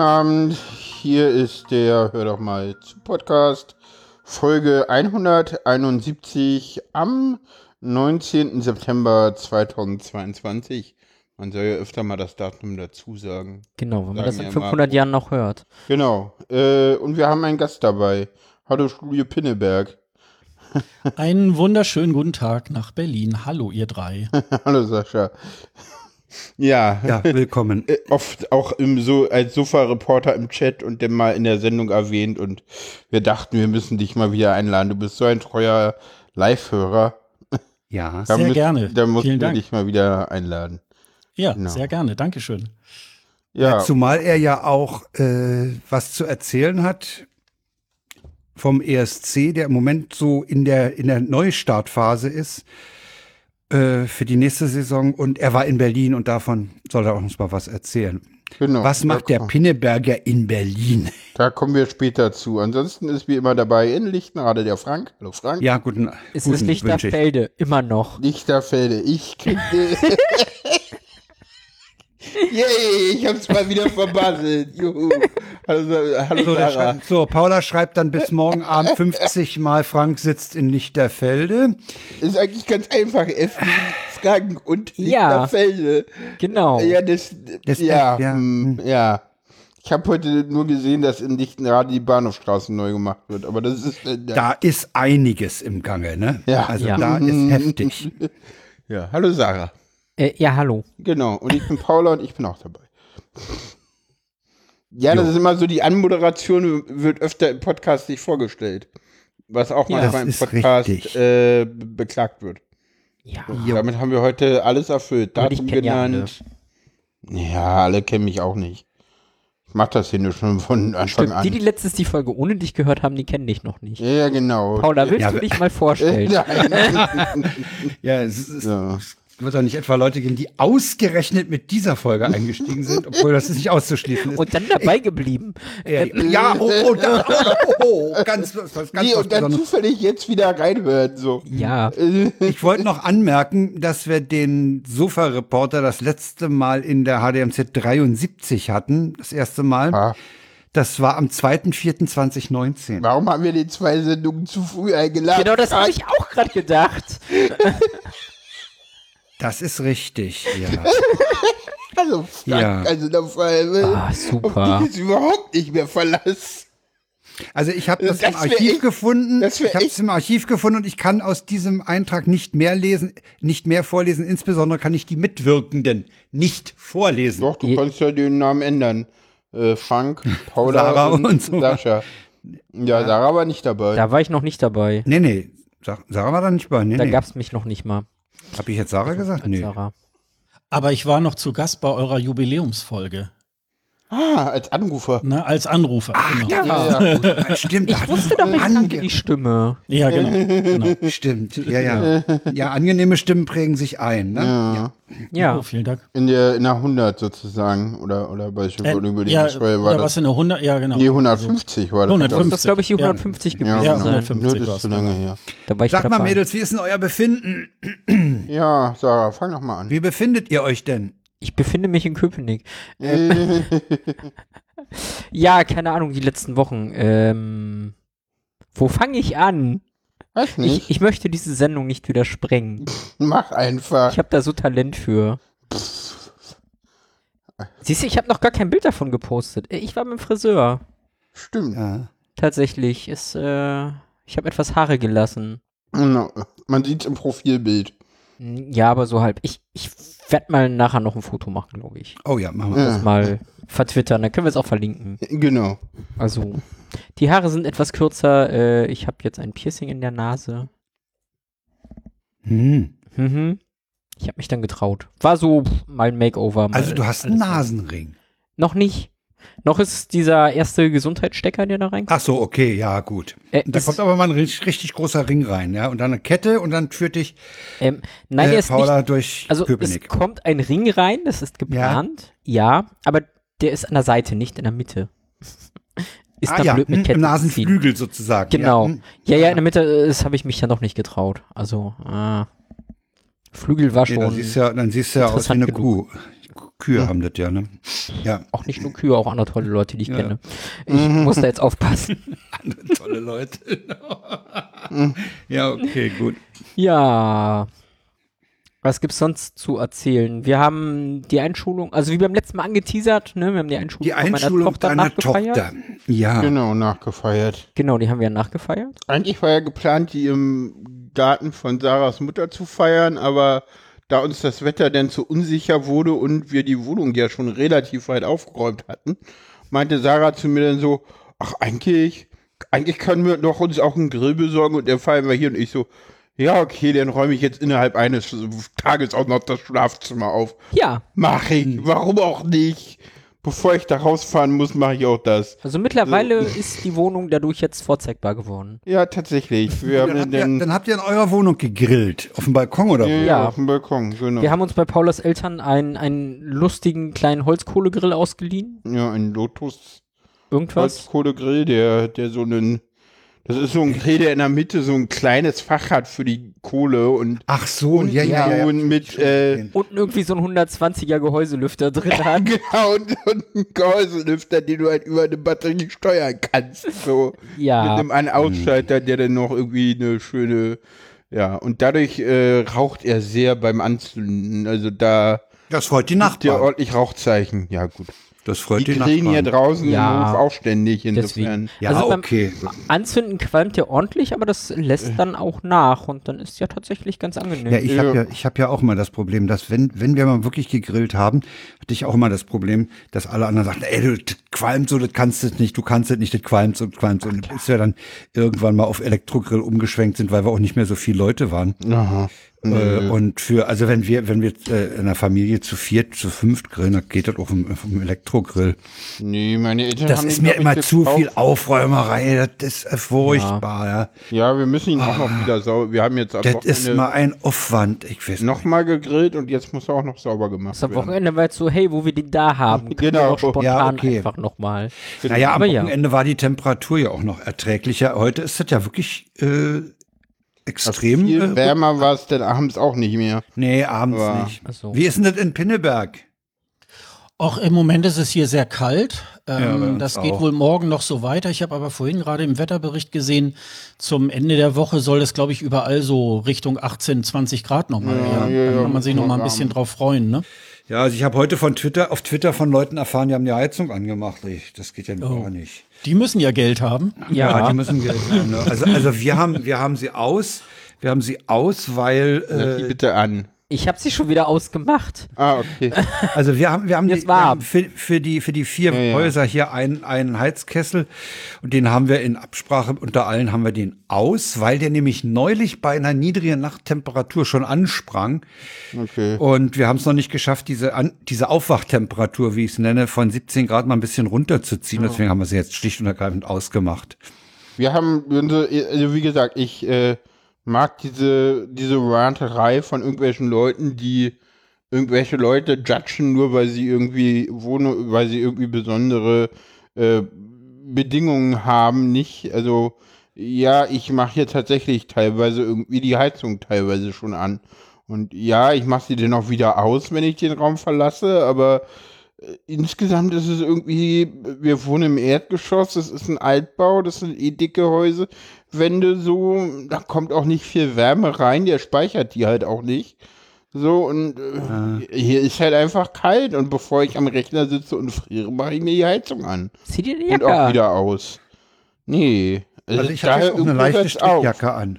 Guten Abend, hier ist der Hör doch mal zu Podcast, Folge 171 am 19. September 2022. Man soll ja öfter mal das Datum dazu sagen. Genau, wenn man Sagen das in ja 500 immer. Jahren noch hört. Genau, äh, und wir haben einen Gast dabei. Hallo Studio Pinneberg. Einen wunderschönen guten Tag nach Berlin. Hallo, ihr drei. Hallo Sascha. Ja, Ja, willkommen. äh, oft auch im so als Sofa-Reporter im Chat und dann mal in der Sendung erwähnt und wir dachten, wir müssen dich mal wieder einladen. Du bist so ein treuer Live-Hörer. Ja. Da Sehr müssen- gerne. Da mussten Vielen Dank. dich mal wieder einladen. Ja, Genau. sehr gerne. Dankeschön. Ja, Zumal er ja auch äh, was zu erzählen hat vom ESC, der im Moment so in der, in der Neustartphase ist äh, für die nächste Saison. Und er war in Berlin und davon soll er uns mal was erzählen. genau. Was macht der da, Pinneberger in Berlin? da kommen wir später zu. Ansonsten ist wie immer dabei in Lichtenrade der Frank. Hallo Frank. Ja, guten Es guten ist. Lichterfelde, immer noch. Lichterfelde. Ich krieg Yay, ich hab's mal wieder verbasselt. Juhu. Hallo, hallo So, Sarah. schreibt, so, Paula schreibt dann bis morgen Abend 50 Mal, Frank sitzt in Lichterfelde. Ist eigentlich ganz einfach. F Frank und Ja. Lichterfelde. Genau. Ja, das, Das ja, F, ja. hm, ja. Ich habe heute nur gesehen, dass in Lichtenrade die Bahnhofstraße neu gemacht wird, aber das ist äh, Da ist einiges im Gange, ne? Ja. Also Ja. da ist heftig. ja. Hallo Sarah. Äh, ja, hallo. Genau, und ich bin Paula und ich bin auch dabei. Ja, das Jo. ist immer so, die Anmoderation wird öfter im Podcast nicht vorgestellt. Was auch Ja, manchmal im das Podcast äh, be- beklagt wird. Ja. Damit haben wir heute alles erfüllt. Aber Datum kennen ja genannt. Ja, alle kennen mich auch nicht. Ich mach das hier nur schon von Anfang Stimmt, an. die, die letztes die Folge ohne dich gehört haben, die kennen dich noch nicht. ja, genau. Paula, willst Ja, du dich mal vorstellen? Nein. Ja, es, ist, Ja. es wird doch nicht etwa Leute geben, die ausgerechnet mit dieser Folge eingestiegen sind, obwohl das ist nicht auszuschließen ist. Und dann dabei geblieben. ja, ja, oh, oh, da, oh, oh, oh, ganz, was ganz Nee, und dann zufällig jetzt wieder reinhören. So. Ja. Ich wollte noch anmerken, dass wir den Sofa-Reporter das letzte Mal in der HDMZ 73 hatten, das erste Mal. Ah, Das war am 2.4.2019. warum haben wir die zwei Sendungen zu früh eingeladen? Genau, das habe ich auch gerade gedacht. Das ist richtig, ja. Also, Frank, Ja. also da Fall, Ah, super. auf dich ist überhaupt nicht mehr Verlass. Also ich habe das, Das im Archiv echt- gefunden. Ich habe es im Archiv gefunden und ich kann aus diesem Eintrag nicht mehr lesen, nicht mehr vorlesen. Insbesondere kann ich die Mitwirkenden nicht vorlesen. Doch, du Je- kannst ja den Namen ändern. Äh, Frank, Paula Sarah und, und so. Sascha. Ja, Sarah war nicht dabei. Da war ich noch nicht dabei. Nee, nee. Sa- Sarah war da nicht bei. Nee, Da nee. gab's mich noch nicht mal. Habe ich jetzt Sarah gesagt? Nee. Sarah. Aber ich war noch zu Gast bei eurer Jubiläumsfolge. Ah, als Anrufer. Ne, als Anrufer. genau. ja. Ja, Ah, Stimmt, Ich wusste doch, ich kannte die Stimme. Ja, genau. genau. Stimmt, ja, ja. Ja, angenehme Stimmen prägen sich ein. Ne? ja. Ja. Oh, vielen Dank. In der, in der 100 sozusagen. Oder, oder bei Äh, Schiffern über die ja, war oder was das. in der 100? Ja, genau. Nee, 150 war das. 150. Das ist, glaube ich, die Ja. 150 gewesen. Ja, Ja, genau. 150 Nur das war's, ist zu lange her. Da war ich Sag mal. Mädels, wie ist denn euer Befinden? Ja, Sarah, fang doch mal an. Wie befindet ihr euch denn? Ich befinde mich in Köpenick. Ja, keine Ahnung, die letzten Wochen. Ähm, wo fange ich an? Weiß nicht. Ich, ich möchte diese Sendung nicht wieder sprengen. Mach einfach. Ich habe da so Talent für. Siehst du, ich habe noch gar kein Bild davon gepostet. Äh, Ich war beim Friseur. Stimmt. Ja. Tatsächlich. Ist, äh, ich habe etwas Haare gelassen. No. Man sieht im Profilbild. Ja, aber so halb. Ich, ich werde mal nachher noch ein Foto machen, glaube ich. Oh ja, machen wir. Ja. Das mal vertwittern, dann können wir es auch verlinken. Genau. Also, die Haare sind etwas kürzer. Äh, ich habe jetzt ein Piercing in der Nase. Hm. Mhm. Ich habe mich dann getraut. War so mal ein Makeover. Also du hast einen. Nasenring. Noch nicht. Noch ist dieser erste Gesundheitsstecker, der da reinkommt. Ach so, okay, ja, gut. Äh, Da kommt aber mal ein richtig, richtig großer Ring rein, ja, und dann eine Kette und dann führt dich ähm, nein, äh, Paula nicht. durch Also es Köpenick. kommt ein Ring rein, das ist geplant. Ja, aber der ist an der Seite, nicht in der Mitte. Ist ah dann ja, blöd mit Ketten im. Nasenflügel sozusagen. Genau. Ja, hm. Ja, ja, in der Mitte, äh, das habe ich mich ja noch nicht getraut. Also, ah, Flügel war schon. dann siehst du ja, dann siehst du ja aus wie eine Kuh. Kühe haben das ja, ne? Ja. Auch nicht nur Kühe, auch andere tolle Leute, die ich Ja. kenne. Ich muss da jetzt aufpassen. Andere tolle Leute. ja, okay, gut. Ja. Was gibt's sonst zu erzählen? Wir haben die Einschulung, also wie beim letzten Mal angeteasert, ne? Wir haben die Einschulung, Die von meiner Einschulung Tochter deiner nachgefeiert. Tochter. Ja. Genau, nachgefeiert. Genau, die haben wir nachgefeiert. Eigentlich war ja geplant, die im Garten von Sarahs Mutter zu feiern, aber da uns das Wetter dann zu unsicher wurde und wir die Wohnung ja schon relativ weit aufgeräumt hatten, meinte Sarah zu mir dann so, ach eigentlich, eigentlich können wir doch uns auch einen Grill besorgen und dann feiern wir hier und ich so, ja okay, dann räume ich jetzt innerhalb eines Tages auch noch das Schlafzimmer auf. Ja, Mach ich, warum auch nicht? Bevor ich da rausfahren muss, mache ich auch das. also mittlerweile ist die Wohnung dadurch jetzt vorzeigbar geworden. Ja, tatsächlich. Wir Dann haben habt, ihr, dann, habt ihr in eurer Wohnung gegrillt. Auf dem Balkon oder wo? ja, Ja. auf dem Balkon, genau. Wir haben uns bei Paulas Eltern einen, einen lustigen kleinen Holzkohlegrill ausgeliehen. Ja, ein Lotus Irgendwas. Holzkohlegrill, der, der so einen, das ist so ein Grill, der in der Mitte so ein kleines Fach hat für die Kohle und, Ach so, ja, ja, ja. ja. und mit, äh, Unten irgendwie so ein 120er Gehäuselüfter drin hat. genau, und, und ein Gehäuselüfter, den du halt über eine Batterie steuern kannst, so. Mit Ja, einem einen Ausschalter, der dann noch irgendwie eine schöne, ja, und dadurch äh, raucht er sehr beim Anzünden, also da Das freut die gibt ja ordentlich Rauchzeichen, ja gut. Das freut Die die, grillen hier Nachbarn. draußen Ja, im Hof auch ständig, insofern. deswegen. Ja, Also beim- okay. Anzünden qualmt ja ordentlich, aber das lässt dann auch nach und dann ist ja tatsächlich ganz angenehm. Ja, ich habe Ja. ja, ich hab ja auch mal das Problem, dass wenn, wenn wir mal wirklich gegrillt haben, hatte ich auch immer das Problem, dass alle anderen sagten, ey, du, das qualmt so, das kannst du nicht, du kannst es nicht, das qualmt so, das qualmt so. Und bis wir dann irgendwann mal auf Elektrogrill umgeschwenkt sind, weil wir auch nicht mehr so viele Leute waren. Aha. Äh, und für, also wenn wir, wenn wir äh, in der Familie zu viert, zu fünft grillen, dann geht das auch im Elektrogrill. Nee, meine Eltern Das haben ist mir immer zu gekauft. viel Aufräumerei, das ist äh, furchtbar, ja. Ja, wir müssen ihn auch noch wieder sauber. Wir haben jetzt am Ah. Das ist Wochenende mal ein Aufwand, ich weiß nicht. nochmal gegrillt und jetzt muss er auch noch sauber gemacht Das am werden. Wochenende war jetzt so, hey, wo wir den da haben, können Genau. wir auch spontan Ja, okay. einfach nochmal. Naja, am Aber ja. Wochenende war die Temperatur ja auch noch erträglicher. Heute ist das ja wirklich äh, extrem. Viel Äh, wärmer war es denn abends auch nicht mehr. nee, abends Aber- nicht. So. Wie ist denn das in Pinneberg? Auch im Moment ist es hier sehr kalt. Ja, Ähm, das geht auch. wohl morgen noch so weiter. Ich habe aber vorhin gerade im Wetterbericht gesehen, zum Ende der Woche soll es, glaube ich, überall so Richtung 18, 20 Grad nochmal Ja, werden. ja, Dann kann man sich noch mal ein bisschen drauf freuen. Ne? Ja, also ich habe heute von Twitter, auf Twitter von Leuten erfahren, die haben die Heizung angemacht. Ich, das geht ja Oh. gar nicht. Die müssen ja Geld haben. Ja, die müssen Geld haben. Ne? Also, also wir haben, wir haben sie aus. Wir haben sie aus, weil äh, bitte an. Ich habe sie schon wieder ausgemacht. Ah, okay. Also wir haben, wir haben, Jetzt die, wir haben für, für die für die vier Ja, ja. Häuser hier einen, einen Heizkessel und den haben wir in Absprache unter allen haben wir den aus, weil der nämlich neulich bei einer niedrigen Nachttemperatur schon ansprang okay. und wir haben es noch nicht geschafft, diese an, diese Aufwachtemperatur, wie ich es nenne, von 17 Grad mal ein bisschen runterzuziehen. Deswegen haben wir sie jetzt schlicht und ergreifend ausgemacht. Wir haben, also wie gesagt, ich äh, mag diese, diese Ranterei von irgendwelchen Leuten, die irgendwelche Leute judgen, nur weil sie irgendwie wohnen, weil sie irgendwie besondere äh, Bedingungen haben, nicht. Also ja, ich mache hier tatsächlich teilweise irgendwie die Heizung teilweise schon an. Und ja, ich mache sie dann auch wieder aus, wenn ich den Raum verlasse, aber insgesamt ist es irgendwie, wir wohnen im Erdgeschoss, das ist ein Altbau, das sind eh dicke Häuserwände so, da kommt auch nicht viel Wärme rein, der speichert die halt auch nicht. So, und äh, hier ist halt einfach kalt und bevor ich am Rechner sitze und friere, mache ich mir die Heizung an. Zieh dir die Und Jacke auch an. wieder aus. Nee. Also ich habe jetzt auch eine leichte. Strickjacke an.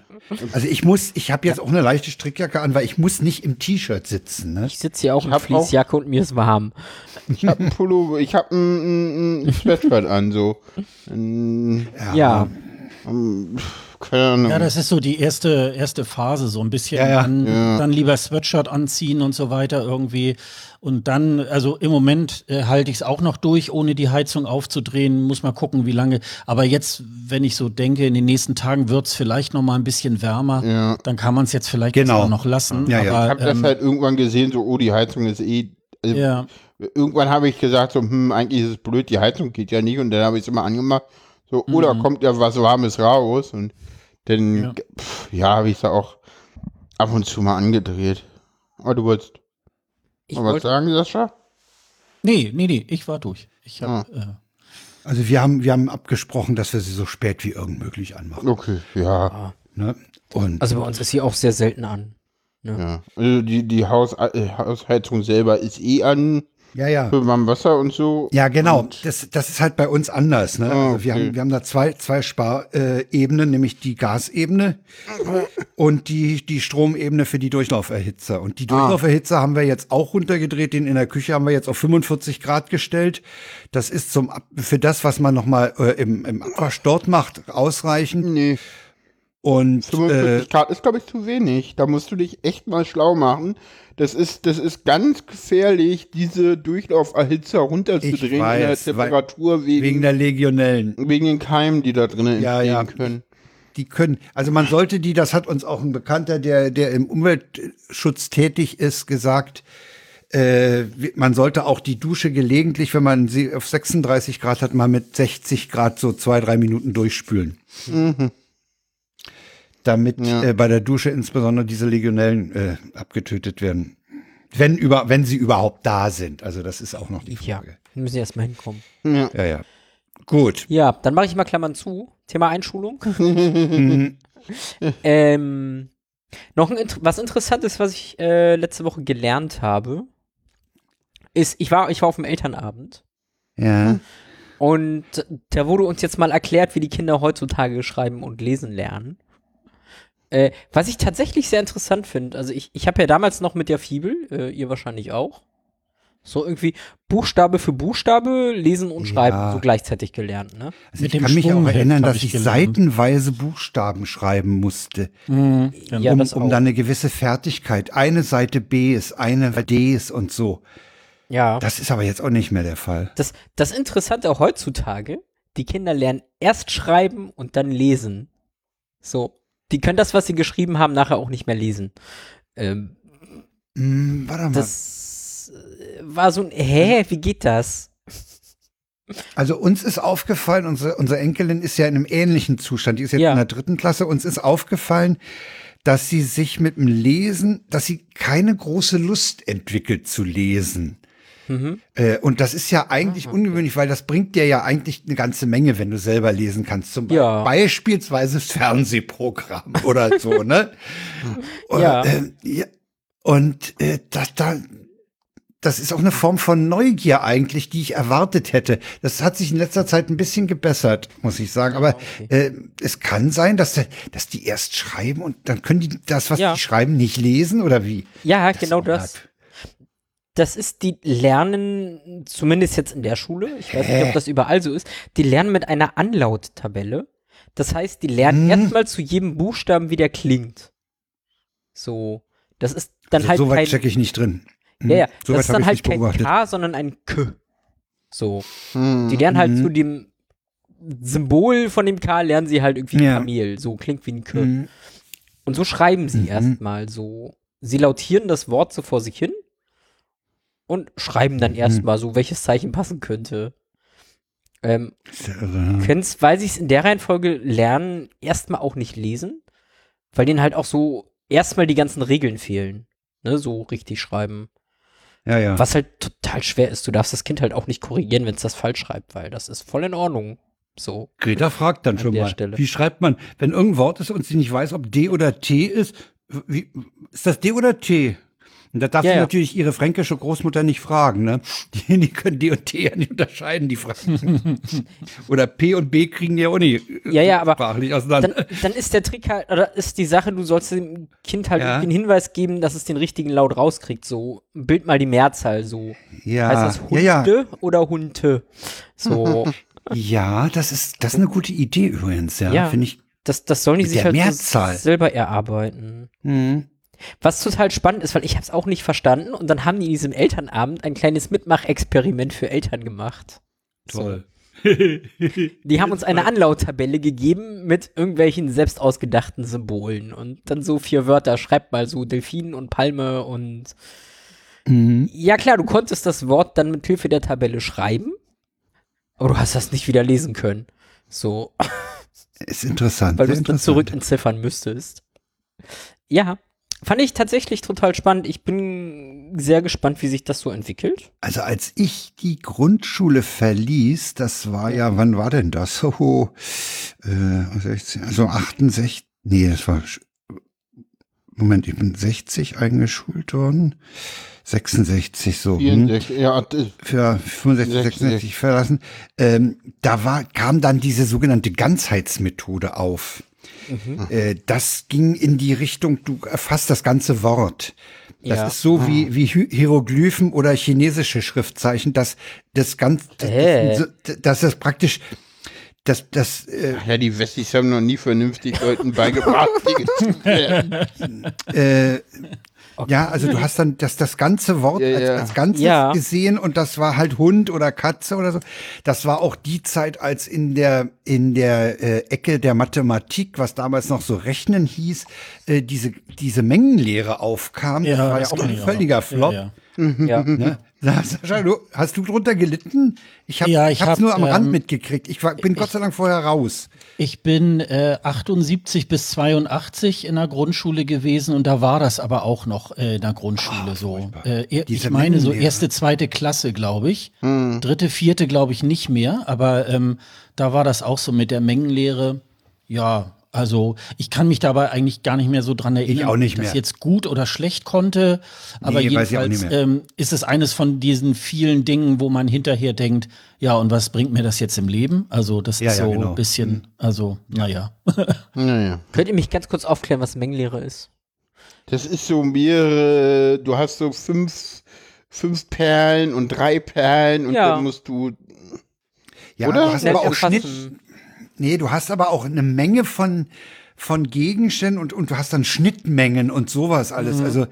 Also ich muss, ich habe jetzt auch eine leichte Strickjacke an, weil ich muss nicht im T-Shirt sitzen. Ne? Ich sitze hier auch Ich in Fließjacke und mir ist warm. Ich habe einen Pullover, ich habe ein, ein, ein Sweatshirt an, so. Ein, Ja. um, keine Ahnung. Ja, das ist so die erste, erste Phase, so ein bisschen. Ja, ja. Dann, Ja. dann lieber Sweatshirt anziehen und so weiter irgendwie. Und dann, also im Moment äh, halte ich es auch noch durch, ohne die Heizung aufzudrehen. Muss mal gucken, wie lange. Aber jetzt, wenn ich so denke, in den nächsten Tagen wird es vielleicht noch mal ein bisschen wärmer. Ja. Dann kann man es jetzt vielleicht Genau. auch noch lassen. Ja, ja. Aber, ich habe das ähm, halt irgendwann gesehen, so, oh, die Heizung ist eh. Also, ja. Irgendwann habe ich gesagt, so, hm, eigentlich ist es blöd, die Heizung geht ja nicht. Und dann habe ich es immer angemacht. So, oder kommt ja was Warmes raus. Und Mhm. Ja. pff, ja, habe ich es auch ab und zu mal angedreht. Aber du wolltest Ich noch was wollte sagen, Sascha? Nee, nee, nee, ich war durch. Ich Ah. hab, äh, Also wir haben, wir haben abgesprochen, dass wir sie so spät wie irgend möglich anmachen. Okay, ja. Ne? Und Also bei uns ist sie auch sehr selten an. ja. Also die, die Haus, äh, Hausheizung selber ist eh an ja, ja. für warm Wasser und so. Ja, genau. Das, das ist halt bei uns anders. Ne? Ah, also wir, okay. haben, wir haben da zwei, zwei Sparebenen, nämlich die Gasebene und die, die Stromebene für die Durchlauferhitzer. Und die Ah. Durchlauferhitzer haben wir jetzt auch runtergedreht. Den in der Küche haben wir jetzt auf 45 Grad gestellt. Das ist zum für das, was man nochmal äh, im, im Abwasch dort macht, ausreichend. nee, Und 45 äh, Grad ist, glaube ich, zu wenig. Da musst du dich echt mal schlau machen. Das ist, das ist ganz gefährlich, diese Durchlauferhitzer runterzudrehen weiß, in der Temperatur wegen, wegen der Legionellen. wegen den Keimen, die da drinnen Ja, entstehen ja. können. Die können, also man sollte die, das hat uns auch ein Bekannter, der, der im Umweltschutz tätig ist, gesagt, äh, man sollte auch die Dusche gelegentlich, wenn man sie auf 36 Grad hat, mal mit 60 Grad so zwei, drei Minuten durchspülen. Damit Ja. äh, bei der Dusche insbesondere diese Legionellen äh, abgetötet werden. Wenn über, wenn sie überhaupt da sind. Also das ist auch noch die Ja, Frage. wir müssen erstmal hinkommen. Ja. Ja, ja. Gut. Ja, dann mache ich mal Klammern zu. Thema Einschulung. Ähm, noch ein, was Interessantes, was ich äh, letzte Woche gelernt habe, ist, ich war, ich war auf dem Elternabend Ja. und da wurde uns jetzt mal erklärt, wie die Kinder heutzutage schreiben und lesen lernen. Äh, was ich tatsächlich sehr interessant finde, also ich, ich habe ja damals noch mit der Fibel, äh, ihr wahrscheinlich auch, so irgendwie Buchstabe für Buchstabe lesen und Ja. schreiben so gleichzeitig gelernt, ne? Also Mit ich dem kann mich auch erinnern, dass ich ich gelernt. seitenweise Buchstaben schreiben musste. mhm. Ja, um, um dann eine gewisse Fertigkeit. Eine Seite B ist, eine D ist und so. Ja. Das ist aber jetzt auch nicht mehr der Fall. Das, das Interessante heutzutage, die Kinder lernen erst schreiben und dann lesen. So. Die können das, was sie geschrieben haben, nachher auch nicht mehr lesen. Ähm, Hm, warte mal. das äh, war so ein, hä, wie geht das? also uns ist aufgefallen, unsere, unsere Enkelin ist ja in einem ähnlichen Zustand. Die ist jetzt Ja. in der dritten Klasse. Uns ist aufgefallen, dass sie sich mit dem Lesen, dass sie keine große Lust entwickelt zu lesen. Mhm. Äh, und das ist ja eigentlich Ah, ungewöhnlich, weil das bringt dir ja eigentlich eine ganze Menge, wenn du selber lesen kannst. Zum Ja. beispielsweise Fernsehprogramm oder so, ne? Ja. Äh, ja. Und äh, das, da, das ist auch eine Form von Neugier eigentlich, die ich erwartet hätte. Das hat sich in letzter Zeit ein bisschen gebessert, muss ich sagen. Aber okay. äh, es kann sein, dass, dass die erst schreiben und dann können die das, was Ja. die schreiben, nicht lesen oder wie? Ja, Das genau das. Das ist, die lernen, zumindest jetzt in der Schule, ich weiß nicht, ob das überall so ist, die lernen mit einer Anlauttabelle. Das heißt, die lernen Hm. erstmal zu jedem Buchstaben, wie der klingt. So. Das ist dann Also, halt so weit kein, stecke ich nicht drin. Hm, Ja, ja, so das weit ist dann ich halt nicht kein beobachtet. K, sondern ein K. So. Hm. Die lernen halt zu dem Symbol von dem K, lernen sie halt irgendwie Ja. Kamel. So klingt wie ein K. Mhm. Und so schreiben sie Mhm. erstmal so. Sie lautieren das Wort so vor sich hin und schreiben dann erstmal so, welches Zeichen passen könnte. Ähm, können's, weil sie es in der Reihenfolge lernen, erstmal auch nicht lesen, weil denen halt auch so erstmal die ganzen Regeln fehlen. Ne, so richtig schreiben. Ja, ja. Was halt total schwer ist. Du darfst das Kind halt auch nicht korrigieren, wenn es das falsch schreibt, weil das ist voll in Ordnung. So. Greta fragt dann An schon mal, Stelle. wie schreibt man, wenn irgendein Wort ist und sie nicht weiß, ob D oder T ist, wie, ist das D oder T? Und da darf Ja, sie ja. natürlich ihre fränkische Großmutter nicht fragen, ne? Die, die können D und T ja nicht unterscheiden, die Fragen. oder P und B kriegen die ja auch nicht äh, Ja, ja, aber sprachlich auseinander. Dann, dann ist der Trick halt, oder ist die Sache, du sollst dem Kind halt Ja. einen Hinweis geben, dass es den richtigen Laut rauskriegt. So, bild mal die Mehrzahl so. ja, heißt das ja, Hunde ja. oder Hunte? So, Ja, das ist, das ist eine gute Idee übrigens, ja, Ja. finde ich. das, das sollen die sich halt Mehrzahl. selber erarbeiten. Hm. Was total spannend ist, weil ich habe es auch nicht verstanden und dann haben die in diesem Elternabend ein kleines Mitmachexperiment für Eltern gemacht. Toll. Die haben uns eine Anlauttabelle gegeben mit irgendwelchen selbst ausgedachten Symbolen und dann so vier Wörter, schreibt mal so Delfin und Palme und Mhm. ja klar, du konntest das Wort dann mit Hilfe der Tabelle schreiben, aber du hast das nicht wieder lesen können. So, Ist interessant. weil du es dann zurück entziffern müsstest. Ja, fand ich tatsächlich total spannend. Ich bin sehr gespannt, wie sich das so entwickelt. Also als ich die Grundschule verließ, das war ja, wann war denn das? So, äh, 16, also 68, nee, das war, Moment, ich bin 60 eingeschult worden. 66 so. Hm, 64, ja, das- für 65, 66. 66 verlassen. Ähm, da war, kam dann diese sogenannte Ganzheitsmethode auf. Äh, das ging in die Richtung, du erfasst das ganze Wort. Das Ja. ist so wie, wie Hy- Hieroglyphen oder chinesische Schriftzeichen, dass das ganz, das, Äh. das, das ist praktisch, das, das, äh, ja, die Wessis haben noch nie vernünftig Leuten beigebracht, Dinge zu lernen. äh, ja, also du hast dann das, das ganze Wort Ja, als, ja. als Ganzes Ja. gesehen und das war halt Hund oder Katze oder so. Das war auch die Zeit, als in der, in der äh, Ecke der Mathematik, was damals noch so Rechnen hieß, äh, diese, diese Mengenlehre aufkam. das war ja das auch kenn ein völliger Flop. Ja, ja. Ja. Ne? Sascha, du, hast du drunter gelitten? Ich habe Ja, ich ich hab's hab, nur am Rand ähm, mitgekriegt. Ich war, bin Gott sei Dank vorher raus. Ich bin äh, 78 bis 82 in der Grundschule gewesen und da war das aber auch noch äh, in der Grundschule so. Äh, ich Diese meine so erste, zweite Klasse, glaube ich. Dritte, vierte, glaube ich nicht mehr, aber ähm, da war das auch so mit der Mengenlehre. Ja, also ich kann mich dabei eigentlich gar nicht mehr so dran erinnern, auch nicht ob ich das jetzt gut oder schlecht konnte. Aber Nee, weiß ich auch jedenfalls nicht mehr. ähm, ist es eines von diesen vielen Dingen, wo man hinterher denkt, ja, und was bringt mir das jetzt im Leben? Also das Ja, ist ja, so genau. ein bisschen, also, naja. Naja. Könnt ihr mich ganz kurz aufklären, was Mengenlehre ist? Das ist so mehrere, du hast so fünf, fünf Perlen und drei Perlen und Ja. dann musst du, Ja, Oder? du hast aber auch. Schnitt, Nee, du hast aber auch eine Menge von, von Gegenständen und, und du hast dann Schnittmengen und sowas alles. Mhm. Also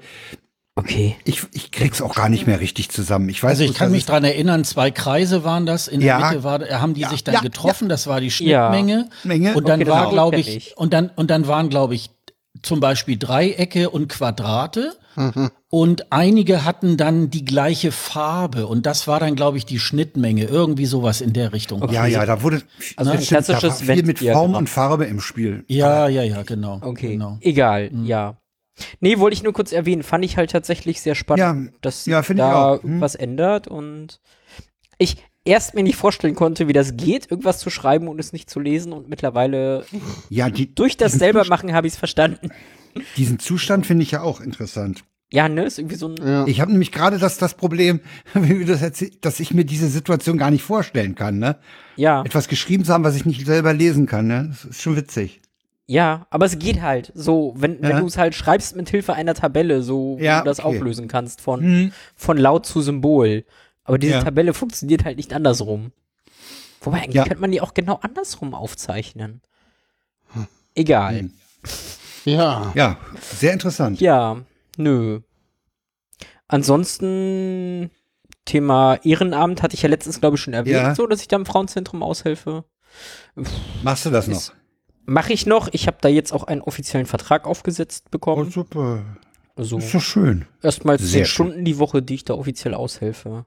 Okay. ich, ich krieg's auch gar nicht mehr richtig zusammen. Ich weiß Also ich kann mich dran erinnern, zwei Kreise waren das. In Ja. der Mitte war, haben die Ja, sich dann ja, getroffen. Das war die Ja. Schnittmenge. Menge. Und dann Okay, war, glaube ich. und dann und dann waren, glaube ich, zum Beispiel Dreiecke und Quadrate. Mhm. Und einige hatten dann die gleiche Farbe. Und das war dann, glaube ich, die Schnittmenge. Irgendwie sowas in der Richtung. Ja, ja, da wurde Also das ein stimmt, da war klassisches viel mit. Form und Farbe im Spiel. Ja, ja, ja, genau. Okay. Genau. Egal, ja. Nee, wollte ich nur kurz erwähnen. Fand ich halt tatsächlich sehr spannend, Ja, dass ja, da auch. Hm. irgendwas ändert und ich erst mir nicht vorstellen konnte, wie das geht, irgendwas zu schreiben und es nicht zu lesen und mittlerweile Ja, die, durch das selber Zustand- machen habe ich es verstanden. Diesen Zustand finde ich ja auch interessant. Ja, ne, ist irgendwie so ein ja. Ich habe nämlich gerade das, das Problem, dass ich mir diese Situation gar nicht vorstellen kann. Ne? ja, Etwas geschrieben zu haben, was ich nicht selber lesen kann. Ne? Das ist schon witzig. ja, aber es geht halt so, wenn, wenn Ja. du es halt schreibst mit Hilfe einer Tabelle, so wie Ja, du das okay. auflösen kannst von Hm. von laut zu Symbol. Aber diese Ja. Tabelle funktioniert halt nicht andersrum. Wobei eigentlich Ja. könnte man die auch genau andersrum aufzeichnen. Egal. Hm. ja. Ja, sehr interessant. Ja, nö. Ansonsten Thema Ehrenamt hatte ich ja letztens, glaube ich, schon erwähnt, Ja. so, dass ich da im Frauenzentrum aushelfe. Machst du das noch? Mache ich noch. Ich habe da jetzt auch einen offiziellen Vertrag aufgesetzt Oh, bekommen. super. Also Ist doch schön. erstmal zehn sehr schön. Stunden die Woche, die ich da offiziell aushelfe.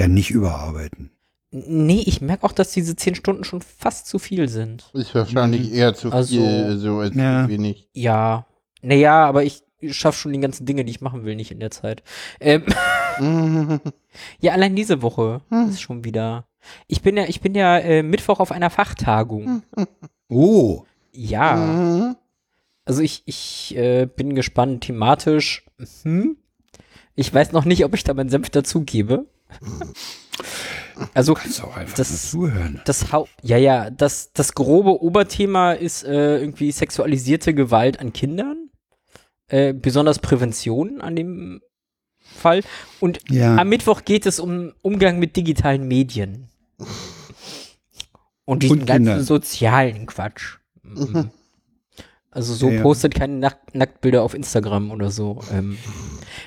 Ja, nicht überarbeiten. Nee, ich merke auch, dass diese zehn Stunden schon fast zu viel sind. Ist wahrscheinlich eher zu Also- viel, so als Ja. wenig. Ja. Naja, aber ich schaffe schon die ganzen Dinge, die ich machen will, nicht in der Zeit. Ähm, ja, allein diese Woche ist schon wieder. Ich bin ja, ich bin ja äh, Mittwoch auf einer Fachtagung. Oh, Ja. Mhm. Also ich, ich äh, bin gespannt thematisch. Hm? Ich weiß noch nicht, ob ich da meinen Senf dazugebe. also kannst auch einfach Das- zuhören. das Haupt, ja, ja, das, das grobe Oberthema ist äh, irgendwie sexualisierte Gewalt an Kindern. Äh, besonders Prävention an dem Fall. Und Ja. am Mittwoch geht es um Umgang mit digitalen Medien. Und diesen Und ganzen sozialen Quatsch. Mhm. Also so Ja, ja. postet keine Nack Nacktbilder auf Instagram oder so. Ähm,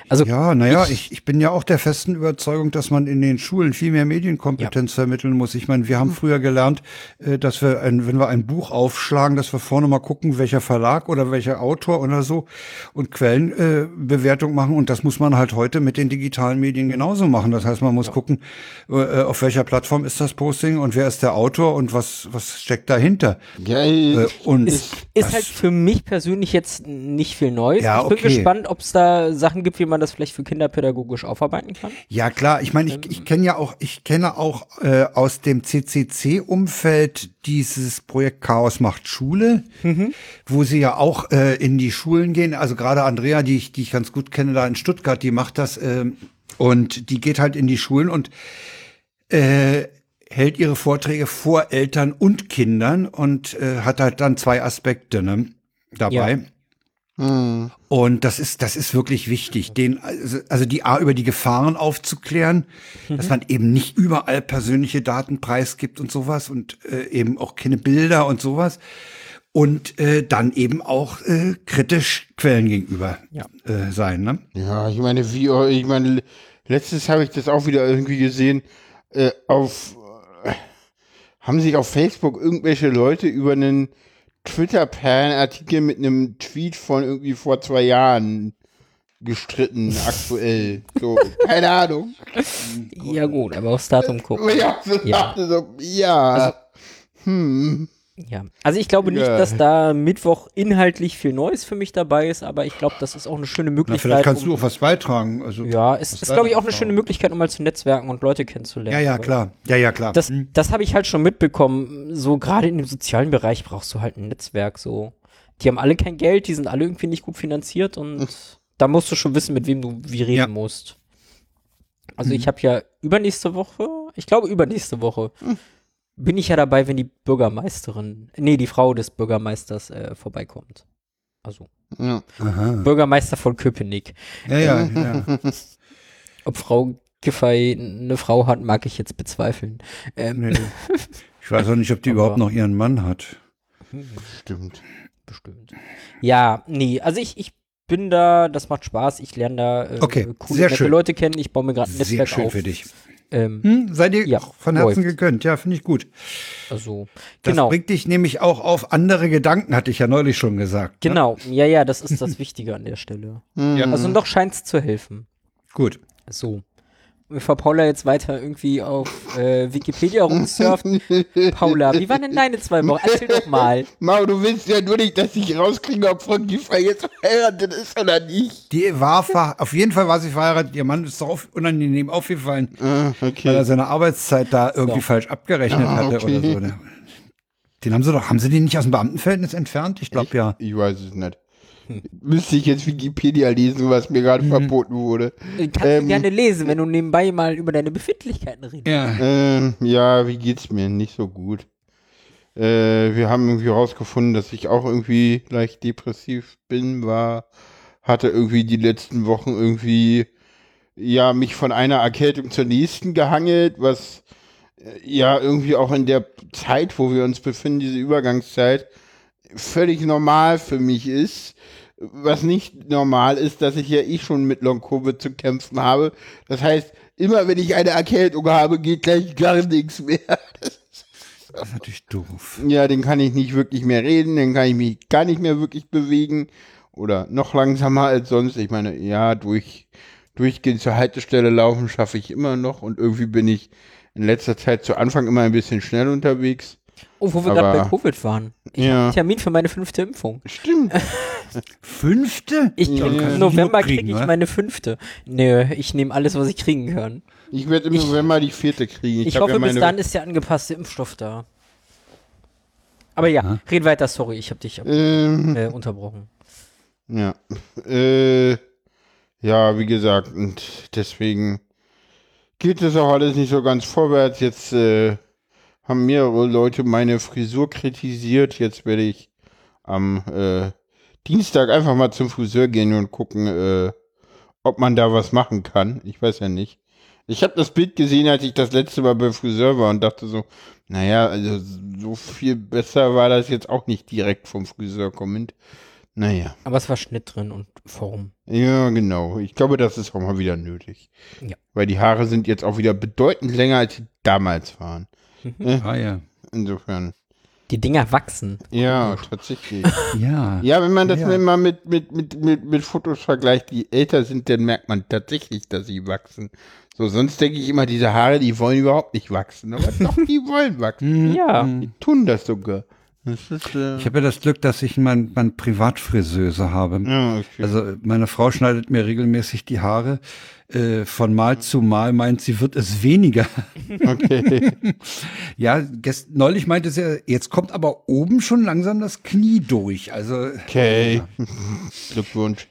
also Ja, naja, ich, ich bin ja auch der festen Überzeugung, dass man in den Schulen viel mehr Medienkompetenz vermitteln muss. Ich meine, wir haben früher gelernt, äh, dass wir, ein, wenn wir ein Buch aufschlagen, dass wir vorne mal gucken, welcher Verlag oder welcher Autor oder so und Quellenbewertung äh, machen. Und das muss man halt heute mit den digitalen Medien genauso machen. Das heißt, man muss gucken, äh, auf welcher Plattform ist das Posting und wer ist der Autor und was, was steckt dahinter. Ja, Äh, und ist, ist halt für mich persönlich jetzt nicht viel Neues. Ja, ich bin okay. gespannt, ob es da Sachen gibt, wie man das vielleicht für Kinder pädagogisch aufarbeiten kann. Ja, klar. Ich meine, ich, ich kenne ja auch, ich kenne auch äh, aus dem CCC-Umfeld dieses Projekt Chaos macht Schule, wo sie ja auch äh, in die Schulen gehen. Also gerade Andrea, die ich, die ich ganz gut kenne, da in Stuttgart, die macht das ähm, und die geht halt in die Schulen und äh, hält ihre Vorträge vor Eltern und Kindern und äh, hat halt dann zwei Aspekte ne, dabei. Hm. Und das ist, das ist wirklich wichtig, den, also, also die A über die Gefahren aufzuklären, dass man eben nicht überall persönliche Daten preisgibt und sowas und äh, eben auch keine Bilder und sowas. Und äh, dann eben auch äh, kritisch Quellen gegenüber Ja. äh, sein. Ne? Ja, ich meine, wie, ich meine, letztens habe ich das auch wieder irgendwie gesehen, äh, auf, äh, haben sich auf Facebook irgendwelche Leute über einen Twitter-Perlen-Artikel mit einem Tweet von irgendwie vor zwei Jahren gestritten, aktuell. So, keine Ahnung. Ja gut, aber aufs Datum gucken. Ja, so, Ja. so, ja. hm. Ja. Also ich glaube nicht, Ja. dass da Mittwoch inhaltlich viel Neues für mich dabei ist, aber ich glaube, das ist auch eine schöne Na, Möglichkeit. vielleicht kannst um, du auch was beitragen. Also, ja, es ist, glaube ich, auch eine schöne? Möglichkeit, um mal zu netzwerken und Leute kennenzulernen. Ja, ja, klar. Ja, ja, klar. Das, Hm. das habe ich halt schon mitbekommen. So gerade in dem sozialen Bereich brauchst du halt ein Netzwerk. So, die haben alle kein Geld, die sind alle irgendwie nicht gut finanziert und da musst du schon wissen, mit wem du wie reden Ja. musst. Also ich habe ja übernächste Woche, ich glaube übernächste Woche, bin ich ja dabei, wenn die Bürgermeisterin, nee, die Frau des Bürgermeisters äh, vorbeikommt. Also Ja. Bürgermeister von Köpenick. Ja, ja, ja. Ob Frau Giffey eine Frau hat, mag ich jetzt bezweifeln. Ähm, Nee. Ich weiß auch nicht, ob die Aber- überhaupt noch ihren Mann hat. Stimmt. Bestimmt. Ja, nee, also ich, ich bin da, das macht Spaß, ich lerne da äh, Okay, coole sehr. Leute kennen, ich baue mir gerade ein Sehr Netzwerk schön auf. für dich. Ähm, Hm, sei dir Ja, auch von Herzen läuft. gegönnt. Ja, finde ich gut. also, Das genau, bringt dich nämlich auch auf andere Gedanken, hatte ich ja neulich schon gesagt. ne? genau, ja, ja, das ist das Wichtige an der Stelle. Ja. Also noch scheint's zu helfen. Gut. So. Bevor Paula jetzt weiter irgendwie auf äh, Wikipedia rumsurft. Paula, wie waren denn deine zwei Wochen? Erzähl doch mal. Mau, du willst ja nur nicht, dass ich rauskriege, ob Frau Giffey jetzt verheiratet ist oder nicht. Die war ver auf jeden Fall war sie verheiratet. Ihr Mann ist doch auf unangenehm aufgefallen, Ah, weil er okay. seine Arbeitszeit da irgendwie So. falsch abgerechnet Ah, hatte okay. oder so. ne? Den haben sie doch, haben sie den nicht aus dem Beamtenverhältnis entfernt? Ich glaube ja. Ich weiß es nicht. Müsste ich jetzt Wikipedia lesen, was mir gerade verboten wurde. Du kannst Ähm. gerne lesen, wenn du nebenbei mal über deine Befindlichkeiten redest. Ja. Ähm, ja, wie geht's mir? Nicht so gut. Äh, wir haben irgendwie rausgefunden, dass ich auch irgendwie leicht depressiv bin, war, hatte irgendwie die letzten Wochen irgendwie, ja, mich von einer Erkältung zur nächsten gehangelt, was äh, ja irgendwie auch in der Zeit, wo wir uns befinden, diese Übergangszeit, völlig normal für mich ist. Was nicht normal ist, dass ich ja eh schon mit Long-Covid zu kämpfen habe. Das heißt, immer wenn ich eine Erkältung habe, geht gleich gar nichts mehr. Das ist natürlich doof. Ja, dann kann ich nicht wirklich mehr reden, dann kann ich mich gar nicht mehr wirklich bewegen. Oder noch langsamer als sonst. Ich meine, ja, durch, durchgehend zur Haltestelle laufen schaffe ich immer noch und irgendwie bin ich in letzter Zeit zu Anfang immer ein bisschen schnell unterwegs. Oh, wo wir gerade bei Covid waren. Ich Ja. habe einen Termin für meine fünfte Impfung. Stimmt. Fünfte? Ich, Ja, Im November kriege ich oder? meine fünfte. Nö, ich nehme alles, was ich kriegen kann. Ich werde im Ich- November die vierte kriegen. Ich, hab hoffe, ja bis dann ist der angepasste Impfstoff da. Aber ja, red weiter, sorry, ich habe dich Ähm, äh, unterbrochen. Ja. Äh, ja, wie gesagt, und deswegen geht es auch alles nicht so ganz vorwärts. Jetzt äh, haben mehrere Leute meine Frisur kritisiert. Jetzt werde ich am äh, Dienstag einfach mal zum Friseur gehen und gucken, äh, ob man da was machen kann. Ich weiß ja nicht. Ich habe das Bild gesehen, als ich das letzte Mal beim Friseur war und dachte so, naja, also so viel besser war das jetzt auch nicht direkt vom Friseur kommend. Naja. Aber es war Schnitt drin und Form. Ja, genau. Ich glaube, das ist auch mal wieder nötig. Ja. Weil die Haare sind jetzt auch wieder bedeutend länger, als sie damals waren. Ah ja. Insofern. Die Dinger wachsen. Ja, tatsächlich. Ja. Ja, wenn man das Ja. mal mit, mit, mit, mit, mit Fotos vergleicht, die älter sind, dann merkt man tatsächlich, dass sie wachsen. So, sonst denke ich immer, diese Haare, die wollen überhaupt nicht wachsen. Aber doch, die wollen wachsen. Mhm. Ja. Die tun das sogar. Das ist, äh, Ich habe ja das Glück, dass ich mein, mein Privatfriseuse habe. ja, okay. Also meine Frau schneidet mir regelmäßig die Haare. Äh, von Mal zu Mal meint sie, wird es weniger. okay. Ja, gest neulich meinte sie, jetzt kommt aber oben schon langsam das Knie durch. Also Okay. Glückwunsch.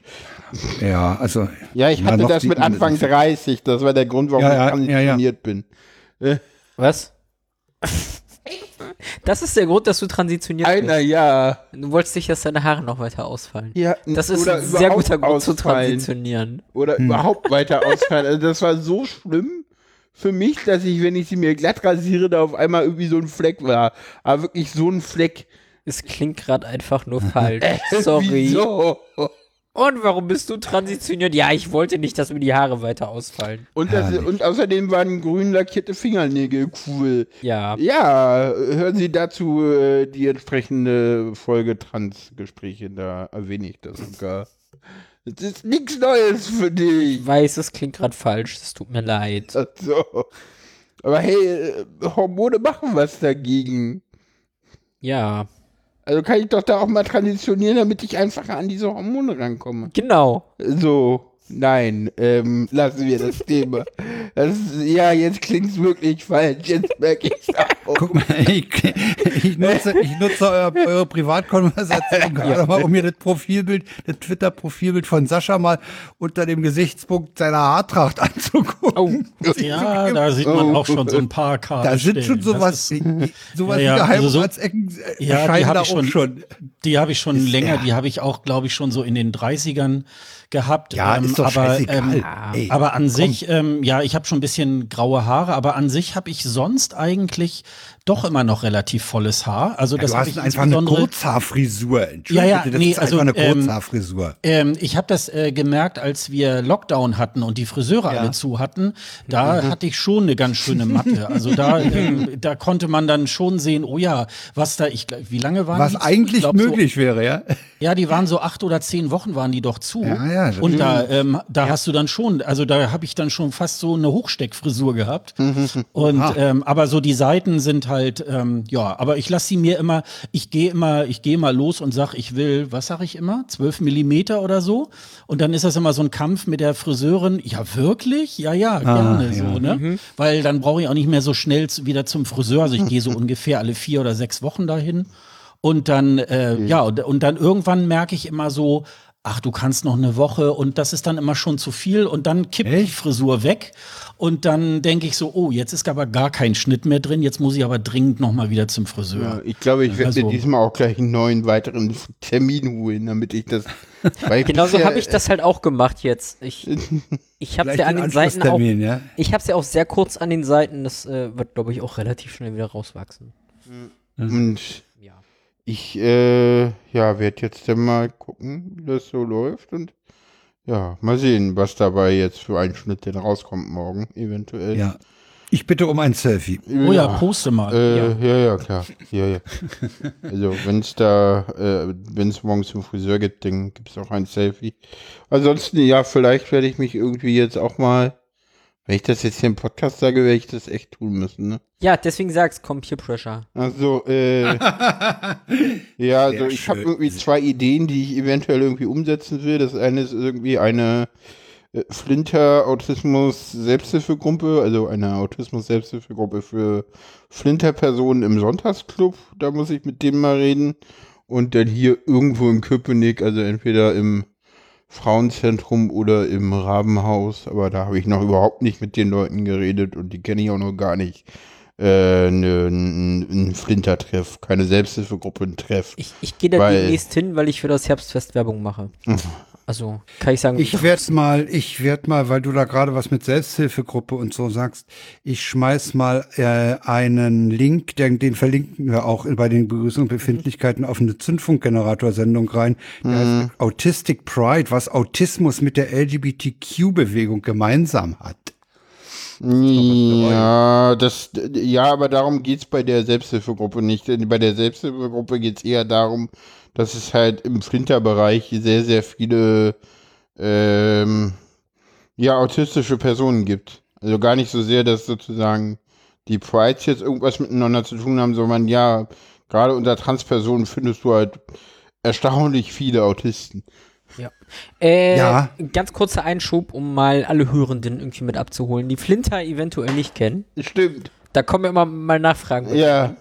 ja, also Ja, ich hatte das mit Anfang 30. Das war der Grund, warum Ja, ja, ich ja, ja. transitioniert bin. Was? Das ist der Grund, dass du transitioniert Einer, bist. ja. Du wolltest nicht, dass deine Haare noch weiter ausfallen. ja. Das ist ein sehr guter Grund zu ausfallen. transitionieren. Oder überhaupt weiter ausfallen. Also das war so schlimm für mich, dass ich, wenn ich sie mir glatt rasiere, da auf einmal irgendwie so ein Fleck war. Aber wirklich so ein Fleck. Es klingt gerade einfach nur falsch. Sorry. Wieso? Und warum bist du transitioniert? Ja, ich wollte nicht, dass mir die Haare weiter ausfallen. Und, das, und außerdem waren grün lackierte Fingernägel cool. Ja. Ja, hören Sie dazu äh, die entsprechende Folge Transgespräche, da erwähne ich das sogar. Das ist nichts Neues für dich. Ich weiß, es klingt gerade falsch. Es tut mir leid. Ach so. Aber hey, äh, Hormone machen was dagegen. Ja. Also kann ich doch da auch mal transitionieren, damit ich einfacher an diese Hormone rankomme. Genau. So, nein, ähm, lassen wir das Thema. Das, ja, jetzt klingt's wirklich falsch. Jetzt merke ich's auch. guck mal, ich, ich nutze, ich nutze euer, eure Privatkonversation gerade mal, um mir das Profilbild, das Twitter-Profilbild von Sascha mal unter dem Gesichtspunkt seiner Haartracht anzugucken. Oh, Ja, da sieht man auch schon so ein paar Karten. Da sind schon sowas, sowas Ja, ja, wie also so- Geheimratsecken äh, Ja, die erscheinen hab da ich auch schon- schon. Die habe ich schon Ist- länger, ja. die habe ich auch, glaube ich, schon so in den 30ern gehabt. Ja, ähm, ist doch aber, scheißegal. Ähm, Ey, aber an sich, ähm, ja, ich habe schon ein bisschen graue Haare, aber an sich habe ich sonst eigentlich doch immer noch relativ volles Haar. Also das du habe hast ich einfach eine Kurzhaarfrisur. Entschuldigung, Ja, ja, bitte, das nee, ist also, einfach eine ähm, Kurzhaarfrisur. Ähm, ich habe das äh, gemerkt, als wir Lockdown hatten und die Friseure alle zu hatten. Da Mhm. hatte ich schon eine ganz schöne Matte. Also da, ähm, da konnte man dann schon sehen, oh ja, was da, ich, wie lange waren Was die? zu? eigentlich ich glaub, möglich wäre, ja. So, ja, die waren so acht oder zehn Wochen waren die doch zu. Ja, ja, das- und da, ähm, da hast du dann schon, also da habe ich dann schon fast so eine Hochsteckfrisur gehabt. Und ähm, aber so die Seiten sind halt, ähm, ja, aber ich lasse sie mir immer, ich gehe immer, ich gehe mal los und sag, ich will, was sag ich immer, 12 Millimeter oder so. Und dann ist das immer so ein Kampf mit der Friseurin. Ja, wirklich? Ja, ja, gerne so, ne? Weil dann brauche ich auch nicht mehr so schnell zu, wieder zum Friseur. Also ich gehe so ungefähr alle vier oder sechs Wochen dahin. Und dann, äh, ja, und, und dann irgendwann merke ich immer so, ach, du kannst noch eine Woche und das ist dann immer schon zu viel und dann kippt die Frisur weg und dann denke ich so, oh, jetzt ist aber gar kein Schnitt mehr drin, jetzt muss ich aber dringend noch mal wieder zum Ja, Friseur. ich glaube, ich werde Also- mir diesmal auch gleich einen neuen weiteren Termin holen, damit ich das. Genauso bisher- habe ich das halt auch gemacht jetzt. Ich, ich habe Vielleicht ja an den Seiten auch, ja. ich habe ja auch sehr kurz an den Seiten. Das äh, wird, glaube ich, auch relativ schnell wieder rauswachsen. Und Ja. Ich, äh, ja, werde jetzt dann mal gucken, wie das so läuft und ja, mal sehen, was dabei jetzt für ein Schnitt denn rauskommt morgen, eventuell. Ja. Ich bitte um ein Selfie. Oh ja, poste mal. Äh, ja. ja, klar. Ja, ja. also, wenn es da, äh, wenn es morgen zum Friseur gibt, dann gibt es auch ein Selfie. Ansonsten, ja, vielleicht werde ich mich irgendwie jetzt auch mal, wenn ich das jetzt hier im Podcast sage, werde ich das echt tun müssen, ne? Ja, deswegen sag's, komm, Peer Pressure. Also, äh, ja, also Sehr ich habe irgendwie zwei Ideen, die ich eventuell irgendwie umsetzen will. Das eine ist irgendwie eine äh, Flinter-Autismus-Selbsthilfegruppe, also eine Autismus-Selbsthilfegruppe für Flinter-Personen im Sonntagsclub. Da muss ich mit denen mal reden. Und dann hier irgendwo in Köpenick, also entweder im Frauenzentrum oder im Rabenhaus. Aber da habe ich noch überhaupt nicht mit den Leuten geredet und die kenne ich auch noch gar nicht äh, ne, ein, Flinter-Treff, keine Selbsthilfegruppe, ein Treff. Ich, ich gehe da demnächst hin, weil ich für das Herbstfest Werbung mache. Also, kann ich sagen. Ich werde mal, ich werde mal, weil du da gerade was mit Selbsthilfegruppe und so sagst, ich schmeiß mal äh, einen Link, den, den verlinken wir auch bei den Begrüßungen und Befindlichkeiten auf eine Zündfunkgenerator-Sendung rein. Der heißt Autistic Pride, was Autismus mit der LGBTQ-Bewegung gemeinsam hat. Ja, das, ja, aber darum geht's bei der Selbsthilfegruppe nicht. Bei der Selbsthilfegruppe geht's eher darum, dass es halt im Flinterbereich sehr, sehr viele ähm, ja, autistische Personen gibt. Also gar nicht so sehr, dass sozusagen die Prides jetzt irgendwas miteinander zu tun haben, sondern ja, gerade unter Transpersonen findest du halt erstaunlich viele Autisten. Ja. Äh, Ja. Ganz kurzer Einschub, um mal alle Hörenden irgendwie mit abzuholen, die Flinter eventuell nicht kennen. Stimmt. Da kommen immer mal Nachfragen. Ja.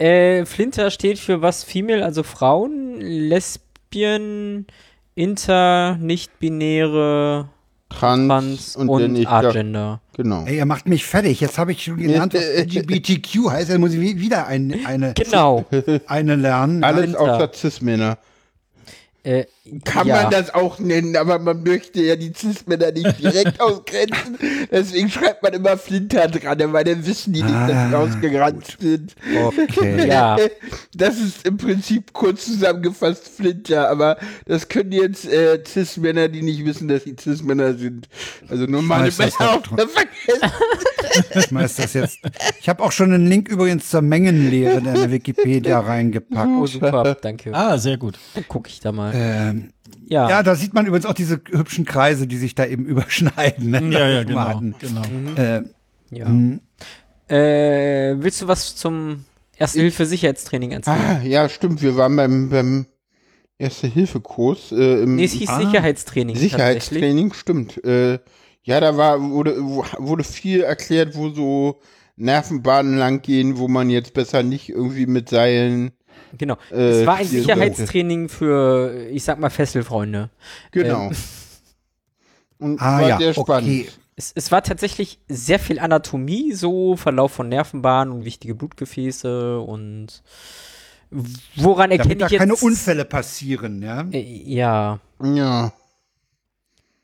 Äh, Flinter steht für was? Female, also Frauen, Lesbien, Inter, nicht-binäre, Trans, Trans und, und, Agender. Genau. Ey, ihr macht mich fertig. Jetzt habe ich schon gelernt, was LGBTQ heißt. Dann muss ich wieder ein, eine, Genau. eine lernen. Alles außer Cis-Männer. Äh, Kann ja. man das auch nennen, aber man möchte ja die Cis-Männer nicht direkt ausgrenzen. Deswegen schreibt man immer Flinter dran, weil dann wissen die nicht, dass sie Ah, ausgeranzt sind. Okay. Ja. Das ist im Prinzip kurz zusammengefasst Flinter, aber das können jetzt äh, Cis-Männer, die nicht wissen, dass sie Cis-Männer sind. Also normale Männer auch vergessen. Ich schmeiß das jetzt. Ich habe auch schon einen Link übrigens zur Mengenlehre in der Wikipedia reingepackt. Oh, super, danke. Ah, sehr gut. Dann gucke ich da mal. Ähm, Ja. ja, da sieht man übrigens auch diese hübschen Kreise, die sich da eben überschneiden. Ne? Ja, ja, genau. hatten. genau. Äh, ja. Mhm. Äh, willst du was zum Erste-Hilfe-Sicherheitstraining erzählen? Ah, ja, stimmt. Wir waren beim, beim Erste-Hilfe-Kurs. Äh, im nee, es hieß Ah. Sicherheitstraining. Sicherheitstraining, stimmt. Äh, ja, da war, wurde, wurde viel erklärt, wo so Nervenbahnen lang gehen, wo man jetzt besser nicht irgendwie mit Seilen. Genau. Äh, es war ein Sicherheitstraining für, ich sag mal, Fesselfreunde. Genau. Und ah war ja, sehr spannend. okay. Es, es war tatsächlich sehr viel Anatomie, so Verlauf von Nervenbahnen und wichtige Blutgefäße und woran erkenne Damit da ich jetzt? keine Unfälle passieren, ja. Äh, ja, Ja.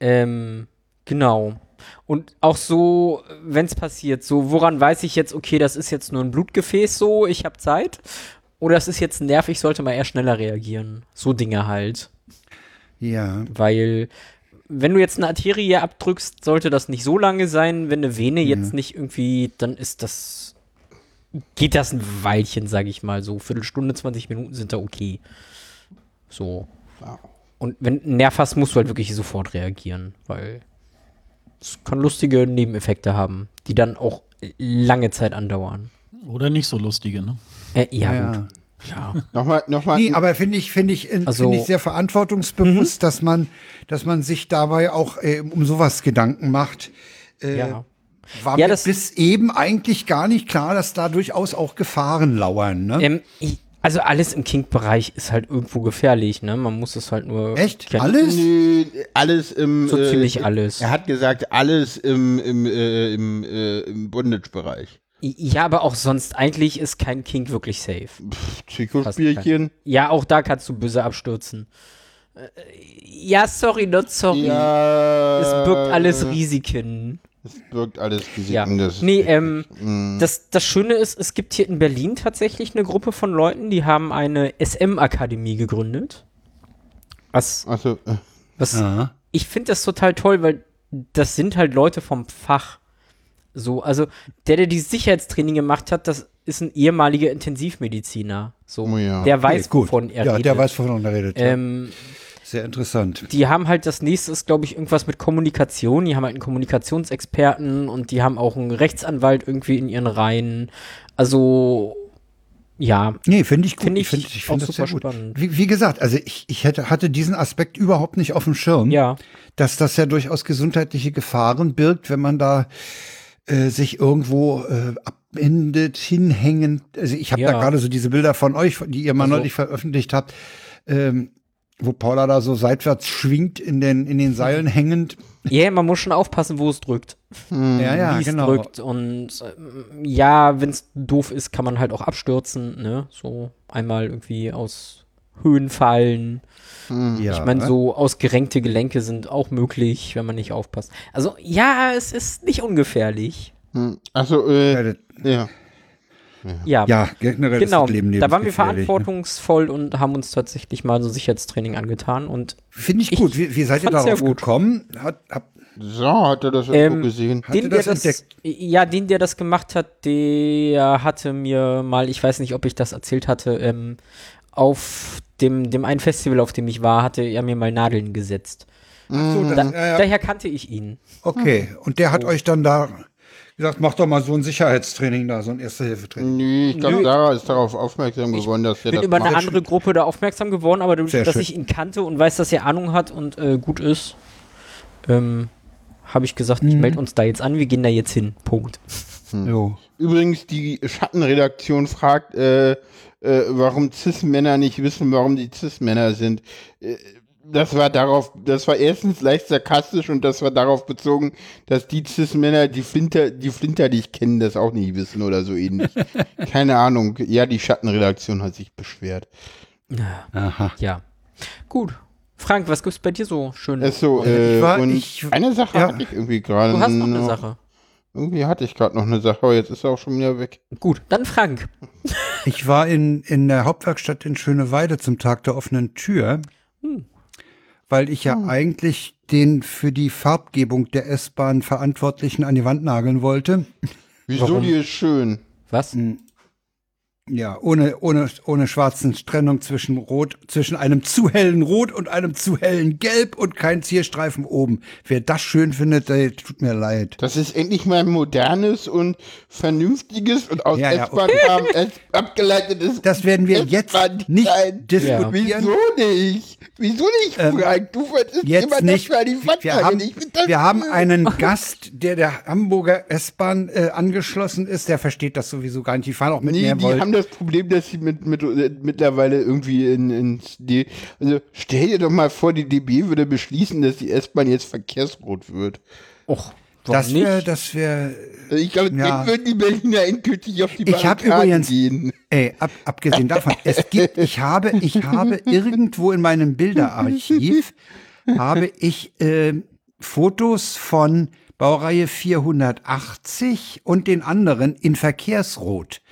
ähm, genau. Und auch so, wenn es passiert, so woran weiß ich jetzt, okay, das ist jetzt nur ein Blutgefäß, so ich habe Zeit, oder das ist jetzt ein Nerv, ich sollte mal eher schneller reagieren. So Dinge halt. Ja. Weil, wenn du jetzt eine Arterie abdrückst, sollte das nicht so lange sein. Wenn eine Vene jetzt nicht irgendwie, dann ist das. Geht das ein Weilchen, sag ich mal. So Viertelstunde, 20 Minuten sind da okay. So. Und wenn du einen Nerv hast, musst du halt wirklich sofort reagieren, weil es kann lustige Nebeneffekte haben, die dann auch lange Zeit andauern. Oder nicht so lustige, ne? Äh, ja, Ja. gut. Ja. Nochmal, nochmal. Nee, aber finde ich, finde ich, Also- finde ich sehr verantwortungsbewusst, dass man, dass man sich dabei auch äh, um sowas Gedanken macht. Äh, ja. War Ja, mir das- bis eben eigentlich gar nicht klar, dass da durchaus auch Gefahren lauern. Ne? Ähm, ich, also alles im Kink-Bereich ist halt irgendwo gefährlich, ne? Man muss es halt nur. Echt? kennen. Alles? Nö, alles im. So äh, ziemlich alles. Er hat gesagt, alles im, im, äh, im, äh, im Bondage-Bereich. Ja, aber auch sonst, eigentlich ist kein Kink wirklich safe. Psychospielchen. Ja, auch da kannst du böse abstürzen. Äh, Ja, sorry, not sorry. Ja. Es birgt alles Risiken. Es birgt alles Risiken. Ja. Das Nee, ähm, Mm. das, das Schöne ist, es gibt hier in Berlin tatsächlich eine Gruppe von Leuten, die haben eine SM-Akademie gegründet. Was, Also, äh, was Ja. ich finde das total toll, weil das sind halt Leute vom Fach. So, also der, der dieses Sicherheitstraining gemacht hat, das ist ein ehemaliger Intensivmediziner. So, Oh ja. der weiß, Okay, gut. wovon er ja, redet. der weiß, wovon er redet. ja. Ähm, Sehr interessant. die haben halt das nächste ist, glaube ich, irgendwas mit Kommunikation. Die haben halt einen Kommunikationsexperten und die haben auch einen Rechtsanwalt irgendwie in ihren Reihen. Also, ja, Nee, finde ich gut. Finde ich finde ich auch finde das sehr super gut. spannend. Wie, wie gesagt, also ich, ich hätte, hatte diesen Aspekt überhaupt nicht auf dem Schirm, ja. dass das ja durchaus gesundheitliche Gefahren birgt, wenn man da äh, sich irgendwo äh, abbindet, hinhängend. Also ich habe Ja. da gerade so diese Bilder von euch, die ihr mal Also- neulich veröffentlicht habt, ähm, wo Paula da so seitwärts schwingt, in den, in den Seilen hängend. Ja, man muss schon aufpassen, wo es drückt. Ja, ja, es genau. drückt. Und ähm, ja, wenn es doof ist, kann man halt auch abstürzen, ne? So einmal irgendwie aus Höhen fallen. Ja, Ich meine, so ausgerenkte Gelenke sind auch möglich, wenn man nicht aufpasst. Also ja, es ist nicht ungefährlich. hm. also, Ja, äh, ja. Ja, ja, generell genau. ist das Leben Da waren wir ne? verantwortungsvoll und haben uns tatsächlich mal so Sicherheitstraining angetan. Und Finde ich Ich gut. Wie, wie seid ihr darauf gut. gekommen? Hat, hab, So, hat er das Ähm, irgendwo gesehen? Hat er den, der das das, entdeckt? ja, den, der das gemacht hat, der hatte mir mal, ich weiß nicht, ob ich das erzählt hatte, ähm, auf dem, dem einen Festival, auf dem ich war, hatte er mir mal Nadeln gesetzt. so, Da, das, ja, ja. Daher kannte ich ihn. Okay, und der hat euch dann da gesagt, mach doch mal so ein Sicherheitstraining da, so ein Erste-Hilfe-Training. Nee, ich glaube, Sarah ist darauf aufmerksam geworden, dass er bin das über eine macht. andere Gruppe da aufmerksam geworden, aber durch, Sehr dass schön. ich ihn kannte und weiß, dass er Ahnung hat und äh, gut ist, ähm, habe ich gesagt, ich melde uns da jetzt an, wir gehen da jetzt hin. Punkt. Jo. Übrigens, die Schattenredaktion fragt, äh, äh, warum Cis-Männer nicht wissen, warum die Cis-Männer sind. Äh, das war darauf, das war erstens leicht sarkastisch und das war darauf bezogen, dass die Cis-Männer, die Flinter, die Flinter dich kennen, das auch nicht wissen oder so ähnlich. Keine Ahnung. Ja, die Schattenredaktion hat sich beschwert. Aha. Ja. Gut. Frank, was gibt's bei dir so schön? Ist so, Ich äh, war- und ich- eine Sache ja. hatte ich irgendwie gerade. du hast noch eine Sache. Irgendwie hatte ich gerade noch eine Sache, aber jetzt ist er auch schon wieder weg. Gut, dann Frank. Ich war in, in der Hauptwerkstatt in Schöneweide zum Tag der offenen Tür, weil ich ja eigentlich den für die Farbgebung der S-Bahn Verantwortlichen an die Wand nageln wollte. Wieso Warum? die ist schön? Was? Ja, ohne, ohne, ohne schwarzen Trennung zwischen Rot, zwischen einem zu hellen Rot und einem zu hellen Gelb und kein Zierstreifen oben. Wer das schön findet, der tut mir leid. Das ist endlich mal ein modernes und vernünftiges und aus Ja, ja, S-Bahn kam es abgeleitetes. Das werden wir jetzt nicht diskutieren. Wieso nicht? Wieso nicht, Ähm, Frank? Du wolltest Jetzt immer nicht. das für die Wir haben, wir haben einen Gast, der der Hamburger S-Bahn äh, angeschlossen ist. Der versteht das sowieso gar nicht. Die fahren auch mit Nee, mehr Volt. Das Problem, dass sie mit, mit, mittlerweile irgendwie in, ins D. Also stell dir doch mal vor, die DB würde beschließen, dass die S-Bahn jetzt verkehrsrot wird. Och, warum Das wäre, das wäre, Also ich glaube, Ja. dann würden die Berliner endgültig auf die Ich hab Barrikaden übrigens- gehen. ey, ab, abgesehen davon, es gibt, ich habe, ich habe irgendwo in meinem Bilderarchiv, habe ich äh, Fotos von Baureihe 480 und den anderen in Verkehrsrot.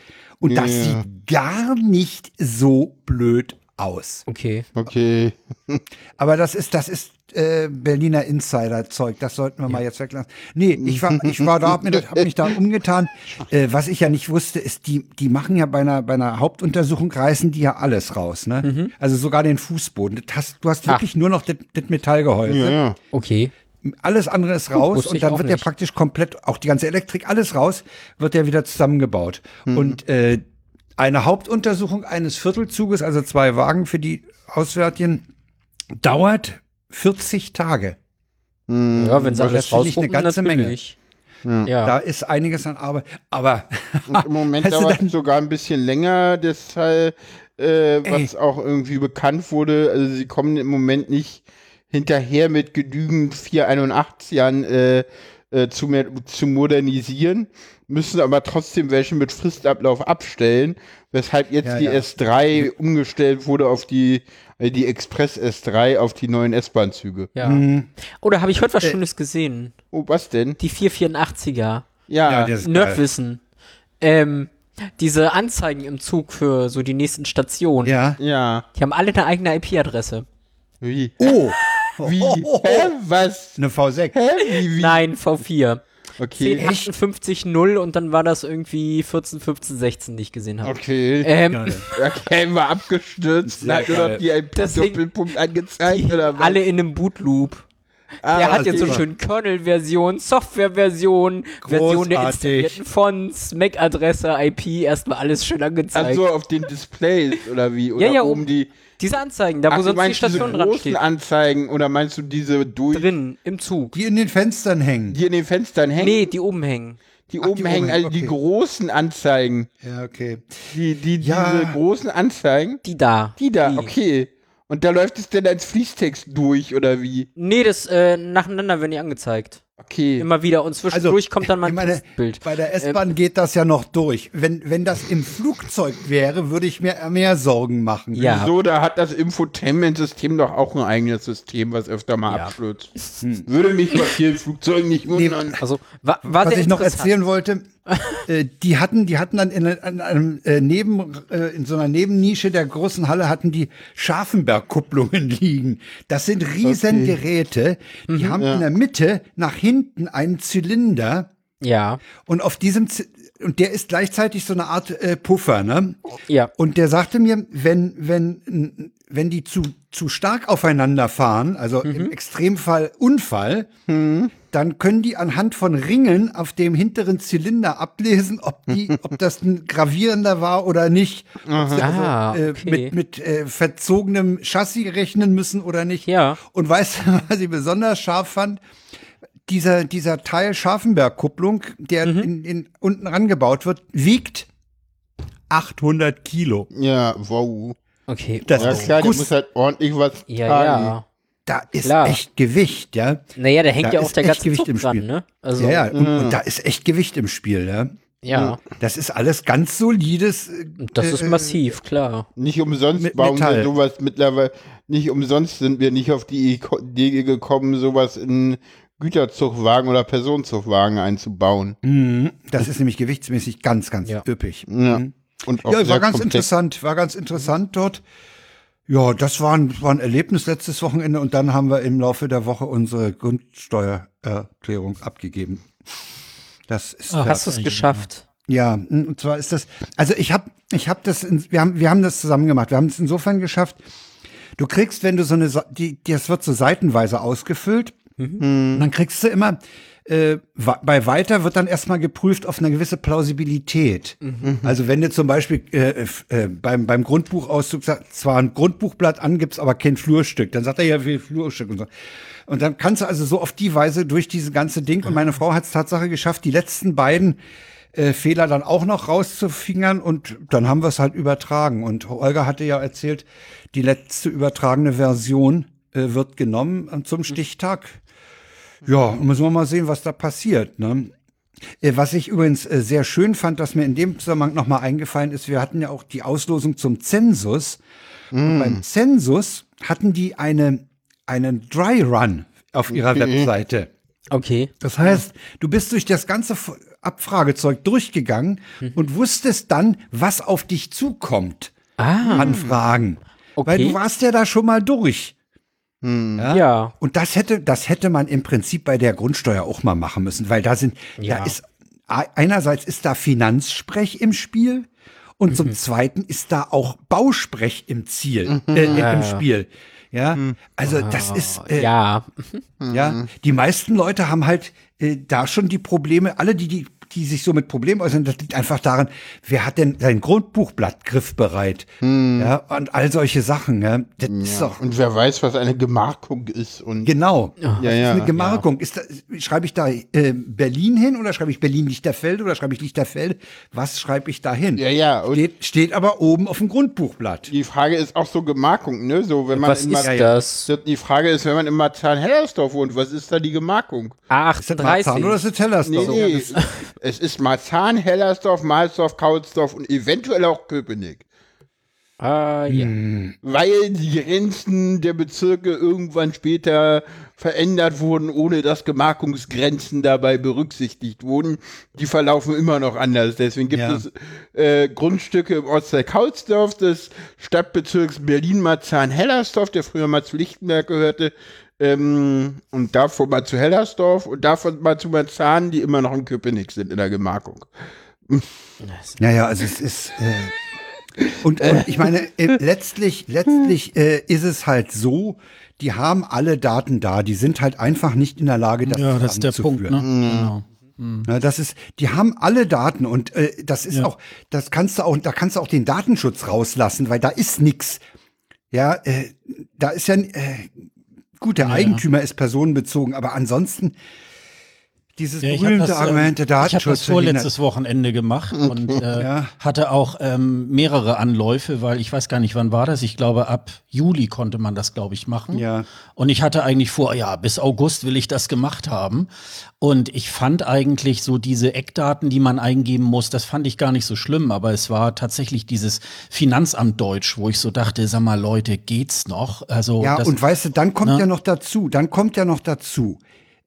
Und das Ja. sieht gar nicht so blöd aus. Okay. Okay. Aber das ist, das ist äh, Berliner Insider-Zeug. Das sollten wir mal jetzt weglassen. Nee, ich war, ich war da, hab, mir das, hab mich da umgetan. Äh, was ich ja nicht wusste, ist, die, die machen ja bei einer, bei einer Hauptuntersuchung, reißen die ja alles raus, ne? Also sogar den Fußboden. Das hast, du hast wirklich nur noch das das Metallgehäuse. Ja, ja. Okay. Alles andere ist raus und dann wird der praktisch komplett, auch die ganze Elektrik, alles raus, wird der wieder zusammengebaut. Und äh, eine Hauptuntersuchung eines Viertelzuges, also zwei Wagen für die Auswärtigen, dauert 40 Tage. Hm. Ja, wenn sie das alles finde ich eine ganze Menge. natürlich. Ja. Da ist einiges an Arbeit. Aber Und Im Moment dauert es sogar ein bisschen länger, deshalb, äh, was auch irgendwie bekannt wurde. Also sie kommen im Moment nicht hinterher mit genügend 481ern äh, äh, zu, zu modernisieren, müssen aber trotzdem welche mit Fristablauf abstellen, weshalb jetzt Ja, die ja. S3 umgestellt wurde auf die, äh, die Express S3 auf die neuen S-Bahn-Züge. ja. Mhm. Oder habe ich heute Äh, was Schönes gesehen? Oh, was denn? Die 484er. Ja, ja. Nerdwissen. Ähm, diese Anzeigen im Zug für so die nächsten Stationen, Ja. ja. die haben alle eine eigene IP-Adresse. Wie? Oh, Wie? Hä? Was? eine V6. Hä? Wie? wie? Nein, V4. Okay. 1058.0 und dann war das irgendwie 14, 15, 16, die ich gesehen habe. Okay. Ähm, Okay, war abgestürzt. Sehr Hat nur noch die ein Deswegen- Doppelpunkt angezeigt oder was? alle in einem Bootloop. Ah, Der hat jetzt so schön Kernel-Version, Software-Version, Version der installierten Fonts, MAC-Adresse, IP, erstmal alles schön angezeigt. Also auf den Displays oder wie? Oder Ja, ja, oben oben. die. Diese Anzeigen, da wo Ach, sonst die meinst diese Station dran großen steht. Anzeigen oder meinst du diese durch, Drin, im Zug. Die in den Fenstern hängen. die in den Fenstern hängen? Nee, die oben hängen. die Ach, oben die hängen, oben also hängen, die okay. großen Anzeigen. Ja, okay. Die, die, Ja. diese großen Anzeigen. Die da. Die da, okay. Und da läuft es denn als Fließtext durch oder wie? Nee, das äh, nacheinander werden die angezeigt. Okay. Immer wieder. Und zwischendurch kommt dann mal ich ein meine, Textbild. Bei der S-Bahn geht das ja noch durch. Wenn, wenn das im Flugzeug wäre, würde ich mir mehr Sorgen machen. Ja. So, da hat das Infotainment-System doch auch ein eigenes System, was öfter mal Ja. abstürzt. Würde mich bei vielen Flugzeugen nicht wundern. Also, wa Was ich noch erzählen wollte, äh, die hatten, die hatten dann in, in einem äh, Neben, äh, in so einer Nebennische der großen Halle hatten die Scharfenberg-Kupplungen liegen. Das sind riesen Geräte. Die haben in der Mitte nach hinten einen Zylinder Ja, und auf diesem Z und der ist gleichzeitig so eine Art äh, Puffer, ne? ja. Und der sagte mir, wenn, wenn, wenn die zu, zu stark aufeinander fahren, also im Extremfall Unfall, dann können die anhand von Ringen auf dem hinteren Zylinder ablesen, ob die, ob das ein gravierender war oder nicht. Ob sie Ah, äh, okay. mit mit äh, verzogenem Chassis rechnen müssen oder nicht. Ja. Und weißt du, was ich besonders scharf fand? Dieser, dieser Teil Scharfenberg-Kupplung, der Mhm. in, in, unten rangebaut wird, wiegt 800 Kilo. Ja, wow. Okay. Das Ja, ist klar, der Guss. muss halt ordentlich was ja, tragen. ja. Da ist Klar. echt Gewicht, ja. Naja, da hängt Da ja auch der ganze Gewicht Zug im dran, Spiel. ne? Also, ja, ja, und, und da ist echt Gewicht im Spiel, ja. ja. Das ist alles ganz solides. äh, Das ist äh, massiv, klar. Nicht umsonst Mit bauen Metall. wir sowas mittlerweile, nicht umsonst sind wir nicht auf die Idee gekommen, sowas in Güterzugwagen oder Personenzugwagen einzubauen. Mhm. Das ist nämlich gewichtsmäßig ganz, ganz Ja. üppig. Ja. Mhm. Und auch Ja, war ganz komplex. interessant, war ganz interessant dort. Ja, das war ein, war ein Erlebnis letztes Wochenende und dann haben wir im Laufe der Woche unsere Grundsteuererklärung abgegeben. Das ist äh, Hast du es geschafft? Ja, und zwar ist das, also ich habe ich hab das, in, wir haben, wir haben das zusammen gemacht. Wir haben es insofern geschafft. Du kriegst, wenn du so eine, die, das wird so seitenweise ausgefüllt. Und dann kriegst du immer, äh, bei weiter wird dann erstmal geprüft auf eine gewisse Plausibilität. Also wenn du zum Beispiel äh, äh, beim, beim Grundbuchauszug zwar ein Grundbuchblatt angibst, aber kein Flurstück, dann sagt er ja wie Flurstück und so. Und dann kannst du also so auf die Weise durch diese ganze Ding. Und meine Frau hat es Tatsache geschafft, die letzten beiden äh, Fehler dann auch noch rauszufingern und dann haben wir es halt übertragen. Und Olga hatte ja erzählt, die letzte übertragene Version äh, wird genommen äh, zum Stichtag. Ja, müssen wir mal sehen, was da passiert. Ne? Äh, Was ich übrigens äh, sehr schön fand, dass mir in dem Zusammenhang nochmal eingefallen ist, wir hatten ja auch die Auslosung zum Zensus. Und beim Zensus hatten die eine, einen Dry Run auf ihrer Webseite. Okay. Das heißt, du bist durch das ganze Abfragezeug durchgegangen und wusstest dann, was auf dich zukommt Ah, an Fragen. Weil Okay. du warst ja da schon mal durch. Ja? ja. Und das hätte, das hätte man im Prinzip bei der Grundsteuer auch mal machen müssen, weil da sind, Ja. da ist, einerseits ist da Finanzsprech im Spiel und Mhm. zum Zweiten ist da auch Bausprech im Ziel, äh, im Spiel. Ja, also das ist, äh, ja. ja, die meisten Leute haben halt äh, da schon die Probleme, alle, die, die, die sich so mit Problemen äußern, das liegt einfach daran, wer hat denn sein Grundbuchblatt griffbereit? Ja, und all solche Sachen, ja. Das ist doch, Und wer weiß, was eine Gemarkung ist. Und genau. Ja, das ist ja, eine Gemarkung. Ist da, schreibe ich da äh, Berlin hin oder schreibe ich Berlin-Lichterfelde oder schreibe ich Lichterfelde? Was schreibe ich da hin? ja, ja. Und Steht, steht aber oben auf dem Grundbuchblatt. die Frage ist auch so Gemarkung, ne? So, wenn man Was in ist das? Die Frage ist, wenn man in Marzahn-Hellersdorf wohnt, was ist da die Gemarkung? Ist das Marzahn oder ist A38. das Hellersdorf? Nee, nee. es ist Marzahn, Hellersdorf, Mahlsdorf, Kautsdorf und eventuell auch Köpenick. Ah, ja. Weil die Grenzen der Bezirke irgendwann später verändert wurden, ohne dass Gemarkungsgrenzen dabei berücksichtigt wurden. Die verlaufen immer noch anders. Deswegen gibt Ja. es äh, Grundstücke im Ortsteil Kautsdorf des Stadtbezirks Berlin-Marzahn-Hellersdorf, der früher mal zu Lichtenberg gehörte. Ähm, und davon mal zu Hellersdorf und davon mal zu Marzahn, die immer noch in Köpenick sind in der Gemarkung. Ja, ja, also es ist. Äh, und, und ich meine, äh, letztlich, letztlich äh, ist es halt so, die haben alle Daten da, die sind halt einfach nicht in der Lage, das Ja, das ist der Punkt, ne? zusammenzuführen. Genau. Ja, das ist, die haben alle Daten und äh, das ist Ja. auch, das kannst du auch, da kannst du auch den Datenschutz rauslassen, weil da ist nix. Ja, äh, da ist ja, äh, gut, der Eigentümer ist personenbezogen, aber ansonsten dieses Ja, berühmte das, ähm, Argument der Ich habe Datenschutz. das vorletztes Wochenende gemacht und äh, Ja. hatte auch ähm, mehrere Anläufe, weil ich weiß gar nicht, wann war das. Ich glaube, ab Juli konnte man das, glaube ich, machen. Ja. Und ich hatte eigentlich vor, ja, bis August will ich das gemacht haben. Und ich fand eigentlich so diese Eckdaten, die man eingeben muss, das fand ich gar nicht so schlimm. Aber es war tatsächlich dieses Finanzamt Deutsch, wo ich so dachte, sag mal, Leute, geht's noch? Also Ja, das, und weißt du, dann kommt ne? ja noch dazu, dann kommt ja noch dazu,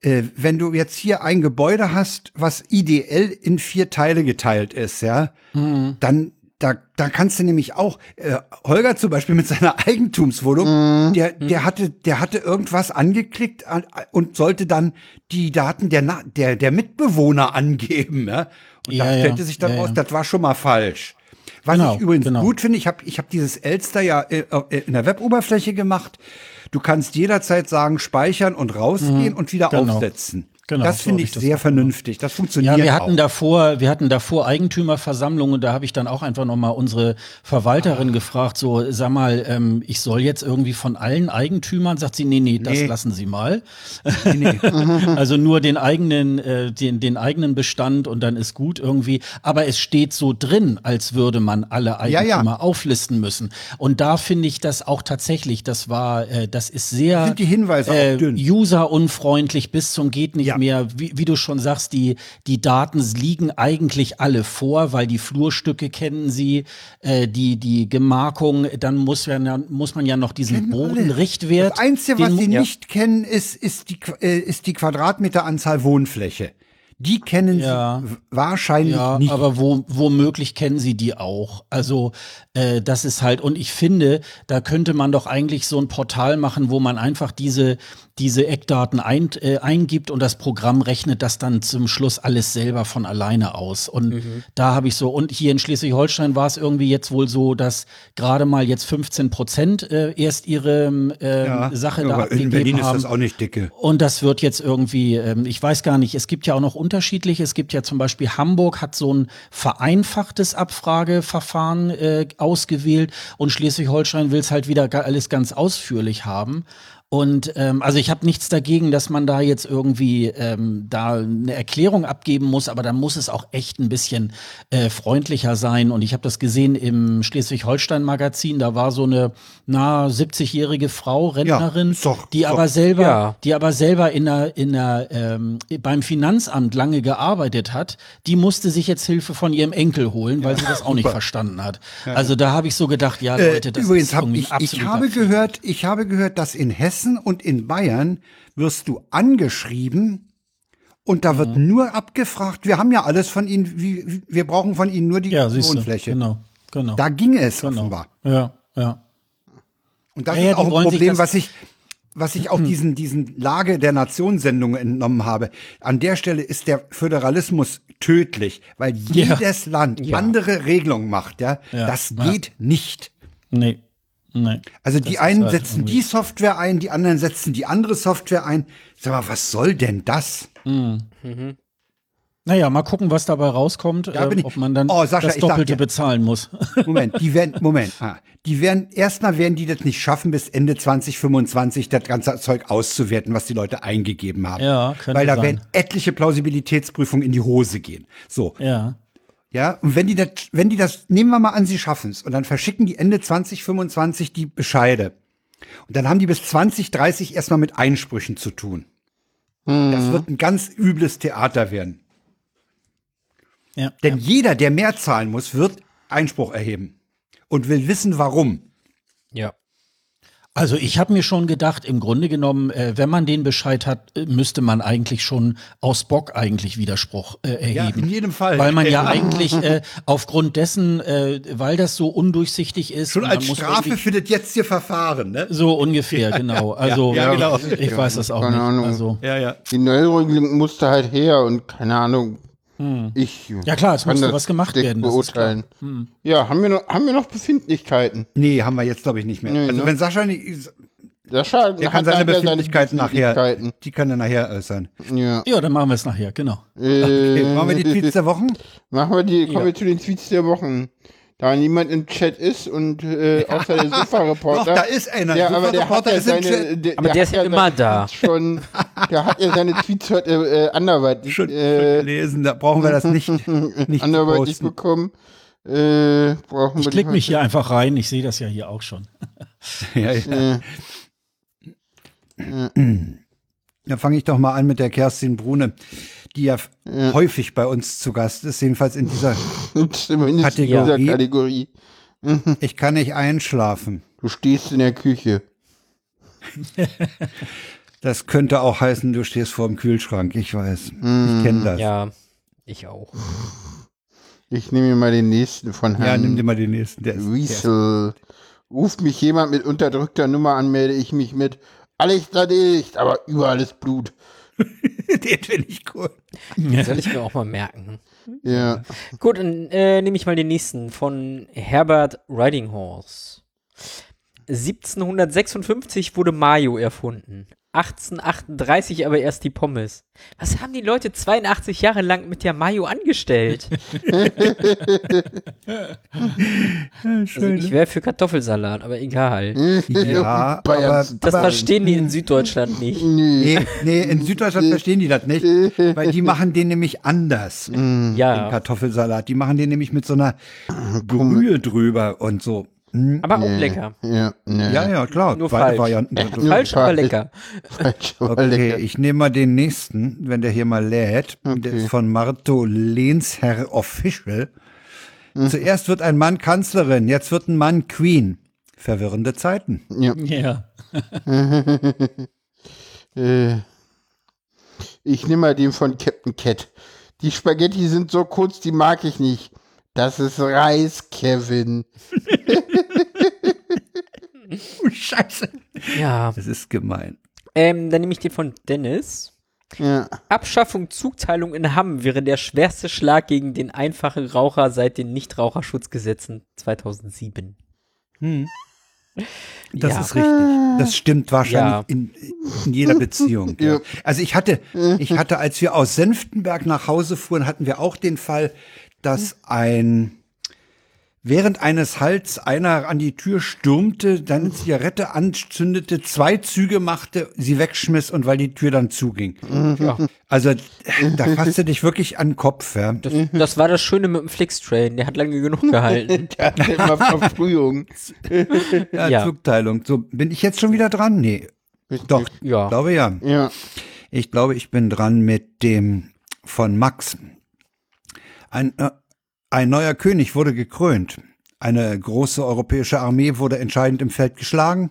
äh, wenn du jetzt hier ein Gebäude hast, was ideell in vier Teile geteilt ist, ja, Mhm. dann da, da kannst du nämlich auch, äh, Holger zum Beispiel mit seiner Eigentumswohnung, Mhm. der, der hatte, der hatte irgendwas angeklickt an, und sollte dann die Daten der, der, der Mitbewohner angeben, ja. Und Ja, da ja, stellte sich dann ja, raus, ja. das war schon mal falsch. Was Genau, ich übrigens genau. gut finde, ich habe ich hab dieses Elster ja äh, äh, in der Weboberfläche gemacht. Du kannst jederzeit sagen, speichern und rausgehen und wieder genau. aufsetzen. Genau, das so finde hab ich das sehr vernünftig. Das funktioniert Ja, wir hatten auch. davor, wir hatten davor Eigentümerversammlungen, da habe ich dann auch einfach nochmal unsere Verwalterin gefragt, so, sag mal, ähm, ich soll jetzt irgendwie von allen Eigentümern, sagt sie, nee, nee, das Nee. lassen Sie mal. Nee, nee. also nur den eigenen, äh, den, den eigenen Bestand und dann ist gut irgendwie. Aber es steht so drin, als würde man alle Ja, Eigentümer ja. auflisten müssen. Und da finde ich das auch tatsächlich, das war, äh, das ist sehr Sind die Hinweise auch äh, dünn? userunfreundlich bis zum geht nicht Ja. Mehr. Wie, wie du schon sagst, die, die Daten liegen eigentlich alle vor, weil die Flurstücke kennen sie, äh, die, die Gemarkung, dann muss, ja, muss man ja noch diesen. Bodenrichtwert. Das Einzige, was sie mu- nicht kennen, ist, ist, die, äh, ist die Quadratmeteranzahl Wohnfläche. Die kennen Ja. sie wahrscheinlich Ja, nicht. aber wo, womöglich kennen sie die auch. Also äh, das ist halt, und ich finde, da könnte man doch eigentlich so ein Portal machen, wo man einfach diese, diese Eckdaten ein, äh, eingibt und das Programm rechnet das dann zum Schluss alles selber von alleine aus. Und Mhm. da habe ich so, und hier in Schleswig-Holstein war es irgendwie jetzt wohl so, dass gerade mal jetzt 15 Prozent äh, erst ihre äh, ja. Sache da aber abgegeben in Berlin haben. ist das auch nicht dicke. Und das wird jetzt irgendwie, ähm, ich weiß gar nicht, es gibt ja auch noch unterschiedliche. Es gibt ja zum Beispiel Hamburg hat so ein vereinfachtes Abfrageverfahren äh, ausgewählt und Schleswig-Holstein will es halt wieder alles ganz ausführlich haben. Und ähm, also ich habe nichts dagegen, dass man da jetzt irgendwie ähm, da eine Erklärung abgeben muss, aber dann muss es auch echt ein bisschen äh, freundlicher sein. Und ich habe das gesehen im Schleswig-Holstein-Magazin, da war so eine na 70-jährige Frau, Rentnerin, ist doch- die ist aber doch- selber, Ja. die aber selber in der, in der, ähm, beim Finanzamt lange gearbeitet hat, die musste sich jetzt Hilfe von ihrem Enkel holen, weil sie das auch nicht verstanden hat. Also da habe ich so gedacht, ja Äh, Leute, das übrigens, ist hab irgendwie ich, ein ich absoluter habe gehört, ich habe gehört, dass in Hessen und in Bayern wirst du angeschrieben und da Mhm. wird nur abgefragt. Wir haben ja alles von Ihnen, wie, wir brauchen von Ihnen nur die Ja, Wohnfläche. genau, genau. Da ging es genau. offenbar. Ja, ja. Und das Ja, ja, ist auch ein Problem, was ich, was ich auch diesen, diesen Lage der Nationssendungen entnommen habe. An der Stelle ist der Föderalismus tödlich, weil Ja. jedes Land andere Regelungen macht, ja. Ja, Das ja. geht nicht. Nee. Nee. Also die einen halt setzen irgendwie- die Software ein, die anderen setzen die andere Software ein. Sag mal, was soll denn das? Naja, mal gucken, was dabei rauskommt, Da bin äh, ob man dann Oh, Sascha, das sag Doppelte dir- bezahlen muss. Moment, die werden, Moment, ah, die werden, erstmal werden die das nicht schaffen, bis Ende 2025 das ganze Zeug auszuwerten, was die Leute eingegeben haben. Ja, könnte Weil da sein. werden etliche Plausibilitätsprüfungen in die Hose gehen. So, ja. Ja, und wenn die das, wenn die das, nehmen wir mal an, sie schaffen es, und dann verschicken die Ende 2025 die Bescheide. Und dann haben die bis 2030 erstmal mit Einsprüchen zu tun. Das wird ein ganz übles Theater werden. Ja. Denn jeder, der mehr zahlen muss, wird Einspruch erheben und will wissen, warum. Ja. Also ich habe mir schon gedacht, im Grunde genommen, äh, wenn man den Bescheid hat, äh, müsste man eigentlich schon aus Bock eigentlich Widerspruch äh, Ja, erheben. in jedem Fall. Weil man ja eigentlich äh, aufgrund dessen, äh, weil das so undurchsichtig ist, Schon als muss Strafe für das jetzige Verfahren, ne? so ungefähr, genau. Also ja, genau. ich weiß das auch Keine nicht. Ahnung. Also Ja, ja. Die Neuregelung musste halt her und keine Ahnung. Ich Hm. Ja, klar, es das was gemacht werden, Beurteilen. Ja, haben wir noch, haben wir noch Befindlichkeiten? Nee, haben wir jetzt, glaube ich, nicht mehr. Nee, also ne? wenn Sascha nicht, Sascha der kann seine hat ja Befindlichkeiten nachher, Befindlichkeiten. die kann er nachher äußern. Ja. ja, dann machen wir es nachher, genau. Okay, Äh, machen wir die Tweets der Wochen? Machen wir die, kommen wir zu den Tweets der Wochen. Da niemand im Chat ist und äh, außer der Sofa-Reporter. Doch, da ist einer. Ja, aber der hat ja ist im seine, Chat. der, Aber der ist hat ja immer da. Schon, der hat ja seine Tweets heute äh, anderweitig, Schon äh, lesen, da brauchen wir das nicht, nicht anderweitig posten. bekommen. Äh, brauchen Ich klicke mich hier einfach rein, ich sehe das ja hier auch schon. Ja, ja. Äh, Dann fange ich doch mal an mit der Kerstin Brune, die ja, f- häufig bei uns zu Gast ist, jedenfalls in dieser zumindest in dieser Kategorie. Kategorie. Ich kann nicht einschlafen. Du stehst in der Küche. Das könnte auch heißen, du stehst vor dem Kühlschrank, ich weiß. Ich kenne das. Ja, Ja, ich auch. Ich nehme mir mal den nächsten von Herrn nimm dir mal den nächsten. Der ist, der ist, Wiesel. Ruft mich jemand mit unterdrückter Nummer an, melde ich mich mit alles erledigt, aber überall ist Blut. den finde ich cool. Soll ich mir auch mal merken. Ja. Gut, dann äh, nehme ich mal den nächsten von Herbert Ridinghorse. 1756 wurde Mayo erfunden. 1838 aber erst die Pommes. Was haben die Leute 82 Jahre lang mit der Mayo angestellt? also ich wäre für Kartoffelsalat, aber egal. Ja, aber, Das aber verstehen die in Süddeutschland nicht. nee, nee, in Süddeutschland verstehen die das nicht, weil die machen den nämlich anders. Den Ja, Kartoffelsalat. Die machen den nämlich mit so einer Brühe drüber und so. Hm? aber auch lecker. Ja. Ja, ja, klar. Nur Beide falsch. Varianten. so. Falsch, aber lecker. Falsch, aber Okay, lecker. ich nehme mal den nächsten, wenn der hier mal lädt. Der Okay. ist von Marto Lehnsherr Official. Zuerst wird ein Mann Kanzlerin, jetzt wird ein Mann Queen. Verwirrende Zeiten. Ja. Ja. Äh, ich nehme mal den von Captain Cat. Die Spaghetti sind so kurz, die mag ich nicht. Das ist Reis, Kevin. Oh, Scheiße. Ja. Das ist gemein. Ähm, dann nehme ich den von Dennis. Ja. Abschaffung Zugteilung in Hamm wäre der schwerste Schlag gegen den einfachen Raucher seit den Nichtraucherschutzgesetzen 2007. Das Ja. ist richtig. Das stimmt wahrscheinlich Ja. in, in jeder Beziehung. Ja. Also ich hatte, ich hatte, als wir aus Senftenberg nach Hause fuhren, hatten wir auch den Fall, dass ein während eines Halts einer an die Tür stürmte, dann eine Zigarette anzündete, zwei Züge machte, sie wegschmiss und weil die Tür dann zuging. Ja. Also da fasste dich wirklich an den Kopf. Ja. Das, das war das Schöne mit dem Flixtrain, der hat lange genug gehalten. Der hat immer Verfrühung. Ja, Ja. Zugteilung. So, bin ich jetzt schon wieder dran? Nee. Doch, Ja. glaube ja. Ja. Ich glaube, ich bin dran mit dem von Max. Ein, äh, ein neuer König wurde gekrönt. Eine große europäische Armee wurde entscheidend im Feld geschlagen.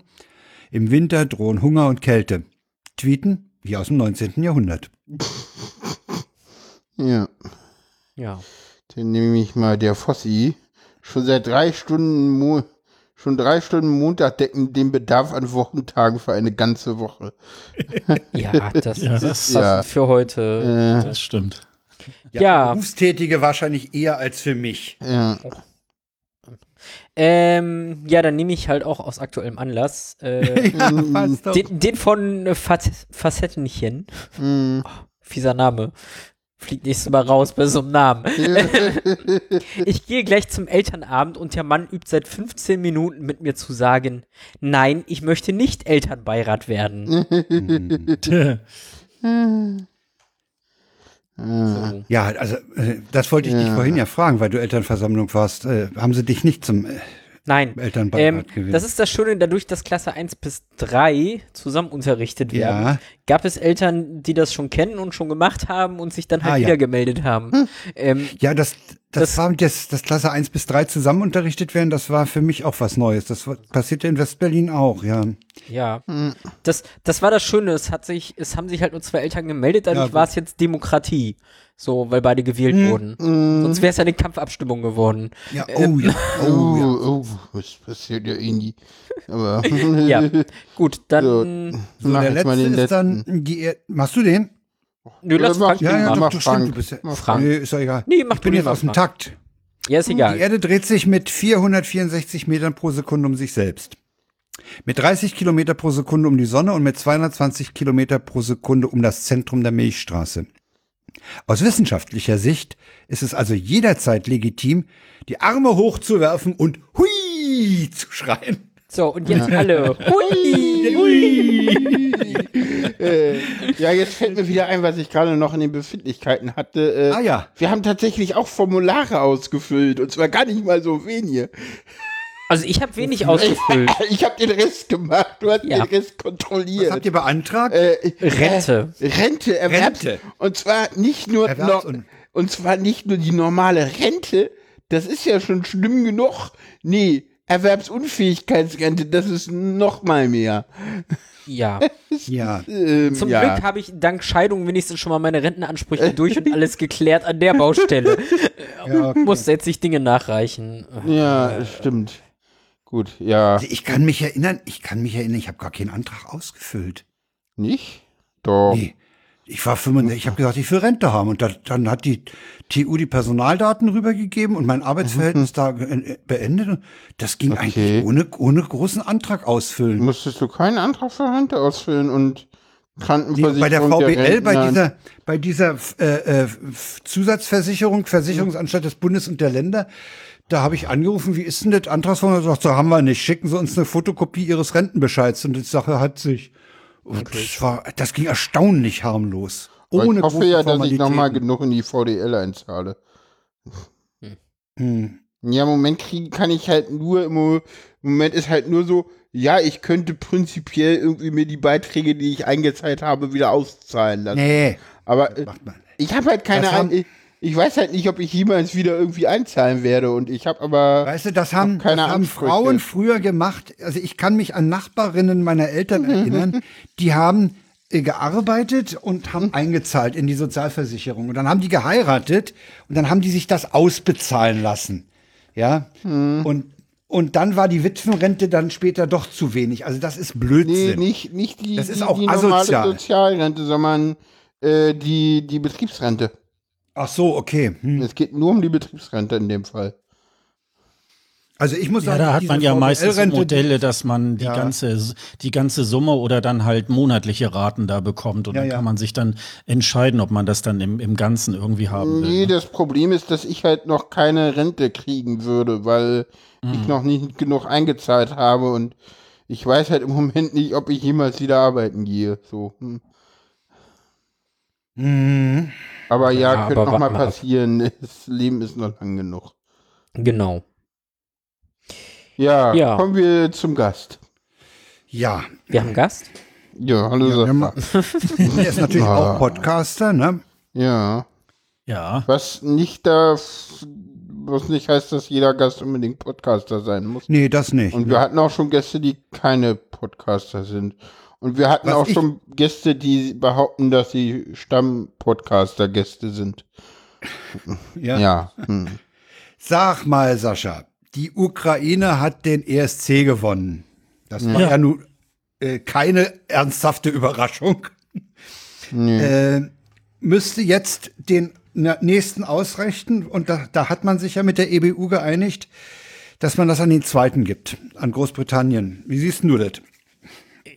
Im Winter drohen Hunger und Kälte. Tweeten wie aus dem 19. Jahrhundert. Ja. Ja. Dann nehme ich mal der Fossi. Schon seit drei Stunden, Mo schon drei Stunden Montag decken den Bedarf an Wochentagen für eine ganze Woche. Ja, das Ja, ist das- ja. für heute. Das stimmt. Ja. Berufstätige wahrscheinlich eher als für mich. Ja. Ähm, ja, dann nehme ich halt auch aus aktuellem Anlass äh, ja, den, den von äh, Facettenchen. Hm. Fieser Name. Fliegt nächstes Mal raus bei so einem Namen. Ich gehe gleich zum Elternabend und der Mann übt seit 15 Minuten mit mir zu sagen, nein, ich möchte nicht Elternbeirat werden. So. Ja, also äh, das wollte ich dich Ja. vorhin ja fragen, weil du Elternversammlung warst. Äh, haben sie dich nicht zum äh, Nein. Elternbeirat Ähm, das ist das Schöne, dadurch, dass Klasse 1 bis 3 zusammen unterrichtet werden, Ja. gab es Eltern, die das schon kennen und schon gemacht haben und sich dann halt Ah, ja. wieder gemeldet haben. Ähm, Ja, das, das, Das- war das, das Klasse 1 bis 3 zusammen unterrichtet werden, das war für mich auch was Neues. Das passierte in Westberlin auch, ja. ja. Das, das war das Schöne, es hat sich, es haben sich halt nur zwei Eltern gemeldet, dadurch Ja, war es jetzt Demokratie. So, weil beide gewählt Hm. wurden. Sonst wäre es ja eine Kampfabstimmung geworden. Ja, oh ja. Oh, Oh, ja. oh, was passiert ja eh nie. Aber Ja. Gut, dann. So, Mach der jetzt mal letzte den ist dann die Er Machst du den? Nö, lass Frank ja, den ja, doch, Frank. stimmt, du bist ja. Nee, ist doch egal. Nee, mach ich bin jetzt aus dem Takt. Ja, ist Die egal. Erde dreht sich mit 464 Metern pro Sekunde um sich selbst. Mit 30 Kilometer pro Sekunde um die Sonne und mit 220 Kilometer pro Sekunde um das Zentrum der Milchstraße. Aus wissenschaftlicher Sicht ist es also jederzeit legitim, die Arme hochzuwerfen und Hui zu schreien. So, und jetzt alle. Hui! äh, ja, jetzt fällt mir wieder ein, was ich gerade noch in den Befindlichkeiten hatte. Äh, Ah ja. Wir haben tatsächlich auch Formulare ausgefüllt und zwar gar nicht mal so wenige. Also ich habe wenig ausgefüllt. Ich habe den Rest gemacht, du hast Ja. den Rest Was kontrolliert. habt ihr beantragt? Äh, Rente. Äh, Rente, Erwerbs Rente. Und zwar nicht nur no, und- und zwar nicht nur die normale Rente, das ist ja schon schlimm genug. Nee, Erwerbsunfähigkeitsrente, das ist noch mal mehr. Ja. ja. Ähm, Zum ja. Glück habe ich dank Scheidung wenigstens schon mal meine Rentenansprüche durch und alles geklärt an der Baustelle. ja okay. Muss jetzt nicht Dinge nachreichen. Ja, stimmt. Gut, ja. Also ich kann mich erinnern, ich kann mich erinnern, ich habe gar keinen Antrag ausgefüllt. Nicht? Doch. Nee. Ich war 65, ich habe gesagt, ich will Rente haben. Und da, dann hat die TU die Personaldaten rübergegeben und mein Arbeitsverhältnis da ge- beendet. Das ging Okay. eigentlich ohne, ohne großen Antrag ausfüllen. Musstest du keinen Antrag für Rente ausfüllen und Krankenversicherung. bei der VBL, bei Rentner. dieser, bei dieser äh, äh, Zusatzversicherung, Versicherungsanstalt des Bundes und der Länder, da habe ich angerufen, wie ist denn das Antragsform? Er sagt, so haben wir nicht. Schicken Sie uns eine Fotokopie Ihres Rentenbescheids. Und die Sache hat sich. Und das, war, das ging erstaunlich harmlos. Ohne ich hoffe ja, dass ich nochmal genug in die VDL einzahle. Hm. Ja, im Moment kriegen kann ich halt nur, im Mo- im Moment ist halt nur so, ja, ich könnte prinzipiell irgendwie mir die Beiträge, die ich eingezahlt habe, wieder auszahlen lassen. Nee, Aber ich habe halt keine Ahnung. Ich, weiß halt nicht, ob ich jemals wieder irgendwie einzahlen werde. Und ich habe aber. Weißt du, das haben, keine das haben Ansprüche. Frauen früher gemacht. Also ich kann mich an Nachbarinnen meiner Eltern erinnern, die haben äh, gearbeitet und haben eingezahlt in die Sozialversicherung. Und dann haben die geheiratet und dann haben die sich das ausbezahlen lassen. Ja. Und, und dann war die Witwenrente dann später doch zu wenig. Also das ist Nee, Blödsinn. nicht, nicht die, Das ist die, auch die normale asozial. Sozialrente, sondern äh, die, die Betriebsrente. Ach so, okay. Hm. Es geht nur um die Betriebsrente in dem Fall. Also ich muss Ja, sagen, da hat man ja meistens Modelle, dass man die Ja. ganze die ganze Summe oder dann halt monatliche Raten da bekommt und Ja, dann ja. kann man sich dann entscheiden, ob man das dann im, im Ganzen irgendwie haben will. Nee, ne? das Problem ist, dass ich halt noch keine Rente kriegen würde, weil Mhm. ich noch nicht genug eingezahlt habe und ich weiß halt im Moment nicht, ob ich jemals wieder arbeiten gehe. So. Hm. Mhm. Aber ja, Ja, könnte aber noch mal warten wir ab. passieren. Das Leben ist noch lang genug. Genau. Ja, Ja. kommen wir zum Gast. Ja, Wir haben einen Gast. Ja, hallo Ja, Sascha. der ist natürlich Ah. auch Podcaster, ne? Ja. Ja. Was nicht das, was nicht heißt, dass jeder Gast unbedingt Podcaster sein muss. Nee, das nicht. Und wir hatten auch schon Gäste, die keine Podcaster sind. Und wir hatten Was auch schon Gäste, die behaupten, dass sie Stamm-Podcaster-Gäste sind. ja. Ja. Hm. Sag mal, Sascha, die Ukraine hat den ESC gewonnen. Das war ja, Ja. nun äh, keine ernsthafte Überraschung. Nee. Äh, müsste jetzt den nächsten ausrichten und da, da hat man sich ja mit der EBU geeinigt, dass man das an den zweiten gibt, an Großbritannien. Wie siehst du das?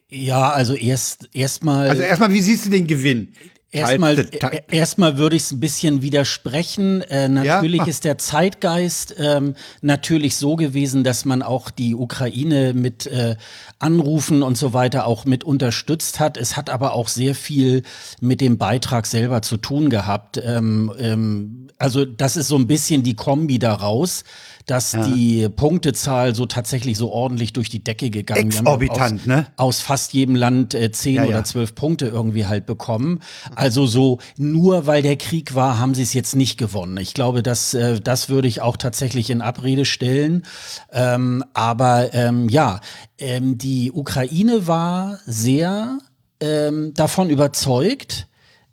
Ja, also erst erstmal Also erstmal, wie siehst du den Gewinn? Erstmal, äh, erstmal würde ich es ein bisschen widersprechen. Äh, natürlich mach. ist der Zeitgeist ähm, natürlich so gewesen, dass man auch die Ukraine mit äh, Anrufen und so weiter auch mit unterstützt hat. Es hat aber auch sehr viel mit dem Beitrag selber zu tun gehabt. Ähm, ähm, also das ist so ein bisschen die Kombi daraus, dass die Punktezahl so tatsächlich so ordentlich durch die Decke gegangen ist. Exorbitant, aus, ne? Aus fast jedem Land äh, zehn Ja, ja. oder zwölf Punkte irgendwie halt bekommen. Also so nur weil der Krieg war, haben sie es jetzt nicht gewonnen. Ich glaube, das, äh, das würde ich auch tatsächlich in Abrede stellen. Ähm, aber ähm, ja, ähm, die Ukraine war sehr ähm, davon überzeugt,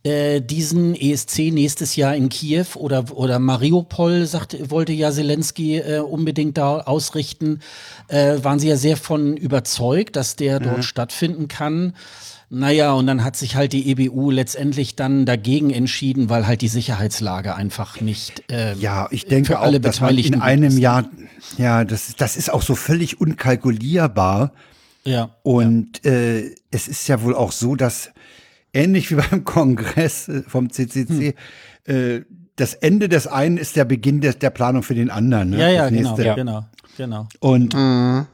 äh, diesen ESC nächstes Jahr in Kiew oder, oder Mariupol, sagt, wollte ja Zelensky äh, unbedingt da ausrichten, äh, waren sie ja sehr von überzeugt, dass der dort stattfinden kann. Naja, und dann hat sich halt die EBU letztendlich dann dagegen entschieden, weil halt die Sicherheitslage einfach nicht. Äh, Ja, ich denke für alle auch, man in Beteiligten einem ist. Jahr, ja, das, das ist auch so völlig unkalkulierbar. ja. Und äh, es ist ja wohl auch so, dass ähnlich wie beim Kongress äh, vom CCC, Hm. äh, das Ende des einen ist der Beginn des, der Planung für den anderen. Ne? Ja, ja, Das genau. Ja. genau, genau. Und Mhm.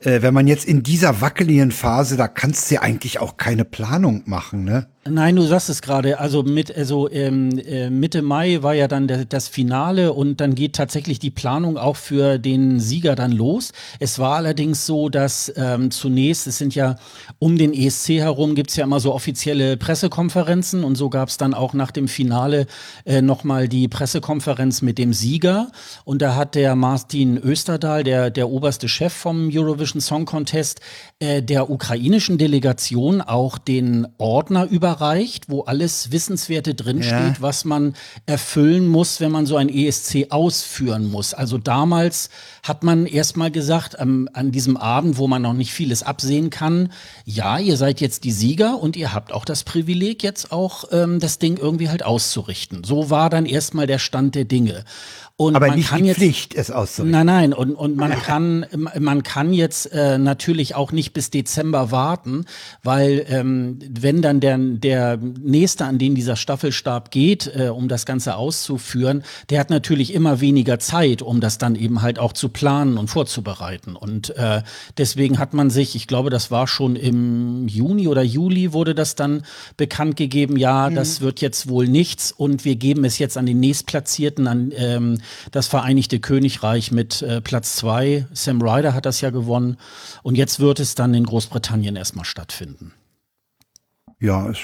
Äh, wenn man jetzt in dieser wackeligen Phase, da kannst du ja eigentlich auch keine Planung machen, ne? Nein, du sagst es gerade. Also mit, also ähm, äh, Mitte Mai war ja dann der, das Finale und dann geht tatsächlich die Planung auch für den Sieger dann los. Es war allerdings so, dass ähm, zunächst, es sind ja um den ESC herum gibt's ja immer so offizielle Pressekonferenzen und so gab's dann auch nach dem Finale äh, nochmal die Pressekonferenz mit dem Sieger und da hat der Martin Österdahl, der, der oberste Chef vom Eurovision Song Contest, äh, der ukrainischen Delegation auch den Ordner überreicht, wo alles Wissenswerte drinsteht, Ja. was man erfüllen muss, wenn man so ein ESC ausführen muss. Also damals hat man erstmal gesagt, am, an diesem Abend, wo man noch nicht vieles absehen kann, ja, ihr seid jetzt die Sieger und ihr habt auch das Privileg, jetzt auch ähm, das Ding irgendwie halt auszurichten. So war dann erstmal der Stand der Dinge. Und Aber man nicht kann die jetzt Pflicht, es auszurichten. Nein, nein, und, und man kann, man kann jetzt jetzt äh, natürlich auch nicht bis Dezember warten, weil ähm, wenn dann der, der nächste, an den dieser Staffelstab geht, äh, um das Ganze auszuführen, der hat natürlich immer weniger Zeit, um das dann eben halt auch zu planen und vorzubereiten. Und äh, deswegen hat man sich, ich glaube, das war schon im Juni oder Juli wurde das dann bekannt gegeben, ja, mhm. das wird jetzt wohl nichts und wir geben es jetzt an den nächstplatzierten, an ähm, das Vereinigte Königreich mit äh, Platz zwei. Sam Ryder hat das ja gewonnen und jetzt wird es dann in Großbritannien erstmal stattfinden. Ja, es,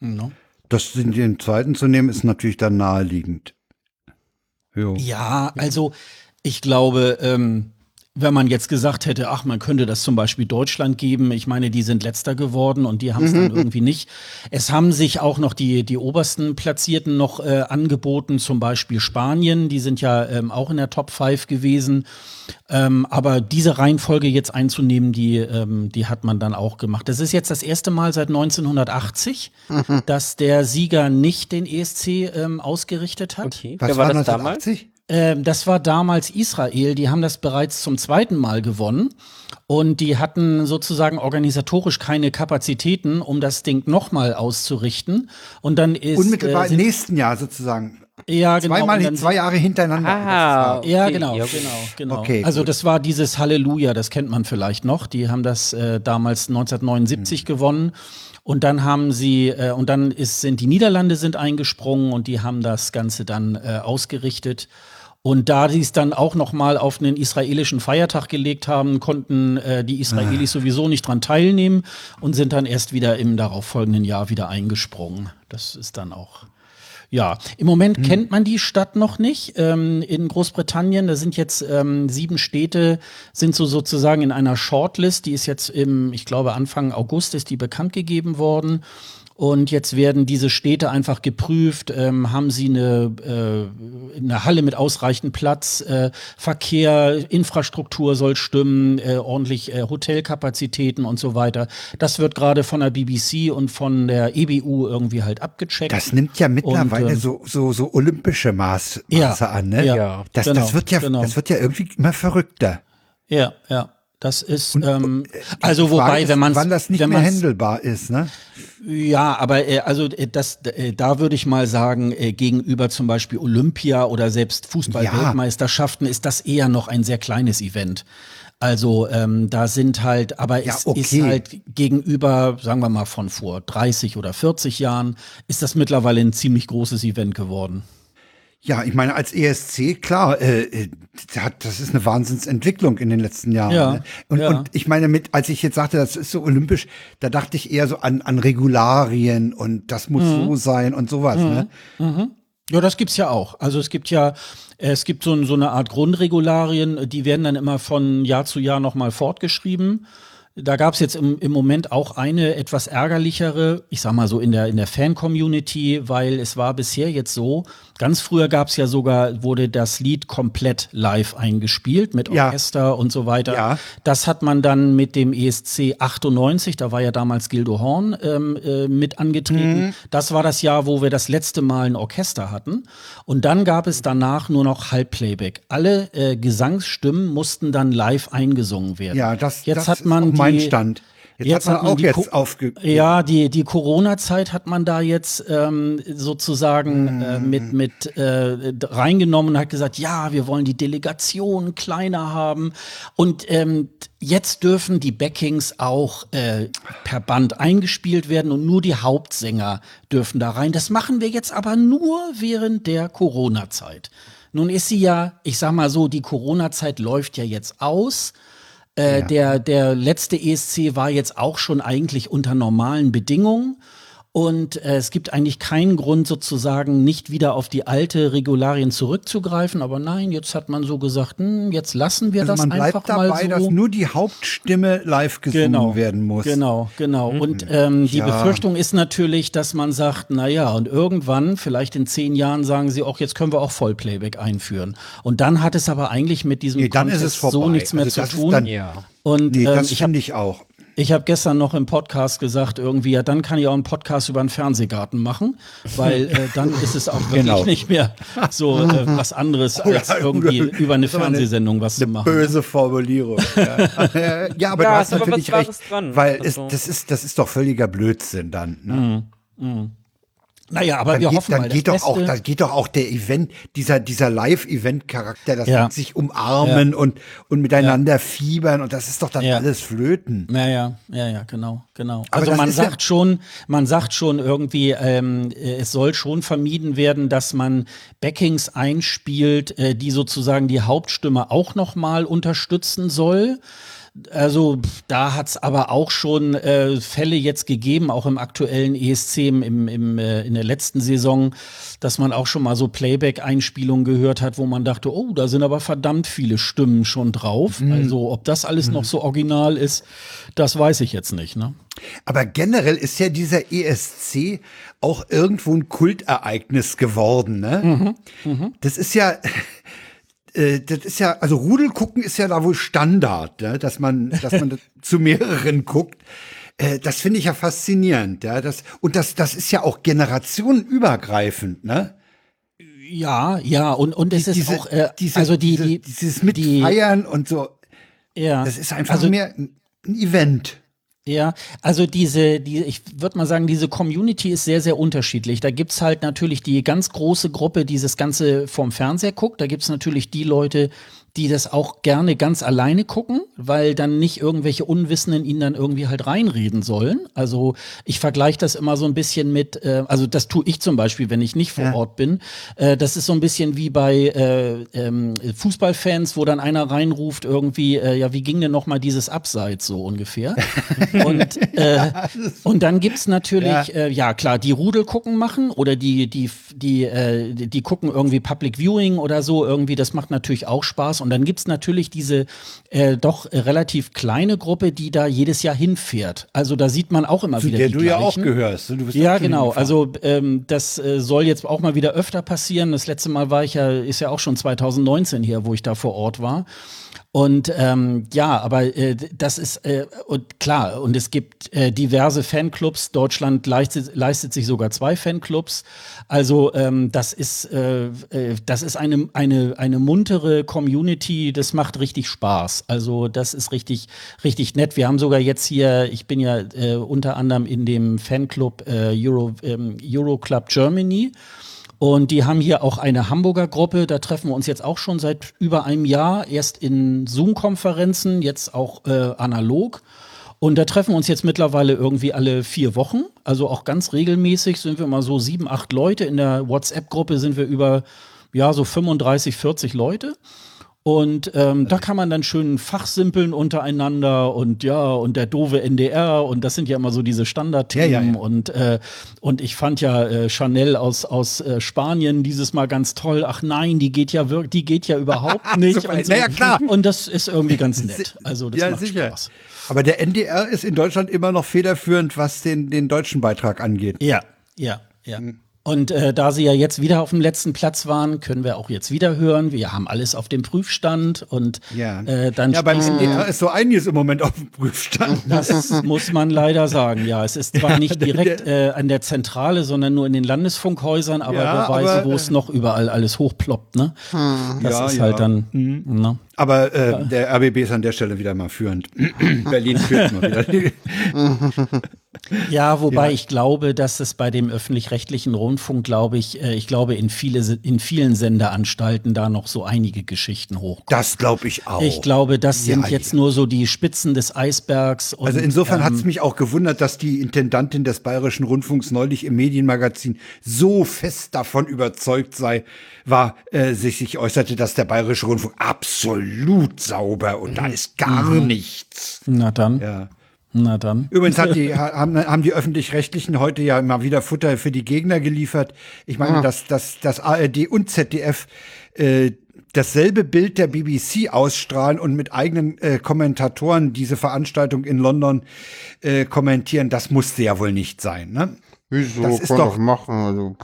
no. das in den zweiten zu nehmen, ist natürlich dann naheliegend. Jo. Ja, also ich glaube, ähm, wenn man jetzt gesagt hätte, ach, man könnte das zum Beispiel Deutschland geben, ich meine, die sind letzter geworden und die haben es mhm. dann irgendwie nicht. Es haben sich auch noch die, die obersten Platzierten noch äh, angeboten, zum Beispiel Spanien, die sind ja ähm, auch in der Top 5 gewesen. Ähm, aber diese Reihenfolge jetzt einzunehmen, die, ähm, die hat man dann auch gemacht. Das ist jetzt das erste Mal seit 1980, mhm. dass der Sieger nicht den ESC ähm, ausgerichtet hat. Okay. Was Wer war, war das 1980? damals? Ähm, das war damals Israel, die haben das bereits zum zweiten Mal gewonnen und die hatten sozusagen organisatorisch keine Kapazitäten, um das Ding nochmal auszurichten. Und dann ist unmittelbar äh, im nächsten Jahr sozusagen. Ja, genau. Zweimal, zwei Jahre hintereinander. Ah, okay. Ja, genau, genau, genau. Okay, also gut. das war dieses Halleluja, das kennt man vielleicht noch. Die haben das äh, damals 1979 hm. gewonnen. Und dann haben sie, äh, und dann ist, sind die Niederlande sind eingesprungen und die haben das Ganze dann äh, ausgerichtet. Und da die es dann auch noch mal auf einen israelischen Feiertag gelegt haben, konnten äh, die Israelis ah. sowieso nicht dran teilnehmen und sind dann erst wieder im darauffolgenden Jahr wieder eingesprungen. Das ist dann auch ja, im Moment hm. kennt man die Stadt noch nicht. Ähm, in Großbritannien, da sind jetzt ähm, sieben Städte, sind so sozusagen in einer Shortlist. Die ist jetzt im, ich glaube, Anfang August ist die bekannt gegeben worden. Und jetzt werden diese Städte einfach geprüft, ähm, haben sie eine, äh, eine Halle mit ausreichend Platz, äh, Verkehr, Infrastruktur soll stimmen, äh, ordentlich äh, Hotelkapazitäten und so weiter. Das wird gerade von der BBC und von der EBU irgendwie halt abgecheckt. Das nimmt ja mittlerweile und, ähm, so, so, so olympische Maß, Maße ja, an, ne? Ja, das, genau, das wird ja, genau. das wird ja irgendwie immer verrückter. Ja, ja. Das ist, und, ähm, äh, also wobei, ist, wenn man wann das nicht mehr händelbar ist, ne? Ja, aber äh, also äh, das, äh, da würde ich mal sagen, äh, gegenüber zum Beispiel Olympia oder selbst Fußball-Weltmeisterschaften ja. ist das eher noch ein sehr kleines Event. Also ähm, da sind halt, aber ja, es okay. ist halt gegenüber, sagen wir mal, von vor 30 oder 40 Jahren, ist das mittlerweile ein ziemlich großes Event geworden. Ja, ich meine, als ESC, klar, äh, äh das ist eine Wahnsinnsentwicklung in den letzten Jahren. Ja, ne? und, ja. und ich meine, mit, als ich jetzt sagte, das ist so olympisch, da dachte ich eher so an, an Regularien und das muss mhm. so sein und sowas. Mhm. Ne? Mhm. Ja, das gibt's ja auch. Also es gibt ja, es gibt so, so eine Art Grundregularien, die werden dann immer von Jahr zu Jahr nochmal fortgeschrieben. Da gab es jetzt im, im Moment auch eine etwas ärgerlichere, ich sag mal so in der, in der Fan-Community, weil es war bisher jetzt so, ganz früher gab es ja sogar, wurde das Lied komplett live eingespielt mit Orchester ja. und so weiter. Ja. Das hat man dann mit dem ESC 98, da war ja damals Gildo Horn ähm, äh, mit angetreten. Mhm. Das war das Jahr, wo wir das letzte Mal ein Orchester hatten. Und dann gab es danach nur noch Halbplayback. Alle äh, Gesangsstimmen mussten dann live eingesungen werden. Ja, das, Jetzt das hat man ist mein Stand. Jetzt, jetzt hat man, auch jetzt aufge Ja, die, die Corona-Zeit hat man da jetzt ähm, sozusagen äh, mhm. mit, mit äh, reingenommen und hat gesagt, ja, wir wollen die Delegation kleiner haben. Und ähm, jetzt dürfen die Backings auch äh, per Band eingespielt werden und nur die Hauptsänger dürfen da rein. Das machen wir jetzt aber nur während der Corona-Zeit. Nun ist sie ja, ich sag mal so, die Corona-Zeit läuft ja jetzt aus. Äh, ja. der, der letzte ESC war jetzt auch schon eigentlich unter normalen Bedingungen. Und äh, es gibt eigentlich keinen Grund, sozusagen nicht wieder auf die alte Regularien zurückzugreifen. Aber nein, jetzt hat man so gesagt, hm, jetzt lassen wir also das man einfach bleibt dabei, so. dass nur die Hauptstimme live gesungen genau, werden muss. Genau, genau. Mhm. Und ähm, die ja. Befürchtung ist natürlich, dass man sagt, na ja, und irgendwann, vielleicht in zehn Jahren, sagen sie auch, jetzt können wir auch Vollplayback einführen. Und dann hat es aber eigentlich mit diesem nee, dann ist es so nichts mehr also zu tun. Dann, ja. Und nee, ähm, das finde ich auch. Ich habe gestern noch im Podcast gesagt, irgendwie, ja, dann kann ich auch einen Podcast über einen Fernsehgarten machen, weil äh, dann ist es auch wirklich Genau. nicht mehr so äh, was anderes, als irgendwie über eine ist Fernsehsendung was zu Eine machen. böse Formulierung. Ja, Äh, ja aber Ja, du ist hast aber natürlich was recht, dran. weil Also- es, das, ist, das ist doch völliger Blödsinn dann. Ne? Naja, aber Dann, wir geht, hoffen dann, mal, geht doch auch, Beste- dann geht doch auch der Event, dieser, dieser Live-Event-Charakter, das Ja. sich umarmen und, und miteinander fiebern und das ist doch dann Ja. alles Flöten. Ja, ja, ja, ja, genau, genau. Aber also man ja- sagt schon, man sagt schon irgendwie, ähm, äh, es soll schon vermieden werden, dass man Backings einspielt, äh, die sozusagen die Hauptstimme auch noch mal unterstützen soll. Also da hat's aber auch schon äh, Fälle jetzt gegeben, auch im aktuellen ESC im, im, äh, in der letzten Saison, dass man auch schon mal so Playback-Einspielungen gehört hat, wo man dachte, oh, da sind aber verdammt viele Stimmen schon drauf. Also ob das alles noch so original ist, das weiß ich jetzt nicht. Ne? Aber generell ist ja dieser ESC auch irgendwo ein Kultereignis geworden, ne? Das ist ja, äh, das ist ja, also Rudel gucken ist ja da wohl Standard, ne? dass man, dass man zu mehreren guckt. Äh, das finde ich ja faszinierend, ja. Das, und das, das ist ja auch generationenübergreifend, ne? Ja, ja, und, und es ist auch, äh, diese, also die, diese, die, dieses die, Mitfeiern und so, ja, das ist einfach also, mehr ein Event. Ja, also diese, die, ich würde mal sagen, diese Community ist sehr, sehr unterschiedlich. Da gibt's halt natürlich die ganz große Gruppe, die das Ganze vom Fernseher guckt. Da gibt's natürlich die Leute, die das auch gerne ganz alleine gucken, weil dann nicht irgendwelche Unwissenden ihnen dann irgendwie halt reinreden sollen. Also ich vergleiche das immer so ein bisschen mit, äh, also das tue ich zum Beispiel, wenn ich nicht vor Ja. Ort bin. Äh, das ist so ein bisschen wie bei äh, ähm, Fußballfans, wo dann einer reinruft irgendwie, äh, ja, wie ging denn noch mal dieses Abseits so ungefähr? und, äh, und dann gibt's natürlich, Ja. ja. Äh, ja klar, die Rudel gucken machen oder die, die, die, äh, die, die gucken irgendwie Public Viewing oder so, irgendwie, das macht natürlich auch Spaß. Und dann gibt's natürlich diese äh, doch relativ kleine Gruppe, die da jedes Jahr hinfährt. Also da sieht man auch immer Zu wieder der die du ja auch gleichen. gehörst. Du bist Ja, genau. Also ähm, das äh, soll jetzt auch mal wieder öfter passieren. Das letzte Mal war ich ja, ist ja auch schon 2019 hier, wo ich da vor Ort war. Und ähm, ja, aber äh, das ist äh, und klar, und es gibt äh, diverse Fanclubs. Deutschland leistet, leistet sich sogar zwei Fanclubs. Also ähm, das ist äh, äh, das ist eine eine eine muntere Community. Das macht richtig Spaß. Also das ist richtig richtig nett. Wir haben sogar jetzt hier, ich bin ja äh, unter anderem in dem Fanclub äh, Euro ähm, Euro Club Germany. Und die haben hier auch eine Hamburger Gruppe, da treffen wir uns jetzt auch schon seit über einem Jahr, erst in Zoom-Konferenzen, jetzt auch äh, analog. Und da treffen wir uns jetzt mittlerweile irgendwie alle vier Wochen. Also auch ganz regelmäßig sind wir mal so sieben, acht Leute. In der WhatsApp-Gruppe sind wir über, ja, so 35, 40 Leute. Und ähm, da kann man dann schön fachsimpeln untereinander und ja, und der doofe NDR und das sind ja immer so diese Standardthemen. Ja, ja, ja. Und, äh, und ich fand ja äh, Chanel aus, aus äh, Spanien dieses Mal ganz toll. Ach nein, die geht ja wirklich, die geht ja überhaupt nicht. Super. und so. Naja, klar. Und das ist irgendwie ganz nett. Also das ja, macht sicher. Spaß. Aber der NDR ist in Deutschland immer noch federführend, was den, den deutschen Beitrag angeht. Ja, ja, ja. Und äh, da sie ja jetzt wieder auf dem letzten Platz waren, können wir auch jetzt wieder hören. Wir haben alles auf dem Prüfstand und Ja, äh, dann ja beim NDR ist so einiges im Moment auf dem Prüfstand. Das muss man leider sagen, ja. Es ist zwar nicht direkt äh, an der Zentrale, sondern nur in den Landesfunkhäusern, aber Ja, wer weiß, wo es äh, noch überall alles hochploppt, ne? Das Ja, ist ja. halt dann, ne? Aber äh, der RBB ist an der Stelle wieder mal führend. Berlin führt mal wieder. Ja, wobei ich glaube, dass es bei dem öffentlich-rechtlichen Rundfunk, glaube ich, äh, ich glaube, in, viele, in vielen Senderanstalten da noch so einige Geschichten hochkommen. Das glaube ich auch. Ich glaube, das Ja, sind jetzt nur so die Spitzen des Eisbergs. Und, Also insofern ähm, hat es mich auch gewundert, dass die Intendantin des Bayerischen Rundfunks neulich im Medienmagazin so fest davon überzeugt sei, war, äh, sich, sich äußerte, dass der Bayerische Rundfunk absolut sauber und da ist gar nichts. Na dann, Ja. Na dann. Übrigens hat die, ha- haben, haben die Öffentlich-Rechtlichen heute ja mal wieder Futter für die Gegner geliefert. Ich meine, dass, dass, dass ARD und ZDF äh, dasselbe Bild der BBC ausstrahlen und mit eigenen äh, Kommentatoren diese Veranstaltung in London äh, kommentieren, das musste ja wohl nicht sein. Ne? Wieso? Das ist kann doch- doch machen. Also,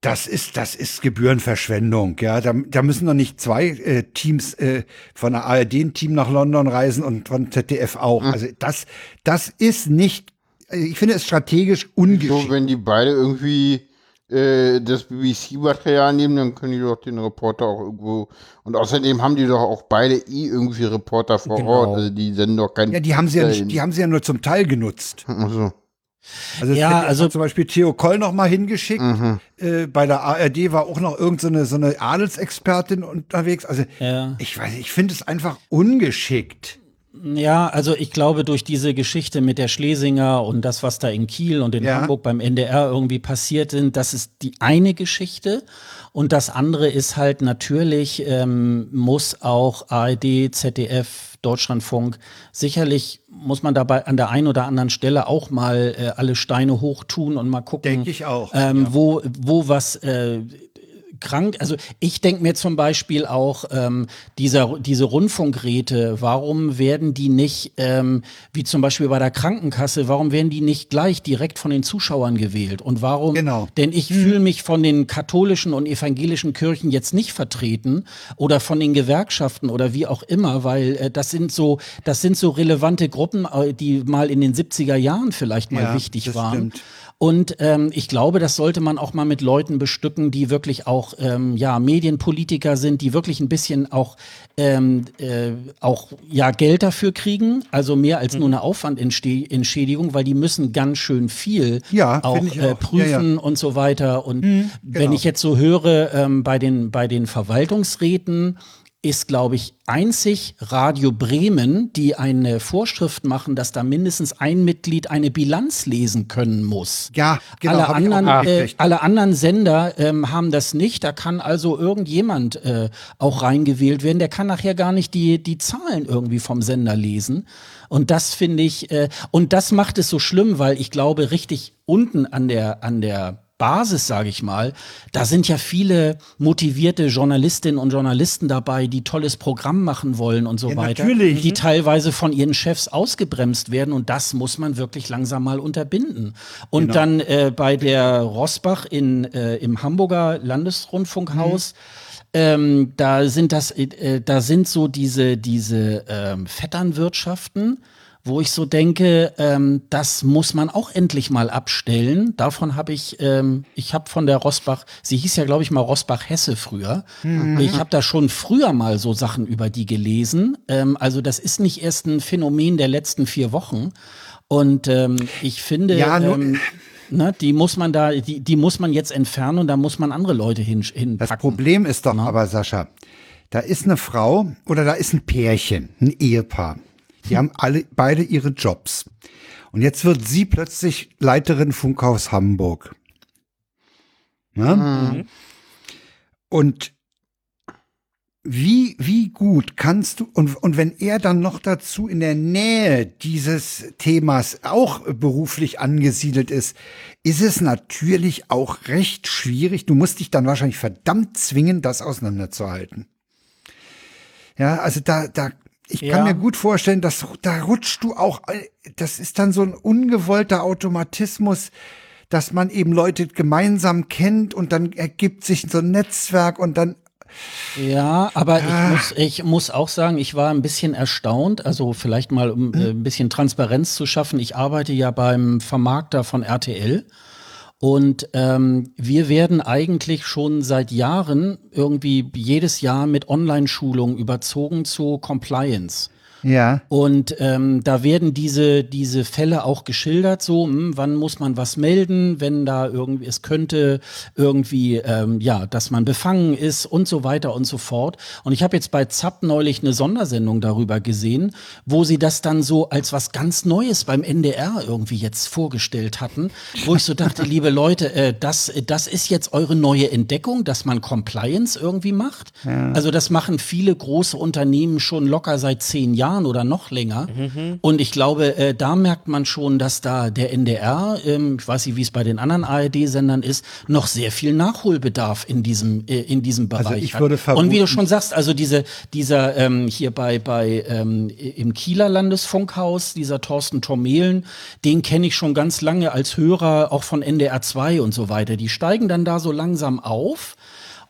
Das ist, das ist Gebührenverschwendung, ja. Da, da müssen doch nicht zwei äh, Teams äh, von der ARD ein Team nach London reisen und von ZDF auch. Also das, das ist nicht, ich finde es strategisch ungeschickt. So, wenn die beide irgendwie äh, das BBC-Material nehmen, dann können die doch den Reporter auch irgendwo. Und außerdem haben die doch auch beide eh irgendwie Reporter vor Genau. Ort. Also die senden doch keinen. Ja, die haben sie ja äh, nicht, die haben sie ja nur zum Teil genutzt. Also, Also, Ja, also- hat zum Beispiel Theo Koll noch mal hingeschickt. Äh, bei der ARD war auch noch irgendeine so eine Adelsexpertin unterwegs. Also Ja. ich weiß, ich finde es einfach ungeschickt. Ja, also ich glaube, durch diese Geschichte mit der Schlesinger und das, was da in Kiel und in Ja. Hamburg beim NDR irgendwie passiert sind, das ist die eine Geschichte. Und das andere ist halt natürlich, ähm, muss auch ARD, ZDF, Deutschlandfunk, sicherlich muss man dabei an der einen oder anderen Stelle auch mal äh, alle Steine hochtun und mal gucken, Denke ich auch, ähm, wo, wo was äh, krank. Also ich denke mir zum Beispiel auch ähm, dieser, diese Rundfunkräte, warum werden die nicht, ähm, wie zum Beispiel bei der Krankenkasse, warum werden die nicht gleich direkt von den Zuschauern gewählt? Und warum? Genau. Denn ich fühle mich von den katholischen und evangelischen Kirchen jetzt nicht vertreten oder von den Gewerkschaften oder wie auch immer, weil äh, das sind so, das sind so relevante Gruppen, äh, die mal in den 70er Jahren vielleicht mal Ja, wichtig waren. stimmt. Und ähm, ich glaube, das sollte man auch mal mit Leuten bestücken, die wirklich auch ähm, ja Medienpolitiker sind, die wirklich ein bisschen auch ähm, äh, auch ja Geld dafür kriegen, also mehr als nur eine Aufwandentschädigung, weil die müssen ganz schön viel Ja, auch, äh, auch. prüfen Ja, ja. und so weiter. Und wenn genau. ich jetzt so höre ähm, bei den bei den Verwaltungsräten ist, glaube ich, einzig Radio Bremen, die eine Vorschrift machen, dass da mindestens ein Mitglied eine Bilanz lesen können muss. Ja, genau. alle, anderen, äh, alle anderen Sender ähm, haben das nicht. Da kann also irgendjemand äh, auch reingewählt werden. Der kann nachher gar nicht die, die Zahlen irgendwie vom Sender lesen. Und das finde ich, äh, und das macht es so schlimm, weil ich glaube, richtig unten an der, an der Basis, sage ich mal, da sind ja viele motivierte Journalistinnen und Journalisten dabei, die tolles Programm machen wollen und so Ja, weiter, natürlich. die teilweise von ihren Chefs ausgebremst werden und das muss man wirklich langsam mal unterbinden. Und Genau. dann äh, bei der Rosbach in, äh, im Hamburger Landesrundfunkhaus. Ähm, da sind das, äh, da sind so diese, diese ähm, Vetternwirtschaften, wo ich so denke, ähm, das muss man auch endlich mal abstellen. Davon habe ich, ähm, ich habe von der Rosbach, sie hieß ja, glaube ich, mal Rosbach-Hesse früher. Ich habe da schon früher mal so Sachen über die gelesen. Ähm, also das ist nicht erst ein Phänomen der letzten vier Wochen. Und ähm, ich finde, Ja, ähm, ne, die muss man da, die, die muss man jetzt entfernen und da muss man andere Leute hin, Das hinpacken. Problem ist doch aber, Sascha, da ist eine Frau oder da ist ein Pärchen, ein Ehepaar. Die haben alle beide ihre Jobs. Und jetzt wird sie plötzlich Leiterin Funkhaus Hamburg. Ne? Und wie, wie gut kannst du, und, und wenn er dann noch dazu in der Nähe dieses Themas auch beruflich angesiedelt ist, ist es natürlich auch recht schwierig. Du musst dich dann wahrscheinlich verdammt zwingen, das auseinanderzuhalten. Ja, also da, da, ich Ja. kann mir gut vorstellen, dass da rutscht du auch, äh, das ist dann so ein ungewollter Automatismus, dass man eben Leute gemeinsam kennt und dann ergibt sich so ein Netzwerk und dann Ja, aber Ah. ich muss, ich muss auch sagen, ich war ein bisschen erstaunt, also vielleicht mal, um äh, ein bisschen Transparenz zu schaffen. Ich arbeite ja beim Vermarkter von RTL. Und ähm, wir werden eigentlich schon seit Jahren irgendwie jedes Jahr mit Online-Schulungen überzogen zu Compliance. Ja. Und ähm, da werden diese, diese Fälle auch geschildert, so, hm, wann muss man was melden, wenn da irgendwie, es könnte irgendwie, ähm, ja, dass man befangen ist und so weiter und so fort. Und ich habe jetzt bei ZAP neulich eine Sondersendung darüber gesehen, wo sie das dann so als was ganz Neues beim NDR irgendwie jetzt vorgestellt hatten, wo ich so dachte, liebe Leute, äh, das, das ist jetzt eure neue Entdeckung, dass man Compliance irgendwie macht. Also das machen viele große Unternehmen schon locker seit zehn Jahren. Jahren oder noch länger. Mhm. Und ich glaube, äh, da merkt man schon, dass da der NDR, ähm, ich weiß nicht, wie es bei den anderen ARD-Sendern ist, noch sehr viel Nachholbedarf in diesem äh, in diesem also Bereich also ich würde hat. Und wie du schon sagst, also diese dieser ähm, hier bei bei ähm, im Kieler Landesfunkhaus, dieser Thorsten Tormelen, den kenne ich schon ganz lange als Hörer auch von NDR 2 und so weiter. Die steigen dann da so langsam auf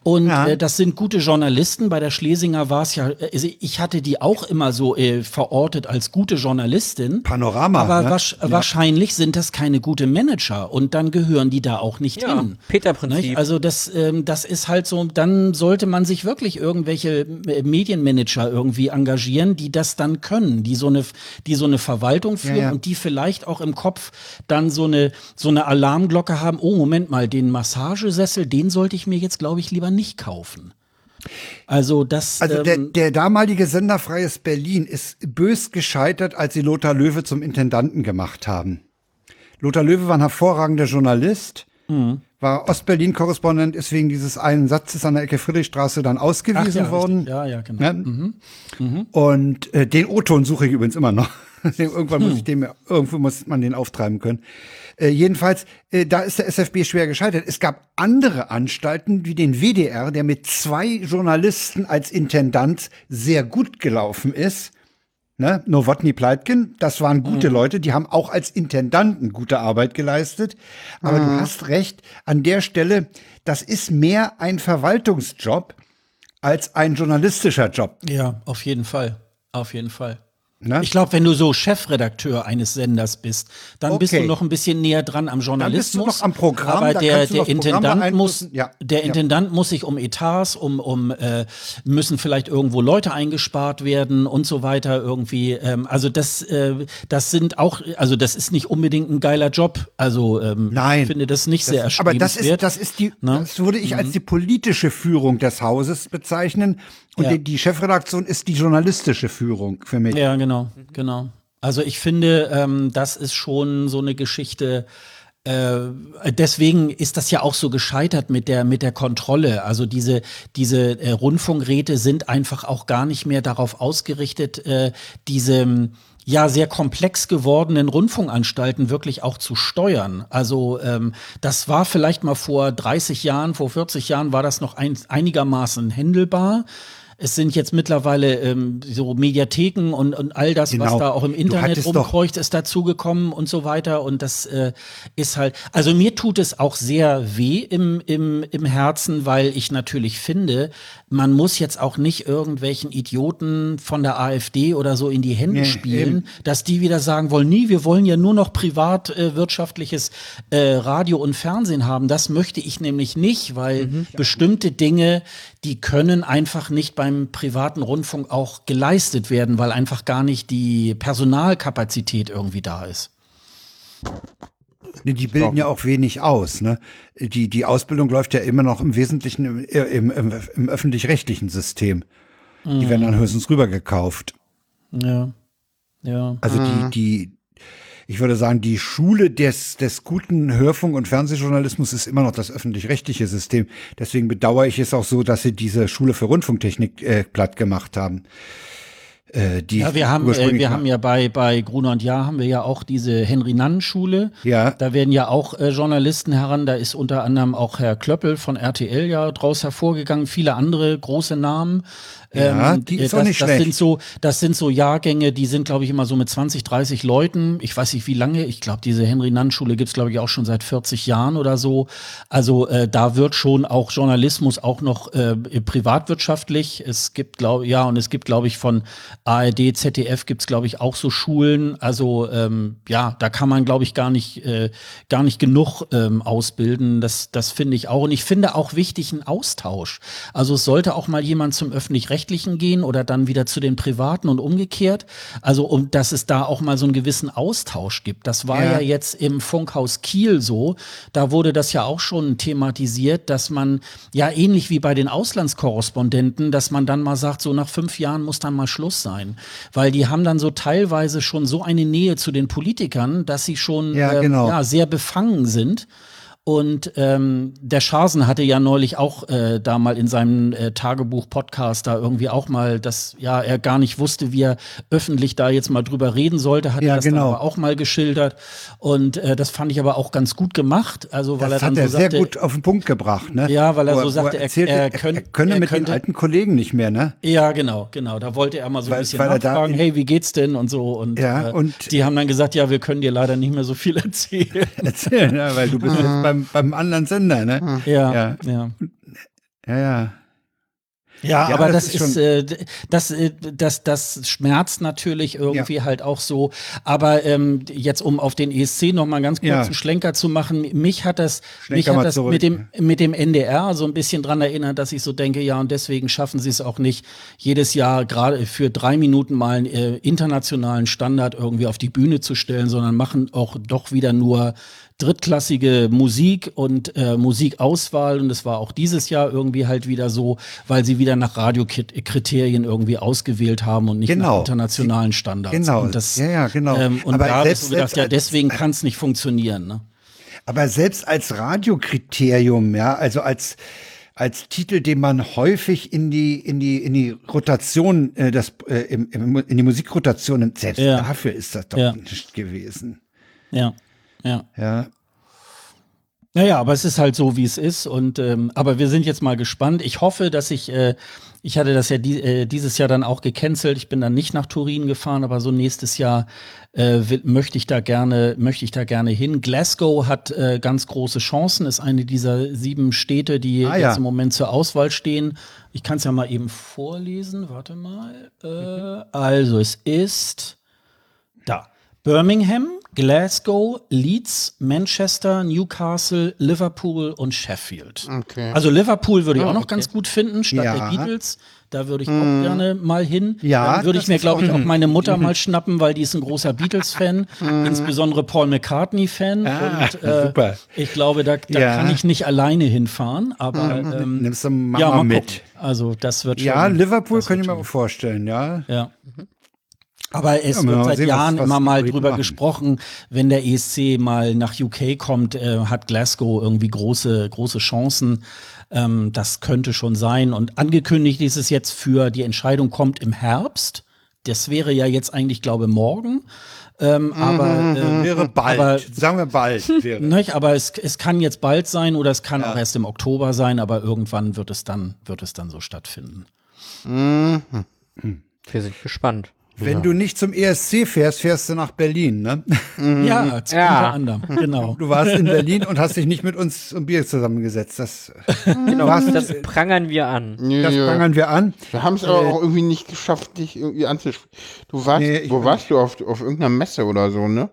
und ja. äh, das sind gute Journalisten. Bei der Schlesinger war es ja, also ich hatte die auch immer so äh, verortet als gute Journalistin. Panorama. Aber ne? wasch, ja. wahrscheinlich sind das keine gute Manager und dann gehören die da auch nicht ja, hin. Peter-Prinzip. Also das, ähm, das ist halt so, dann sollte man sich wirklich irgendwelche äh, Medienmanager irgendwie engagieren, die das dann können, die so eine, die so eine Verwaltung führen und die vielleicht auch im Kopf dann so eine, so eine Alarmglocke haben. Oh, Moment mal, den Massagesessel, den sollte ich mir jetzt, glaube ich, lieber nicht kaufen. Also das. Also der, ähm, der damalige Sender Freies Berlin ist bös gescheitert, als sie Lothar Löwe zum Intendanten gemacht haben. Lothar Löwe war ein hervorragender Journalist, mhm. war Ostberlin-Korrespondent, ist wegen dieses einen Satzes an der Ecke Friedrichstraße dann ausgewiesen ja, worden. Ja, ja, genau. Ja? Mhm. Mhm. Und äh, den O-Ton suche ich übrigens immer noch. Irgendwann muss ich den, irgendwo muss man den auftreiben können. Äh, jedenfalls, äh, da ist der SFB schwer gescheitert. Es gab andere Anstalten wie den WDR, der mit zwei Journalisten als Intendant sehr gut gelaufen ist. Ne? Nowotny Pleitkin, das waren gute mhm. Leute, die haben auch als Intendanten gute Arbeit geleistet. Aber mhm. du hast recht, an der Stelle, das ist mehr ein Verwaltungsjob als ein journalistischer Job. Ja, auf jeden Fall. Auf jeden Fall. Ne? Ich glaube, wenn du so Chefredakteur eines Senders bist, dann okay. bist du noch ein bisschen näher dran am Journalismus. Dann bist du noch am Programm. Aber der, der Intendant muss, ja. der Intendant ja. muss sich um Etats, um, um äh, müssen vielleicht irgendwo Leute eingespart werden und so weiter irgendwie. Ähm, also das, äh, das sind auch, also das ist nicht unbedingt ein geiler Job. Also ähm, Nein, ich finde das nicht das, sehr erstrebenswert. Aber das ist, das ist die? Ne? das würde ich mhm. als die politische Führung des Hauses bezeichnen. Und ja. die, die, Chefredaktion ist die journalistische Führung für mich. Ja, genau, genau. Also ich finde, ähm, das ist schon so eine Geschichte. Äh, deswegen ist das ja auch so gescheitert mit der mit der Kontrolle. Also diese diese äh, Rundfunkräte sind einfach auch gar nicht mehr darauf ausgerichtet, äh, diese ja sehr komplex gewordenen Rundfunkanstalten wirklich auch zu steuern. Also ähm, das war vielleicht mal vor 30 Jahren, vor 40 Jahren war das noch ein, einigermaßen händelbar. Es sind jetzt mittlerweile ähm, so Mediatheken und, und all das, genau. was da auch im Internet rumkreucht, ist dazugekommen und so weiter. Und das äh, ist halt, also mir tut es auch sehr weh im, im, im Herzen, weil ich natürlich finde, man muss jetzt auch nicht irgendwelchen Idioten von der AfD oder so in die Hände nee, spielen, eben. dass die wieder sagen wollen, nie, wir wollen ja nur noch privat äh, wirtschaftliches äh, Radio und Fernsehen haben. Das möchte ich nämlich nicht, weil mhm. bestimmte Dinge, die können einfach nicht beim privaten Rundfunk auch geleistet werden, weil einfach gar nicht die Personalkapazität irgendwie da ist. Die bilden ja auch wenig aus. Ne? Die, die Ausbildung läuft ja immer noch im Wesentlichen im, im, im, im öffentlich-rechtlichen System. Mhm. Die werden dann höchstens rübergekauft. Ja. Ja. Also mhm. die, die, ich würde sagen, die Schule des, des guten Hörfunk- und Fernsehjournalismus ist immer noch das öffentlich-rechtliche System. Deswegen bedauere ich es auch so, dass sie diese Schule für Rundfunktechnik äh, platt gemacht haben. Äh, die ja, wir haben, äh, wir haben ja bei, bei Gruner und Jahr haben wir ja auch diese Henry-Nannen-Schule. Ja. Da werden ja auch äh, Journalisten heran. Da ist unter anderem auch Herr Klöppel von RTL ja draus hervorgegangen, viele andere große Namen. Ja, ähm, die ist das, auch nicht das schlecht. Sind so, das sind so Jahrgänge, die sind, glaube ich, immer so mit 20, 30 Leuten. Ich weiß nicht, wie lange. Ich glaube, diese Henry-Nann-Schule gibt's glaube ich, auch schon seit 40 Jahren oder so. Also äh, da wird schon auch Journalismus auch noch äh, privatwirtschaftlich. Es gibt, glaube ja, und es gibt, glaube ich, von ARD, ZDF gibt's glaube ich, auch so Schulen. Also ähm, ja, da kann man, glaube ich, gar nicht, äh, gar nicht genug ähm, ausbilden. Das, das finde ich auch. Und ich finde auch wichtig einen Austausch. Also es sollte auch mal jemand zum öffentlich öffentlich-rechtlichen gehen oder dann wieder zu den privaten und umgekehrt. Also um, dass es da auch mal so einen gewissen Austausch gibt. Das war ja, ja jetzt im Funkhaus Kiel so. Da wurde das ja auch schon thematisiert, dass man ja ähnlich wie bei den Auslandskorrespondenten, dass man dann mal sagt, so nach fünf Jahren muss dann mal Schluss sein, weil die haben dann so teilweise schon so eine Nähe zu den Politikern, dass sie schon ja, ähm, genau. ja, sehr befangen sind. Und ähm, der Scharsen hatte ja neulich auch äh, da mal in seinem äh, Tagebuch-Podcast da irgendwie auch mal, dass ja er gar nicht wusste, wie er öffentlich da jetzt mal drüber reden sollte, hat Ja, er das genau. aber auch mal geschildert. Und äh, das fand ich aber auch ganz gut gemacht. Also weil Das er hat dann er so sehr sagte, gut auf den Punkt gebracht, ne? Ja, weil er Wo so sagte, er- erzählte, er er, könne- er mit könnte- den alten Kollegen nicht mehr, ne? Ja, genau, genau. Da wollte er mal so ein Weil- bisschen er da nachfragen, hey, wie geht's denn und so. Und, Ja, äh, und- die haben dann gesagt, ja, wir können dir leider nicht mehr so viel erzählen. Erzählen, ne? weil du bist jetzt beim, beim anderen Sender, ne? ja, Ja. ja. Ja, ja. Ja, Ja, aber das das, ist äh, das, äh, das, das schmerzt natürlich irgendwie halt auch so. Aber ähm, jetzt, um auf den ESC noch mal ganz kurz Ja. einen Schlenker zu machen, mich hat das, mich Schlenker hat das zurück. mit dem mit dem NDR so ein bisschen dran erinnert, dass ich so denke, ja, und deswegen schaffen sie es auch nicht, jedes Jahr gerade für drei Minuten mal einen äh, internationalen Standard irgendwie auf die Bühne zu stellen, sondern machen auch doch wieder nur drittklassige Musik und äh, Musikauswahl und es war auch dieses Jahr irgendwie halt wieder so, weil sie wieder nach Radiokriterien irgendwie ausgewählt haben und nicht Genau. nach internationalen Standards. Genau. Und das, Ja, ja, genau. Ähm, und Aber da habe ich so gedacht, ja, deswegen kann es nicht funktionieren. Ne? Aber selbst als Radiokriterium, ja, also als als Titel, den man häufig in die in die in die Rotation, äh, das äh, im, im, in die Musikrotation nimmt, selbst Ja. dafür ist das doch Ja. nicht gewesen. Ja, ja. Ja, Naja, aber es ist halt so, wie es ist. Und ähm, aber wir sind jetzt mal gespannt. Ich hoffe, dass ich, äh, ich hatte das ja die, äh, dieses Jahr dann auch gecancelt. Ich bin dann nicht nach Turin gefahren, aber so nächstes Jahr äh, möchte ich da gerne, möchte ich da gerne hin. Glasgow hat äh, ganz große Chancen, ist eine dieser sieben Städte, die Ah, ja. jetzt im Moment zur Auswahl stehen. Ich kann es ja mal eben vorlesen. Warte mal. Äh, also es ist da. Birmingham, Glasgow, Leeds, Manchester, Newcastle, Liverpool und Sheffield. Okay. Also Liverpool würde ich Ah, auch noch okay. ganz gut finden, statt Ja. der Beatles. Da würde ich auch gerne mal hin. Ja, Dann würde ich mir, glaube ich, auch- meine Mutter mal schnappen, weil die ist ein großer Beatles-Fan, insbesondere Paul McCartney-Fan. Ah, und äh, super. ich glaube, da, da Ja. kann ich nicht alleine hinfahren, aber ähm, nimmst du Mama ja, mal mit. gucken. Also das wird schon. Ja, Liverpool könnte ich mir vorstellen, ja. ja. Aber es Ja, wird seit sehen, was- Jahren was immer die mal drüber machen. gesprochen, wenn der ESC mal nach UK kommt, äh, hat Glasgow irgendwie große, große Chancen. Ähm, das könnte schon sein. Und angekündigt ist es jetzt für die Entscheidung kommt im Herbst. Das wäre ja jetzt eigentlich, glaube ich, morgen. Ähm, aber äh, Wäre bald, aber- sagen wir bald. Wäre. nicht, aber es, es kann jetzt bald sein oder es kann auch erst im Oktober sein, aber irgendwann wird es dann, wird es dann so stattfinden. Wir sind gespannt. Wenn du nicht zum ESC fährst, fährst du nach Berlin, ne? Ja, zu Ja. unter anderem, genau. Du warst in Berlin und hast dich nicht mit uns zum Bier zusammengesetzt. Das, Genau, Was? das prangern wir an. Ja, das ja. prangern wir an. Wir haben es aber auch irgendwie nicht geschafft, dich irgendwie anzusprechen. Du warst, Nee, wo warst du auf, auf irgendeiner Messe oder so, ne?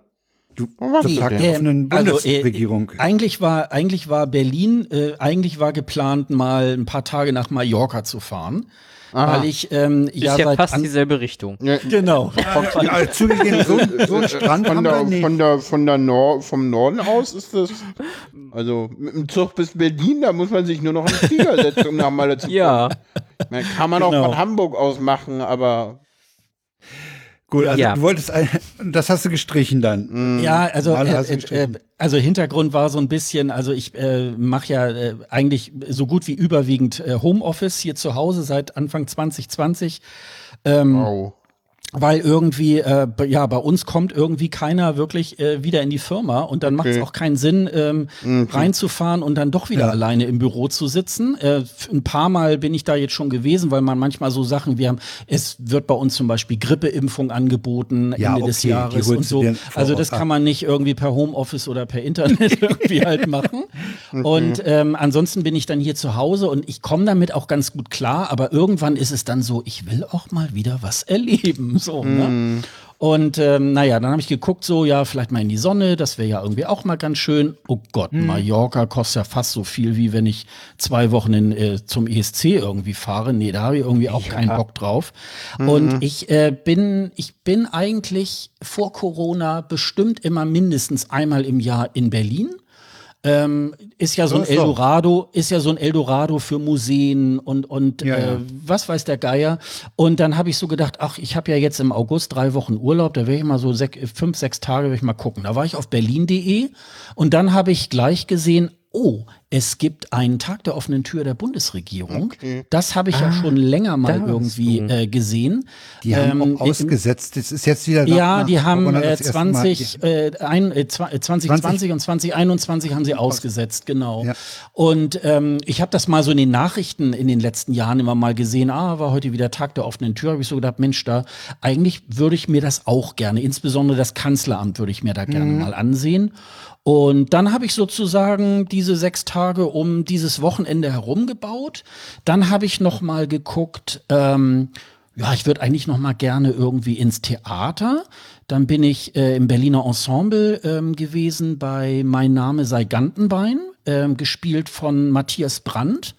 Du, warst zur du denn? offenen Also, äh, Bundesregierung. eigentlich war, eigentlich war Berlin, äh, eigentlich war geplant, mal ein paar Tage nach Mallorca zu fahren. Weil ich ähm, Ist ja, ja, seit fast dieselbe Richtung. Ja, genau. ja, zugegeben, so, so einen Strand von haben der, wir nicht. von der, von der Nor vom Norden aus ist das, also mit dem Zug bis Berlin, da muss man sich nur noch in den Flieger setzen, um nach Malle zu kommen. Ja, Kann man Genau. auch von Hamburg aus machen, aber Gut, also Ja. du wolltest, das hast du gestrichen dann. Ja, also, äh, äh, äh, also Hintergrund war so ein bisschen, also ich äh, mache ja äh, eigentlich so gut wie überwiegend äh, Homeoffice hier zu Hause seit Anfang 2020. Ähm, wow. Weil irgendwie, äh, ja, bei uns kommt irgendwie keiner wirklich äh, wieder in die Firma und dann macht es Okay. auch keinen Sinn, ähm, reinzufahren und dann doch wieder Ja. alleine im Büro zu sitzen. Äh, ein paar Mal bin ich da jetzt schon gewesen, weil man manchmal so Sachen, wir haben, es wird bei uns zum Beispiel Grippeimpfung angeboten Ja, Ende des okay, die Jahres und so. Also das kann man nicht irgendwie per Homeoffice oder per Internet irgendwie halt machen. Und ähm, ansonsten bin ich dann hier zu Hause und ich komme damit auch ganz gut klar, aber irgendwann ist es dann so, ich will auch mal wieder was erleben. So, ne? Und ähm, naja, dann habe ich geguckt, so, ja, vielleicht mal in die Sonne, das wäre ja irgendwie auch mal ganz schön. Oh Gott, Mallorca kostet ja fast so viel, wie wenn ich zwei Wochen in, äh, zum ESC irgendwie fahre. Nee, da habe ich irgendwie auch keinen Bock drauf. Und ich äh, bin, ich bin eigentlich vor Corona bestimmt immer mindestens einmal im Jahr in Berlin. Ähm, ist ja so ein so. Eldorado, ist ja so ein Eldorado für Museen und, und Ja, ja. Äh, was weiß der Geier. Und dann habe ich so gedacht, ach, ich habe ja jetzt im August drei Wochen Urlaub, da werde ich mal so sech, fünf, sechs Tage werde ich mal gucken. Da war ich auf berlin.de und dann habe ich gleich gesehen, oh, es gibt einen Tag der offenen Tür der Bundesregierung. Das habe ich ja schon länger mal irgendwie äh, gesehen. Die haben Ähm, auch ausgesetzt. Das ist jetzt wieder. ja, nach- die nach haben äh, das erste Mal- 20, äh, ein, äh, zwa- äh, 2020 und 2021 haben sie ausgesetzt, genau. Ja. Und ähm, ich habe das mal so in den Nachrichten in den letzten Jahren immer mal gesehen, ah, war heute wieder Tag der offenen Tür, habe ich so gedacht, Mensch, da eigentlich würde ich mir das auch gerne, insbesondere das Kanzleramt würde ich mir da gerne mal ansehen. Und dann habe ich sozusagen diese sechs Tage um dieses Wochenende herum gebaut. Dann habe ich noch mal geguckt, ähm, ja, ich würde eigentlich noch mal gerne irgendwie ins Theater. Dann bin ich äh, im Berliner Ensemble ähm, gewesen bei Mein Name sei Gantenbein, ähm, gespielt von Matthias Brandt,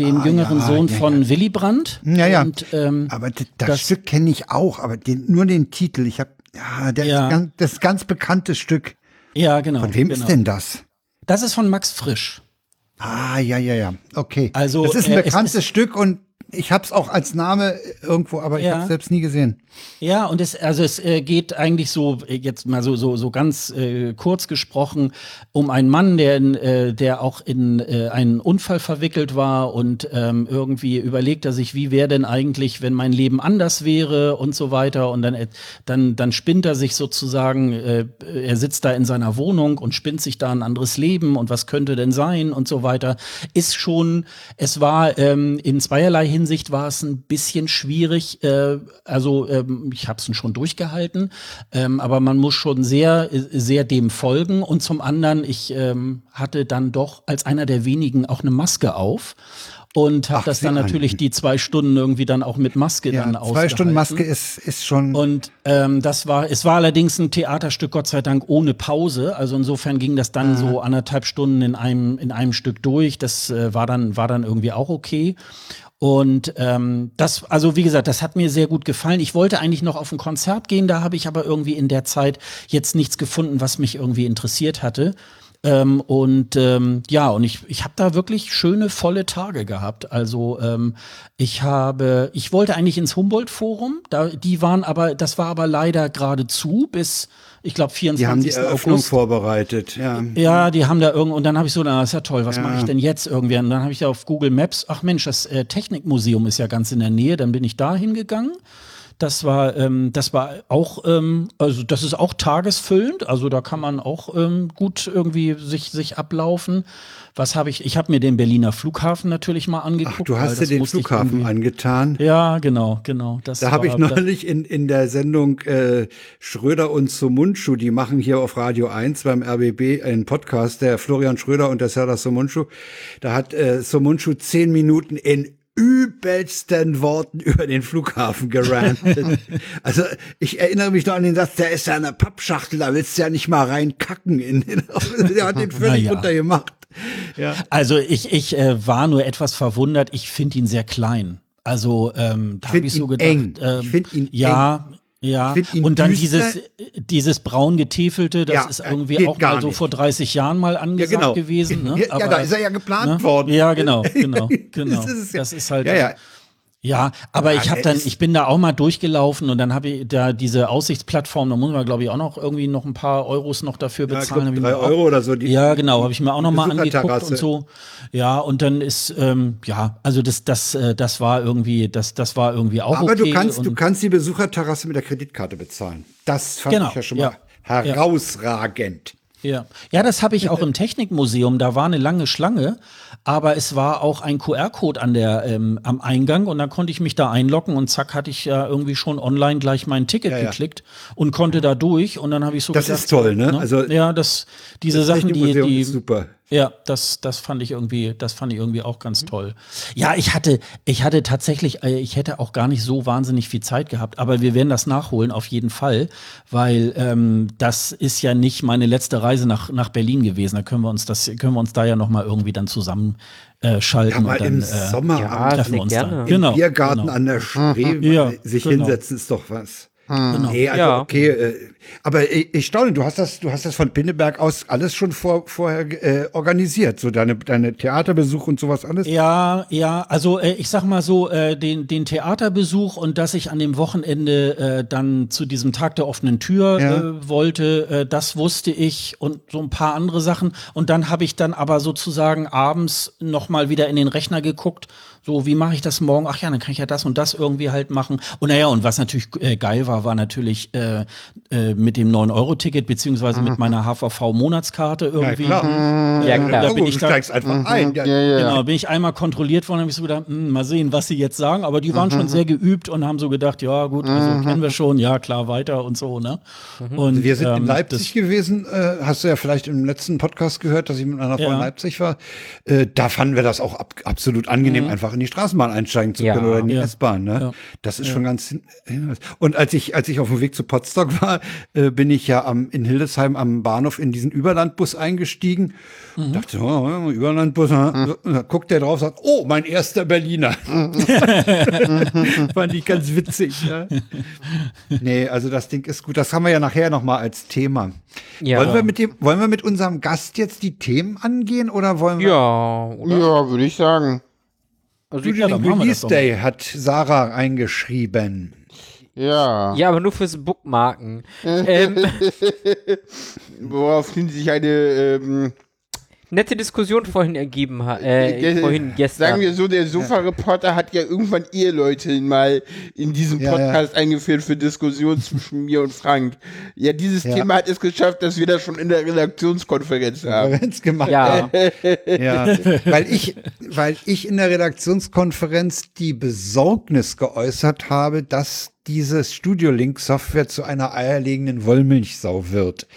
dem Ah, jüngeren ja, Sohn ja, von Willy Brandt. Ja, ja. Und, ähm, Aber das, das- Stück kenne ich auch, aber den, nur den Titel. Ich habe, ja, Ja. Ist ganz, das ganz bekannte Stück. Ja, genau. Von wem genau. ist denn das? Das ist von Max Frisch. Ah, ja, ja, ja. Okay. Also, das ist ein äh, es bekanntes Stück und ich habe es auch als Name irgendwo, aber ich Ja. habe es selbst nie gesehen. Ja, und es, also es äh, geht eigentlich so, äh, jetzt mal so, so, so ganz äh, kurz gesprochen, um einen Mann, der, in, äh, der auch in äh, einen Unfall verwickelt war und ähm, irgendwie überlegt er sich, wie wäre denn eigentlich, wenn mein Leben anders wäre und so weiter. Und dann, dann, dann spinnt er sich sozusagen, er sitzt da in seiner Wohnung und spinnt sich da ein anderes Leben und was könnte denn sein und so weiter. Ist schon, es war ähm, in zweierlei Hinsicht war es ein bisschen schwierig. Äh, also ähm, ich habe es schon durchgehalten, ähm, aber man muss schon sehr, äh, sehr dem folgen. Und zum anderen, ich ähm, hatte dann doch als einer der wenigen auch eine Maske auf. Und habe das dann an. natürlich die zwei Stunden irgendwie dann auch mit Maske Ja, dann zwei ausgehalten. Stunden Maske ist, ist schon. Und ähm, das war, es war allerdings ein Theaterstück, Gott sei Dank, ohne Pause. Also insofern ging das dann so anderthalb Stunden in einem, in einem Stück durch. Das äh, war dann, war dann irgendwie auch okay. Und ähm, das, also wie gesagt, das hat mir sehr gut gefallen. Ich wollte eigentlich noch auf ein Konzert gehen, da habe ich aber irgendwie in der Zeit jetzt nichts gefunden, was mich irgendwie interessiert hatte. Ähm, und ähm, ja, und ich, ich habe da wirklich schöne, volle Tage gehabt. Also ähm, ich habe, ich wollte eigentlich ins Humboldt-Forum, da, die waren aber, das war aber leider gerade zu bis, ich glaube, 24. die haben die Eröffnung August. vorbereitet. Ja. Ja, die haben da irgendwo, und dann habe ich so, na, das ist ja toll, was Ja. mache ich denn jetzt irgendwie? Und dann habe ich da auf Google Maps, ach Mensch, das äh, Technikmuseum ist ja ganz in der Nähe, dann bin ich da hingegangen. Das war, ähm, das war auch, ähm, also das ist auch tagesfüllend, also da kann man auch ähm, gut irgendwie sich, sich ablaufen. Was habe ich? Ich habe mir den Berliner Flughafen natürlich mal angeguckt. Ach, du hast dir den Flughafen angetan. Ja, genau, genau. Das Da habe ich neulich in, in der Sendung äh, Schröder und Sumunchu, die machen hier auf Radio 1 beim RBB einen Podcast, der Florian Schröder und der Serdar Sumunchu. Da hat äh, Sumunchu zehn Minuten in übelsten Worten über den Flughafen gerantet. also ich erinnere mich noch an den Satz, der ist ja eine Pappschachtel, da willst du ja nicht mal reinkacken. In den, der hat den völlig Naja. runtergemacht. Ja. Also ich, ich äh, war nur etwas verwundert. Ich finde ihn sehr klein. Also ähm, da habe ich so gedacht. eng. Ähm, Ich ihn ja. Ja, und dann düster. dieses, dieses braun getäfelte, das Ja, ist äh, irgendwie auch mal so nicht. vor 30 Jahren mal angesagt gewesen. Ne? Ja, ja, da ist er ja geplant ne? worden. Ja, genau, genau, genau. Das ist es ja. Das ist halt. Ja, ja. Ja, aber Ja, ich habe dann, ich bin da auch mal durchgelaufen und dann habe ich da diese Aussichtsplattform, da muss man glaube ich auch noch irgendwie noch ein paar Euros noch dafür Ja, bezahlen. glaub, Hab ich drei auch- Euro oder so. Die, ja, genau, habe ich mir auch noch mal angeguckt und so. Ja, und dann ist ähm, ja, also das das äh, das war irgendwie das das war irgendwie auch Aber okay. du kannst, du kannst die Besucherterrasse mit der Kreditkarte bezahlen. Das fand Genau, ich ja schon ja. mal herausragend. Ja, ja, das habe ich auch im Technikmuseum. Da war eine lange Schlange, aber es war auch ein QR-Code an der ähm, am Eingang und dann konnte ich mich da einloggen und zack hatte ich ja irgendwie schon online gleich mein Ticket Ja, ja. geklickt und konnte da durch und dann habe ich so Das gedacht, ist toll, ne? Also, ja, das diese Das Sachen, die die super. Ja, das, das fand ich irgendwie, das fand ich irgendwie auch ganz toll. Ja, ich hatte, ich hatte tatsächlich, äh, ich hätte auch gar nicht so wahnsinnig viel Zeit gehabt, aber wir werden das nachholen auf jeden Fall, weil ähm, das ist ja nicht meine letzte Reise nach, nach Berlin gewesen. Da können wir uns das, können wir uns da ja noch mal irgendwie dann zusammen äh, schalten Ja, und dann im äh, Sommer ja, treffen wir uns gerne. dann. Im im Genau, Biergarten genau. an der Spree Ja, sich genau. hinsetzen ist doch was. Genau. Nee, also Ja. okay. Äh, aber ich, ich staune, du hast das, du hast das von Pinneberg aus alles schon vor, vorher äh, organisiert, so deine, deine Theaterbesuche und sowas alles. Ja, ja, also äh, ich sag mal so, äh, den, den Theaterbesuch und dass ich an dem Wochenende äh, dann zu diesem Tag der offenen Tür Ja. äh, wollte, äh, das wusste ich und so ein paar andere Sachen. Und dann habe ich dann aber sozusagen abends noch mal wieder in den Rechner geguckt, so wie mache ich das morgen? Ach ja, dann kann ich ja das und das irgendwie halt machen. Und naja, und was natürlich äh, geil war, war natürlich äh, äh, mit dem 9-Euro-Ticket beziehungsweise mit meiner HVV-Monatskarte irgendwie. klar. Ja, klar. Da bin du ich da, steigst einfach ein. Ja, Ja, ja, ja. Genau, bin ich einmal kontrolliert worden, habe ich so gedacht, hm, mal sehen, was sie jetzt sagen. Aber die waren schon sehr geübt und haben so gedacht, ja gut, also kennen wir schon, ja klar, weiter und so, ne? Und Wir sind in ähm, Leipzig gewesen, äh, hast du ja vielleicht im letzten Podcast gehört, dass ich mit einer Frau Ja. in Leipzig war. Äh, da fanden wir das auch ab, absolut angenehm, einfach in die Straßenbahn einsteigen zu Ja. können oder in die Ja. S-Bahn. Ne? Ja. Das ist schon ganz. Und als ich, als ich auf dem Weg zu Potsdok war, äh, bin ich ja am, in Hildesheim am Bahnhof in diesen Überlandbus eingestiegen. Dachte, oh, Überlandbus, mhm. da guckt der drauf, sagt, oh, mein erster Berliner. Fand ich ganz witzig. Ja? Nee, also das Ding ist gut. Das haben wir ja nachher noch mal als Thema. Ja. Wollen wir mit dem, wollen wir mit unserem Gast jetzt die Themen angehen oder wollen wir? Ja, oder? Ja, würde ich sagen. Also Ja, machen wir das Release Day hat Sarah eingeschrieben. Ja. ja, aber nur fürs Bookmarken. ähm, Woraufhin sich eine, ähm, nette Diskussion vorhin ergeben hat. Äh, ge- vorhin gestern. sagen wir so, der Sofa-Reporter hat ja irgendwann Eheleute mal in diesem Ja, Podcast eingeführt für Diskussionen zwischen mir und Frank. Ja, dieses Ja. Thema hat es geschafft, dass wir das schon in der Redaktionskonferenz haben. Gemacht. Ja. ja. weil ich, weil ich in der Redaktionskonferenz die Besorgnis geäußert habe, dass diese Studio Link Software zu einer eierlegenden Wollmilchsau wird.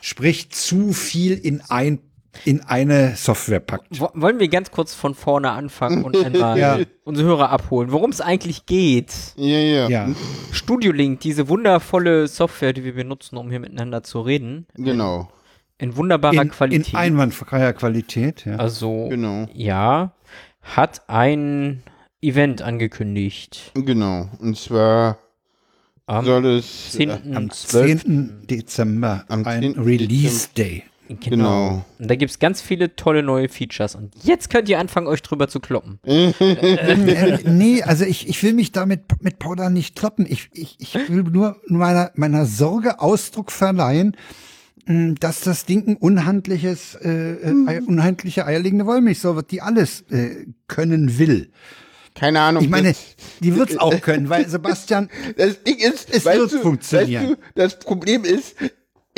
Sprich, zu viel in ein in eine Software packt. Wo- Wollen wir ganz kurz von vorne anfangen und einmal Ja. unsere Hörer abholen, worum es eigentlich geht? Ja, ja. Ja. Studio Link, diese wundervolle Software, die wir benutzen, um hier miteinander zu reden, Genau. in wunderbarer In, in Qualität. einwandfreier Qualität. Ja. also, Genau. ja, hat ein Event angekündigt. Genau. Und zwar Am soll es. 10. Am 12. 10. Dezember Am ein 10. Release Day. Genau. Genau. Und da gibt es ganz viele tolle neue Features. Und jetzt könnt ihr anfangen, euch drüber zu kloppen. äh, nee, also ich, ich will mich damit mit Paula nicht kloppen. Ich, ich, ich will nur meiner, meiner Sorge Ausdruck verleihen, mh, dass das Ding ein unhandliches, äh, äh, ei- unhandliche eierlegende Wollmilchsau wird, die alles äh, können will. Keine Ahnung. Ich meine, die wird's auch können, weil Sebastian, Das Ding ist, Es wird du, funktionieren. Weißt du, das Problem ist,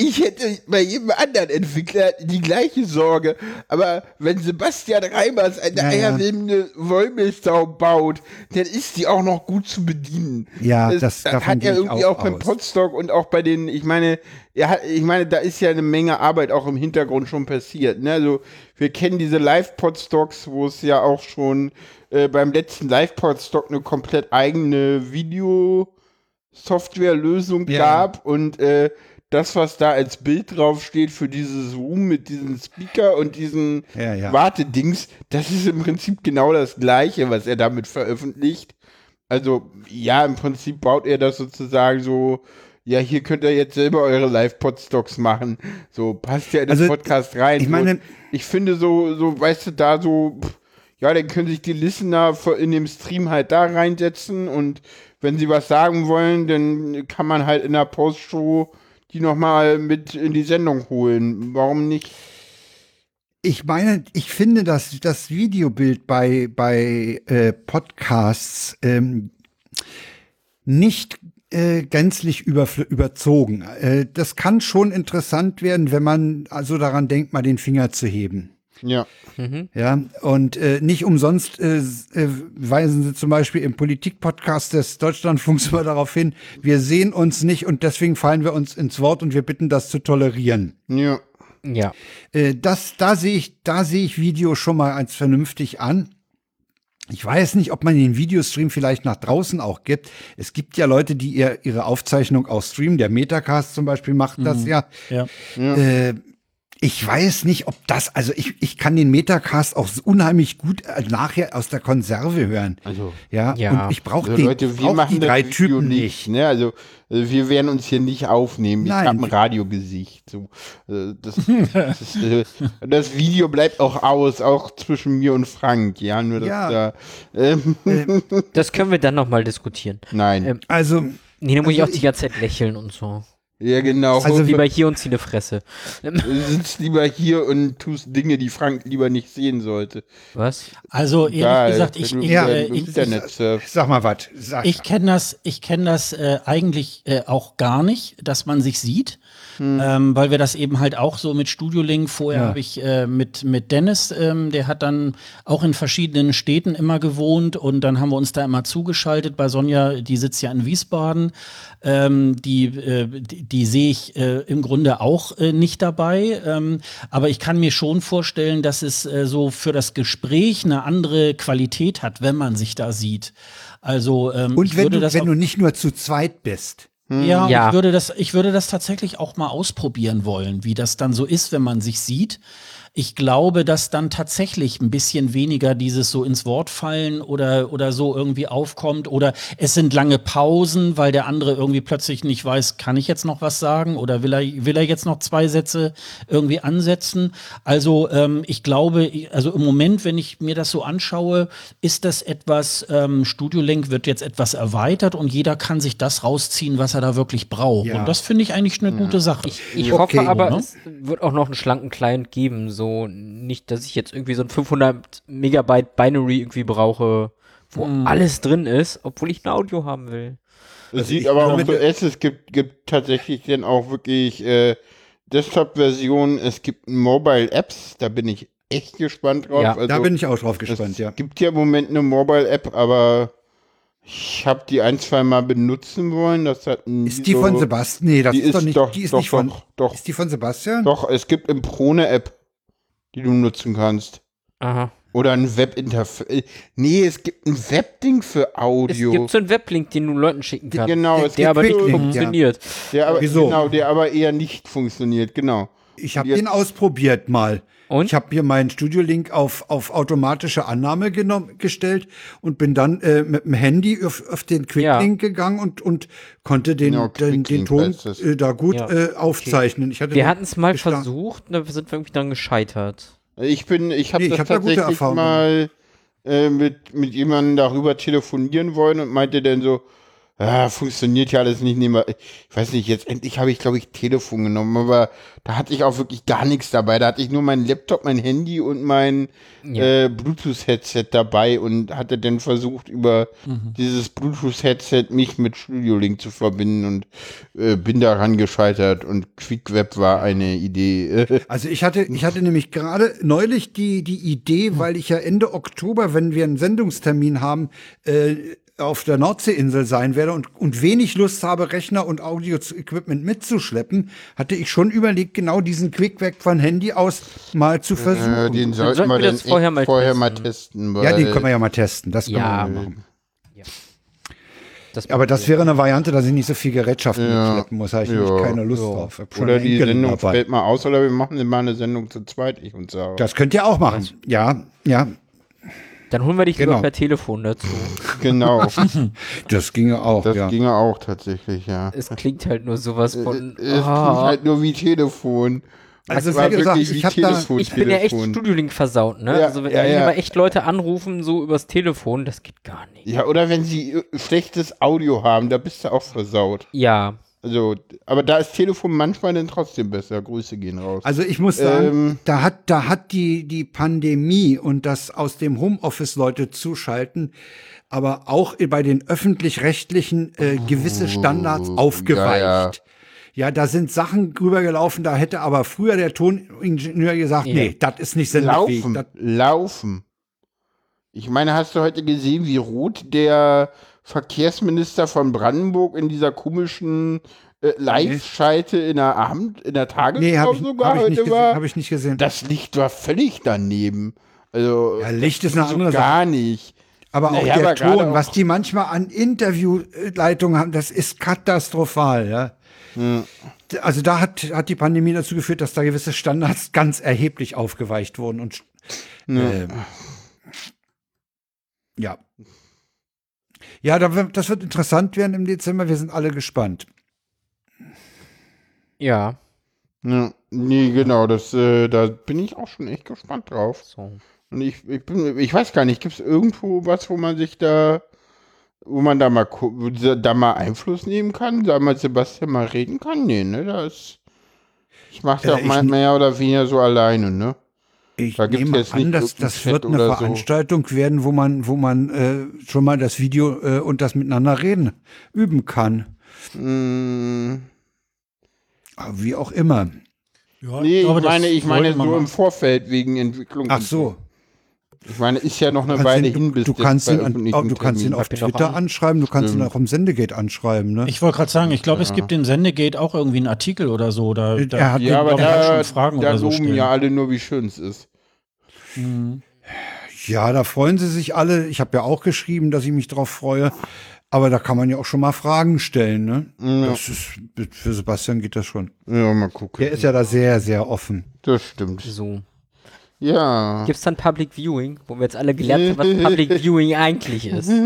ich hätte bei jedem anderen Entwickler die gleiche Sorge, aber wenn Sebastian Reimers eine Ja, ja. eierlebende Wollmilchsau baut, dann ist die auch noch gut zu bedienen. Ja, das- davon hat gehe er irgendwie auch auch, beim aus. Podstock und auch bei den, ich meine, hat, ich meine, da ist ja eine Menge Arbeit auch im Hintergrund schon passiert. Ne? Also wir kennen diese Live-Podstocks, wo es ja auch schon äh, beim letzten Live-Podstock eine komplett eigene Video Softwarelösung Ja. gab und äh, das, was da als Bild draufsteht für dieses Room mit diesem Speaker und diesen Ja, ja. Wartedings, das ist im Prinzip genau das gleiche, was er damit veröffentlicht. Also, ja, im Prinzip baut er das sozusagen so, ja, hier könnt ihr jetzt selber eure Live-Podstocks machen. So, passt ja in den Also, Podcast rein. ich meine- ich finde so, so, weißt du, da so, pff, ja, dann können sich die Listener in dem Stream halt da reinsetzen und wenn sie was sagen wollen, dann kann man halt in der Postshow die nochmal mit in die Sendung holen. Warum nicht? ich meine, ich finde, dass das Videobild bei, bei äh, Podcasts ähm, nicht äh, gänzlich überfl- überzogen. Äh, das kann schon interessant werden, wenn man also daran denkt, mal den Finger zu heben. Ja. Ja, und äh, nicht umsonst äh, äh, weisen sie zum Beispiel im Politik-Podcast des Deutschlandfunks immer darauf hin, wir sehen uns nicht und deswegen fallen wir uns ins Wort und wir bitten das zu tolerieren. Ja. Ja. Äh, das, da sehe ich, da sehe ich Video schon mal als vernünftig an. Ich weiß nicht, ob man den Videostream vielleicht nach draußen auch gibt. Es gibt ja Leute, die ihr, ihre Aufzeichnung auch streamen. Der Metacast zum Beispiel macht das ja. Ja. Äh, Ich weiß nicht, ob das, also ich, ich kann den Metacast auch unheimlich gut äh, nachher aus der Konserve hören. Also, ja, Ja. und ich brauche Also den, Leute, wir brauch machen die das drei Video Typen nicht. Ne? Also äh, wir werden uns hier nicht aufnehmen. Nein. Ich habe ein Radiogesicht. So. Äh, Das, das, ist, das Video bleibt auch aus, auch zwischen mir und Frank. Ja, nur dass Ja. da. Ähm, Das können wir dann nochmal diskutieren. nein. Ähm, Also, Nee, da muss ich Also auch die ganze Zeit lächeln und so. Ja, genau. Also Lieber hier und zieh eine Fresse. Du sitzt lieber hier und tust Dinge, die Frank lieber nicht sehen sollte. Was? Also ehrlich Egal, gesagt, ich, ich, Ja. äh, ich, Internet surfst. sag mal was. Ich kenne das, ich kenne das äh, eigentlich äh, auch gar nicht, dass man sich sieht, ähm, weil wir das eben halt auch so mit Studio Link. Vorher Ja. habe ich äh, mit mit Dennis, ähm, der hat dann auch in verschiedenen Städten immer gewohnt und dann haben wir uns da immer zugeschaltet. Bei Sonja, die sitzt ja in Wiesbaden, ähm, die äh, die, die sehe ich äh, im Grunde auch äh, nicht dabei, ähm, aber ich kann mir schon vorstellen, dass es äh, so für das Gespräch eine andere Qualität hat, wenn man sich da sieht. Also ähm, und ich wenn, würde du, das wenn du nicht nur zu zweit bist. Ja, Ja. Ich, würde das, ich würde das tatsächlich auch mal ausprobieren wollen, wie das dann so ist, wenn man sich sieht. Ich glaube, dass dann tatsächlich ein bisschen weniger dieses so ins Wort fallen oder, oder so irgendwie aufkommt. Oder es sind lange Pausen, weil der andere irgendwie plötzlich nicht weiß, kann ich jetzt noch was sagen oder will er, will er jetzt noch zwei Sätze irgendwie ansetzen. Also ähm, ich glaube, also im Moment, wenn ich mir das so anschaue, ist das etwas, ähm, Studio Link wird jetzt etwas erweitert und jeder kann sich das rausziehen, was er da wirklich braucht. Ja. Und das finde ich eigentlich eine gute Sache. Ich, ich Okay, hoffe aber, ne? es wird auch noch einen schlanken Client geben. So nicht, dass ich jetzt irgendwie so ein 500 Megabyte Binary irgendwie brauche, wo Hm. alles drin ist, obwohl ich ein Audio haben will. Es sieht ich aber auch so aus, es gibt, gibt tatsächlich dann auch wirklich äh, Desktop-Versionen, es gibt Mobile-Apps, da bin ich echt gespannt drauf. Ja. also, Da bin ich auch drauf es gespannt, ja. gibt ja im Moment eine Mobile-App, aber ich habe die ein, zwei Mal benutzen wollen. Das hat Ist die so, von Sebastian? Nee, das die ist, doch nicht, doch, die ist doch, nicht von. doch, doch, Ist die von Sebastian? doch, es gibt im Pro eine App, die du nutzen kannst. Aha. Oder ein Webinterface. Nee, es gibt ein Webding für Es Audio. gibt so einen Weblink, den du Leuten schicken kannst. Genau, Der- es der gibt aber nicht so- Quicklink, ja. funktioniert. der aber, Wieso? Genau, der aber eher nicht funktioniert, genau. Ich habe den ausprobiert mal. Und? Ich habe hier meinen Studio-Link auf, auf automatische Annahme genommen, gestellt und bin dann äh, mit dem Handy auf, auf den Quicklink gegangen und, und konnte den, Genau, den, den Ton äh, da gut Ja. äh, aufzeichnen. Ich hatte Wir hatten es mal versucht, da sind wir irgendwie dann gescheitert. Ich bin, ich habe Nee, hab da gute tatsächlich Erfahrungen mal äh, mit, mit jemandem darüber telefonieren wollen und meinte dann so, ja, funktioniert ja alles nicht. Nehmen wir, ich weiß nicht, jetzt endlich habe ich, glaube ich, Telefon genommen, aber da hatte ich auch wirklich gar nichts dabei. Da hatte ich nur meinen Laptop, mein Handy und mein Ja. äh, Bluetooth-Headset dabei und hatte dann versucht, über Mhm. dieses Bluetooth-Headset mich mit Studio Link zu verbinden und äh, bin daran gescheitert und QuickWeb war eine Idee. Also ich hatte, ich hatte nämlich gerade neulich die, die Idee, weil ich ja Ende Oktober, wenn wir einen Sendungstermin haben, äh, auf der Nordseeinsel sein werde und, und wenig Lust habe, Rechner und Audio-Equipment mitzuschleppen, hatte ich schon überlegt, genau diesen Quick-Weg von Handy aus mal zu versuchen. Äh, den sollten sollten wir wir das vorher mal vorher mal testen. testen. Weil ja, den können wir ja mal testen. Das können Ja, wir mal machen. Das Aber das wäre eine Variante, dass ich nicht so viel Gerätschaften Ja. mitschleppen muss. Da habe ich Ja. nämlich keine Lust Ja. drauf. Oder die Enkel Sendung dabei. fällt mal aus oder wir machen immer eine Sendung zu zweit, ich und Sarah. Das könnt ihr auch machen. Ja, ja, Dann holen wir dich lieber Genau. per Telefon dazu. genau. das ginge auch. Das ja. ginge auch tatsächlich, ja. Es klingt halt nur sowas von. es klingt ah. halt nur wie Telefon. Also Es wie gesagt, ich hab da- Telefon, ich bin ja echt Telefon. Studio-Link versaut, ne? Ja, also wenn ja, ja. aber echt Leute anrufen, so übers Telefon, das geht gar nicht. Ja, oder wenn sie äh, schlechtes Audio haben, da bist du auch versaut. Ja. Also, aber da ist Telefon manchmal dann trotzdem besser. Grüße gehen raus. Also ich muss sagen, Ähm. da hat, da hat die, die Pandemie und das aus dem Homeoffice Leute zuschalten, aber auch bei den öffentlich-rechtlichen äh, gewisse Standards aufgeweicht. Ja, da sind Sachen rübergelaufen, da hätte aber früher der Toningenieur gesagt, Ja. nee, das ist nicht sendefähig. Laufen, laufen. Ich meine, hast du heute gesehen, wie rot der Verkehrsminister von Brandenburg in dieser komischen äh, Live-Schalte in der Abend, in der Tagesschau nee, habe ich, sogar hab ich, heute nicht gesehen, war? hab ich nicht gesehen. Das Licht war völlig daneben. Also ja, Licht ist eine so andere Sache. gar nicht. Aber auch Naja, der aber Ton, was die manchmal an Interviewleitungen haben, das ist katastrophal, ja. Also da hat, hat die Pandemie dazu geführt, dass da gewisse Standards ganz erheblich aufgeweicht wurden und äh, ja. Ja, das wird interessant werden im Dezember. Wir sind alle gespannt. Ja, Ja, nee, genau, das, äh, da bin ich auch schon echt gespannt drauf. so. Und ich, ich bin, ich weiß gar nicht, gibt es irgendwo was, wo man sich da, wo man da mal, da- mal Einfluss nehmen kann, da mal Sebastian mal reden kann? Nee, ne, da ist, das macht er Äh, auch ich mal n- mehr oder weniger so alleine, ne? Ich Da nehme jetzt an, nicht dass das wird eine oder so. Veranstaltung werden, wo man, wo man äh, schon mal das Video äh, und das Miteinander reden üben kann. Mm, Aber Wie auch immer. Ja, nee, glaube, ich meine, ich meine so im. Vorfeld wegen Entwicklung. Ach so. Ich meine, ist ja noch eine Weile ihn, hin, du, bis du kannst ihn, an, du kannst ihn auf Twitter an. anschreiben, du kannst ihn Stimmt. auch im Sendegate anschreiben. Ne? Ich wollte gerade sagen, ich glaube, es gibt in Sendegate auch irgendwie einen Artikel oder so. Da, da Er hat- Ja, aber da, schon Fragen da oder so loben stellen. ja alle nur, wie schön es ist. Mhm. Ja, da freuen sie sich alle. Ich habe ja auch geschrieben, dass ich mich drauf freue. Aber da kann man ja auch schon mal Fragen stellen. Ne? Ja. Das ist, für Sebastian geht das schon. Ja, mal gucken. Der ist ja da sehr, sehr offen. Das stimmt. So. Ja. Gibt's dann Public Viewing, wo wir jetzt alle gelernt haben, was Public Viewing eigentlich ist?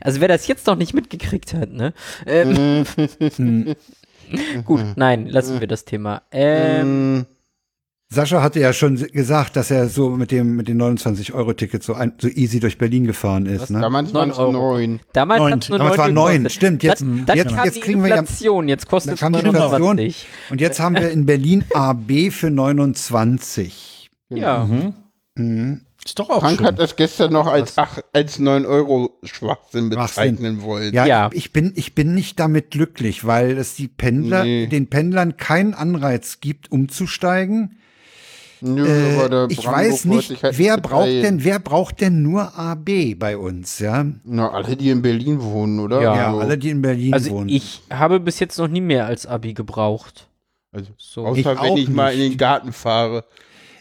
also wer das jetzt noch nicht mitgekriegt hat, ne? Ähm, gut, nein, lassen wir das Thema. Ähm, Ähm, Sascha hatte ja schon gesagt, dass er so mit dem mit den 29-Euro-Ticket so, ein, so easy durch Berlin gefahren ist. Ne? damals waren es Neun Euro. damals Neun. nur es war neun stimmt. Jetzt, dann, dann jetzt, kam jetzt kriegen wir ja. Inflation, jetzt Dann kostet es kam Inflation 29. und jetzt haben wir in Berlin AB für 29. Ja. Mhm. Ist doch auch Frank schön. hat das gestern noch als, ach, als 9 Euro Schwachsinn Schwachsinn. bezeichnen wollen. Ja, Ja. Ich, bin, ich bin nicht damit glücklich, weil es die Pendler, Nee. den Pendlern keinen Anreiz gibt, umzusteigen. Nö, Äh, ich weiß nicht, halt wer braucht denn, wer braucht denn nur AB bei uns, ja? Na, alle, die in Berlin wohnen, oder? Ja. Ja, Also, alle, die in Berlin Also wohnen. ich habe bis jetzt noch nie mehr als Abi gebraucht. also So. außer Ich wenn auch ich mal in den Garten fahre.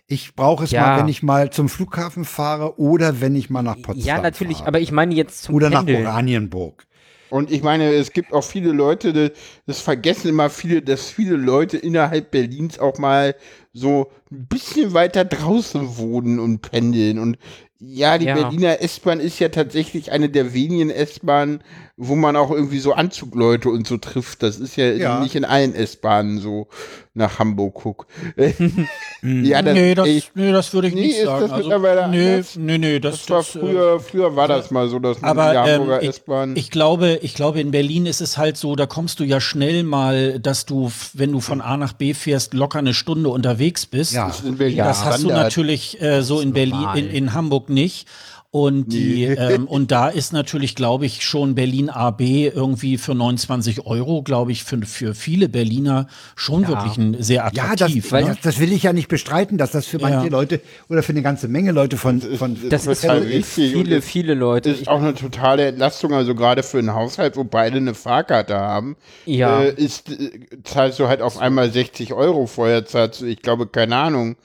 Ich brauche es Ja. mal, wenn ich mal zum Flughafen fahre oder wenn ich mal nach Potsdam ja, natürlich, fahre. aber ich meine jetzt zum Oder nach Pendeln. Oranienburg. Und ich meine, es gibt auch viele Leute, das, vergessen immer viele, dass viele Leute innerhalb Berlins auch mal so ein bisschen weiter draußen wohnen und pendeln. Und ja, die Ja. Berliner S-Bahn ist ja tatsächlich eine der wenigen S-Bahnen, wo man auch irgendwie so Anzugleute und so trifft. Das ist ja, Ja. nicht in allen S-Bahnen so nach Hamburg guck. ja, das, nee, das, ey, nee, das würde ich Nee, nicht ist sagen. das also, mittlerweile nee, anders? nee, nee, das, das war das, äh, früher, früher war das mal so, dass man Aber die Hamburger ähm, ich, S-Bahn. ich glaube, ich glaube, in Berlin ist es halt so, da kommst du ja schnell mal, dass du, wenn du von A nach B fährst, locker eine Stunde unterwegs bist. Ja. Das ist in Berlin Das hast du natürlich äh, so in Berlin, in, in Hamburg nicht. Und die, ähm, und da ist natürlich, glaube ich, schon Berlin AB irgendwie für 29 Euro, glaube ich, für, für viele Berliner schon wirklich ein sehr Ja, das, attraktiv. ne? das, das will ich ja nicht bestreiten, dass das für manche Ja. Leute oder für eine ganze Menge Leute von, von Das ist total für richtig viele, es viele Leute. ist auch eine totale Entlastung, also gerade für einen Haushalt, wo beide eine Fahrkarte haben, Ja. äh, ist, äh, zahlst du halt auf einmal 60 Euro, vorher zahlst du, ich glaube, keine Ahnung,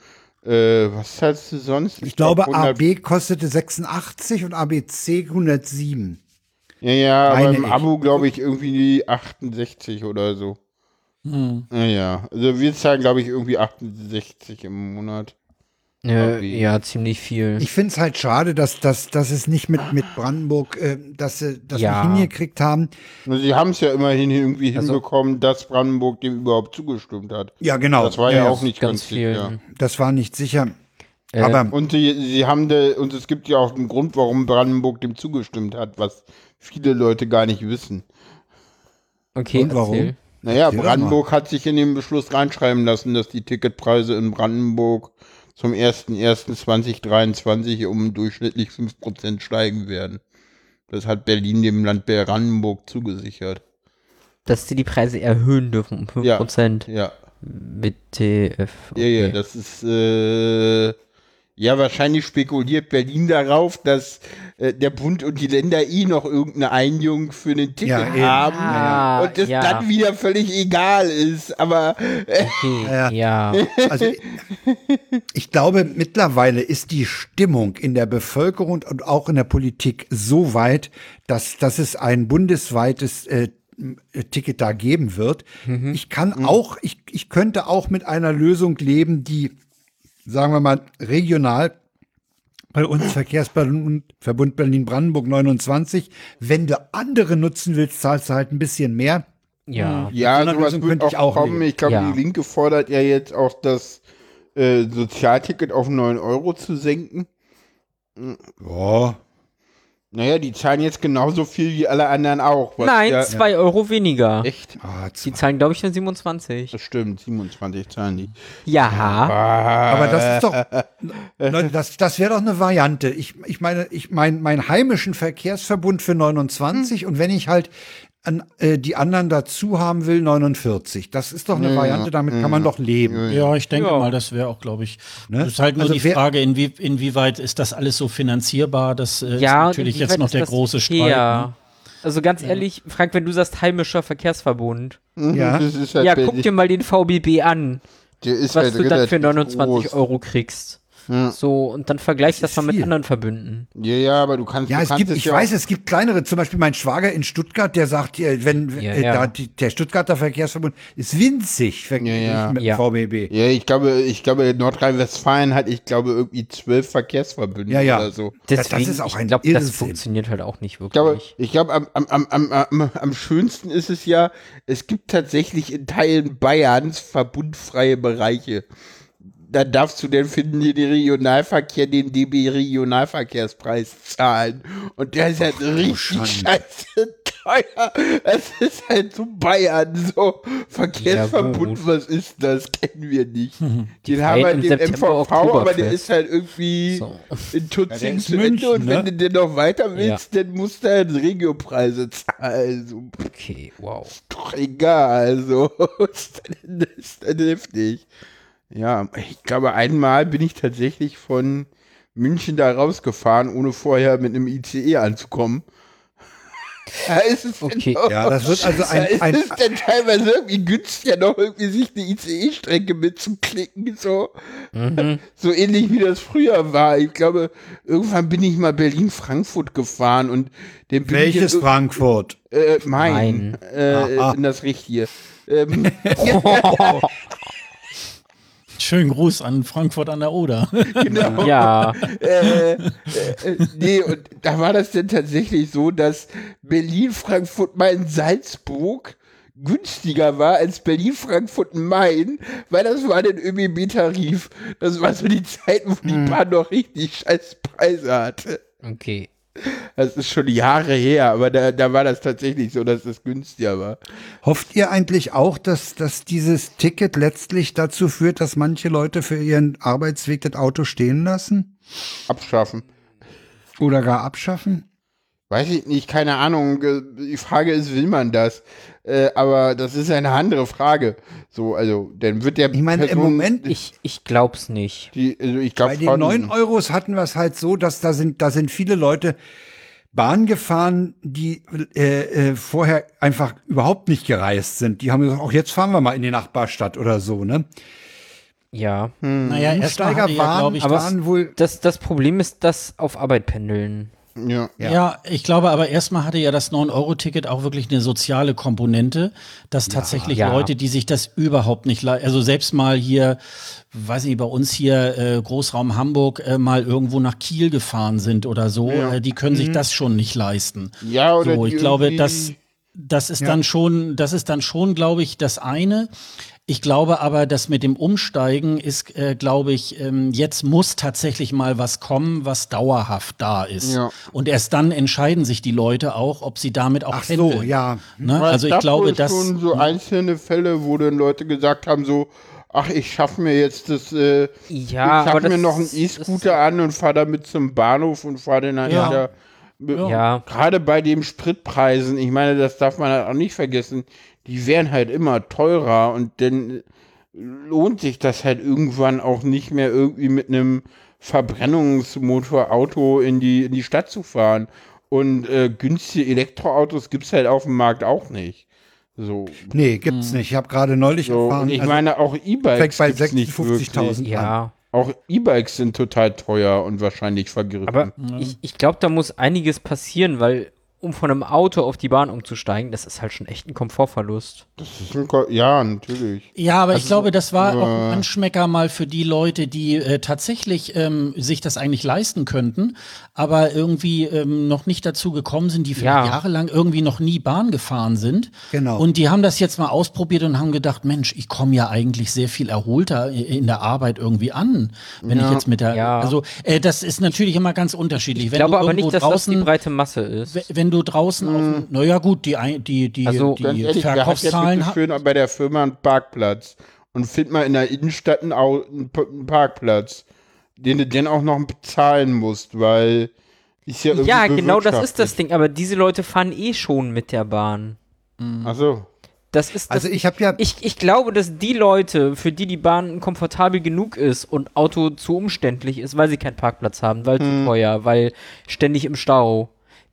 äh, was zahlst du sonst? Ich glaube, glaub, 100 AB kostete 86 und ABC 107. Ja, ja, aber meine im ich. Abo, glaube ich, irgendwie 68 oder so. Hm. Ja, ja, also wir zahlen, glaube ich, irgendwie 68 im Monat. Äh, ja, ziemlich viel. Ich finde es halt schade, dass, dass, dass es nicht mit, mit Brandenburg, äh, dass sie das Ja. nicht hingekriegt haben. Sie haben es ja immerhin irgendwie Also- hinbekommen, dass Brandenburg dem überhaupt zugestimmt hat. Ja, genau. Das war ja, auch nicht ganz ganz viel. sicher. Das war nicht sicher. Äh, Aber Und sie, sie haben de, und es gibt ja auch einen Grund, warum Brandenburg dem zugestimmt hat, was viele Leute gar nicht wissen. okay, und warum? erzähl. Naja, Brandenburg hat sich in dem Beschluss reinschreiben lassen, dass die Ticketpreise in Brandenburg zum 01.01.2023 um durchschnittlich 5% steigen werden. Das hat Berlin dem Land Brandenburg zugesichert. Dass sie die Preise erhöhen dürfen um 5% Ja, mit TF. ja, ja, Okay. das ist, äh, Ja, wahrscheinlich spekuliert Berlin darauf, dass äh, der Bund und die Länder eh noch irgendeine Einigung für einen Ticket Ja, haben Ah, und es ja. dann wieder völlig egal ist. Aber äh, Okay, Ja. ja. Also ich glaube, mittlerweile ist die Stimmung in der Bevölkerung und auch in der Politik so weit, dass, dass es ein bundesweites äh, Ticket da geben wird. Ich kann auch, ich, ich könnte auch mit einer Lösung leben, die, sagen wir mal, regional bei uns Verkehrsverbund Verbund Berlin-Brandenburg 29. Wenn du andere nutzen willst, zahlst du halt ein bisschen mehr. Ja. ja, so einer sowas Lösung könnte auch, ich auch kommen. leben. Ich glaube, Ja. die Linke fordert ja jetzt auch das äh, Sozialticket auf 9 Euro zu senken. Ja. Naja, die zahlen jetzt genauso viel wie alle anderen auch. was Nein, ja, zwei Euro weniger. Echt? Ah, Die zahlen, glaube ich, nur 27. Das stimmt, 27 zahlen die. Ja. Aber das ist doch, Leute, das, das wäre doch eine Variante. Ich, ich meine, ich mein, meinen heimischen Verkehrsverbund für 29 und wenn ich halt an, äh, die anderen dazu haben will, 49. Das ist doch eine Variante, damit kann man doch leben. Ja, ich denke Ja. mal, das wäre auch, glaube ich. Ne? Das ist halt nur Also die wer- Frage, inwie, inwieweit ist das alles so finanzierbar? Das äh, Ja, ist natürlich jetzt noch der große Streit. Ne? Also ganz ehrlich, Frank, wenn du sagst heimischer Verkehrsverbund, Ja. Das ist halt ja, Berlin. guck dir mal den VBB an, Der ist was halt du dann für relativ 29 groß. Euro kriegst. Ja. So, und dann vergleich das, ist mal mit viel. anderen Verbünden. Ja, ja, aber du kannst. Ja, du es kannst gibt, ich ja weiß, es gibt kleinere, zum Beispiel mein Schwager in Stuttgart, der sagt, äh, wenn Ja, äh, ja. Da, der Stuttgarter Verkehrsverbund ist winzig mit Ja. dem VBB. Ja, ich glaube, ich glaube, Nordrhein-Westfalen hat, ich glaube, irgendwie zwölf Verkehrsverbünde Ja, ja. oder so. Das- Deswegen, das ist auch ein ich glaube, das funktioniert halt auch nicht Ich glaube, wirklich. ich glaube am, am, am, am, am, am schönsten ist es ja, es gibt tatsächlich in Teilen Bayerns verbundfreie Bereiche. Da darfst du denn finden, die den Regionalverkehr, den DB Regionalverkehrspreis zahlen. Und der ist halt richtig Schande. scheiße teuer. Es ist halt so Bayern, so Verkehrsverbund, gut. was ist das? Kennen wir nicht. Den haben im den MVV, aber der ist halt irgendwie So. in Tutzing ist zu Ende und wenn ne? du den noch weiter willst, dann musst du halt Regiopreise zahlen. So, Okay, wow. doch egal, also ist dann, ist dann heftig. Ja, ich glaube, einmal bin ich tatsächlich von München da rausgefahren, ohne vorher mit einem ICE anzukommen. Da ist es Okay. noch- Ja, das wird also da ein, ist ein, es denn teilweise irgendwie günstiger, noch irgendwie sich eine ICE-Strecke mitzuklicken, so. Mhm. So ähnlich wie das früher war. Ich glaube, irgendwann bin ich mal Berlin-Frankfurt gefahren und den bin welches ich Frankfurt? äh, mein, Mein. Äh, Aha. in das richtige. Ähm, Schönen Gruß an Frankfurt an der Oder. genau. Ja, äh, äh, nee, und da war das denn tatsächlich so, dass Berlin, Frankfurt, Main, Salzburg günstiger war als Berlin, Frankfurt, Main, weil das war der ÖBB-Tarif. Das war so die Zeit, wo die Bahn noch richtig scheiß Preise hatte. okay. Das ist schon Jahre her, aber da, da war das tatsächlich so, dass das günstiger war. Hofft ihr eigentlich auch, dass, dass dieses Ticket letztlich dazu führt, dass manche Leute für ihren Arbeitsweg das Auto stehen lassen? Abschaffen. Oder gar abschaffen? Weiß ich nicht, keine Ahnung. Die Frage ist, will man das? Äh, aber das ist eine andere Frage. So, also, dann wird der Ich meine, im Moment, Ich, ich glaub's nicht. die, also ich glaube bei den 9 Euros hatten wir es halt so, dass da sind, da sind viele Leute Bahn gefahren, die äh, äh, vorher einfach überhaupt nicht gereist sind. Die haben gesagt, auch jetzt fahren wir mal in die Nachbarstadt oder so, ne? Ja. naja, erstmal Umsteiger ja, waren, glaube ich, aber waren wohl Das, das Problem ist, dass auf Arbeit pendeln. Ja. Ja. ich glaube aber erstmal hatte ja das 9-Euro-Ticket auch wirklich eine soziale Komponente, dass tatsächlich Ja. Leute, die sich das überhaupt nicht leisten, also selbst mal hier, weiß nicht, bei uns hier äh, Großraum Hamburg äh, mal irgendwo nach Kiel gefahren sind oder so, Ja. äh, die können sich das schon nicht leisten. Ja, oder so, die ich glaube, das, das ist dann schon, das ist dann schon, glaube ich, das eine. Ich glaube aber, dass mit dem Umsteigen ist, äh, glaube ich, ähm, jetzt muss tatsächlich mal was kommen, was dauerhaft da ist. Ja. Und erst dann entscheiden sich die Leute auch, ob sie damit auch Ach pendeln. so, ja. Ne? Also es ich gab glaube, dass schon so einzelne Fälle, wo dann Leute gesagt haben, so, ach, ich schaffe mir jetzt das, äh, Ja, ich schaffe das mir noch einen E-Scooter an und fahre damit zum Bahnhof und fahre dann halt Ja. wieder. Ja. Gerade bei den Spritpreisen, ich meine, das darf man halt auch nicht vergessen, die werden halt immer teurer und dann lohnt sich das halt irgendwann auch nicht mehr irgendwie mit einem Verbrennungsmotorauto in die, in die Stadt zu fahren. Und äh, günstige Elektroautos gibt es halt auf dem Markt auch nicht. So. Nee, gibt's nicht. Ich habe gerade neulich so. erfahren. Und ich also, meine, auch E-Bikes fängt bei gibt's nicht wirklich. 56.000 an. Ja, Auch E-Bikes sind total teuer und wahrscheinlich vergriffen. aber ich, ich glaube, da muss einiges passieren, weil um von einem Auto auf die Bahn umzusteigen, das ist halt schon echt ein Komfortverlust. das ist ein Ko ja, natürlich. Ja, aber ich glaube, das war auch ein äh, Anschmecker mal für die Leute, die äh, tatsächlich ähm, sich das eigentlich leisten könnten, aber irgendwie ähm, noch nicht dazu gekommen sind, die vielleicht Ja. jahrelang irgendwie noch nie Bahn gefahren sind. Genau. Und die haben das jetzt mal ausprobiert und haben gedacht, Mensch, ich komme ja eigentlich sehr viel erholter in der Arbeit irgendwie an, wenn ich jetzt mit der, Ja. also äh, das ist natürlich immer ganz unterschiedlich. Ich glaube du aber nicht, dass das die draußen, breite Masse ist. we- wenn du draußen auf, dem- naja gut, die, ein- die, die, Also, die ehrlich, Verkaufszahlen bitte ha- schön bei der Firma einen Parkplatz und findet mal in der Innenstadt einen, einen Parkplatz, den du dann auch noch bezahlen musst, weil ist ja irgendwie Ja, genau das ist das. Ding, aber diese Leute fahren eh schon mit der Bahn. Ach so. Das ist das Also ich habe ja, Ich, ich glaube, dass die Leute, für die die Bahn komfortabel genug ist und Auto zu umständlich ist, weil sie keinen Parkplatz haben, weil Hm. zu teuer, weil ständig im Stau,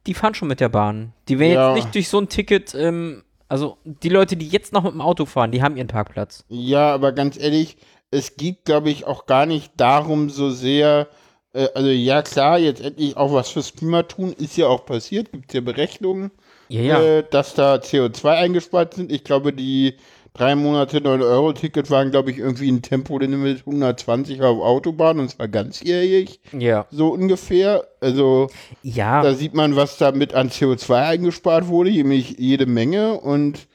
die fahren schon mit der Bahn. Die werden Ja. jetzt nicht durch so ein Ticket, ähm, also die Leute, die jetzt noch mit dem Auto fahren, die haben ihren Parkplatz. Ja, aber ganz ehrlich, es geht, glaube ich, auch gar nicht darum so sehr, äh, also ja klar, jetzt endlich auch was fürs Klima tun, ist ja auch passiert, gibt es ja Berechnungen, Ja, ja. äh, dass da CO2 eingespart sind. Ich glaube, die drei Monate 9-Euro-Ticket waren, glaube ich, irgendwie ein Tempolimit 120 auf Autobahn und zwar ganzjährig, ja. so ungefähr. Also Ja. da sieht man, was damit an CO2 eingespart wurde, nämlich jede Menge. Und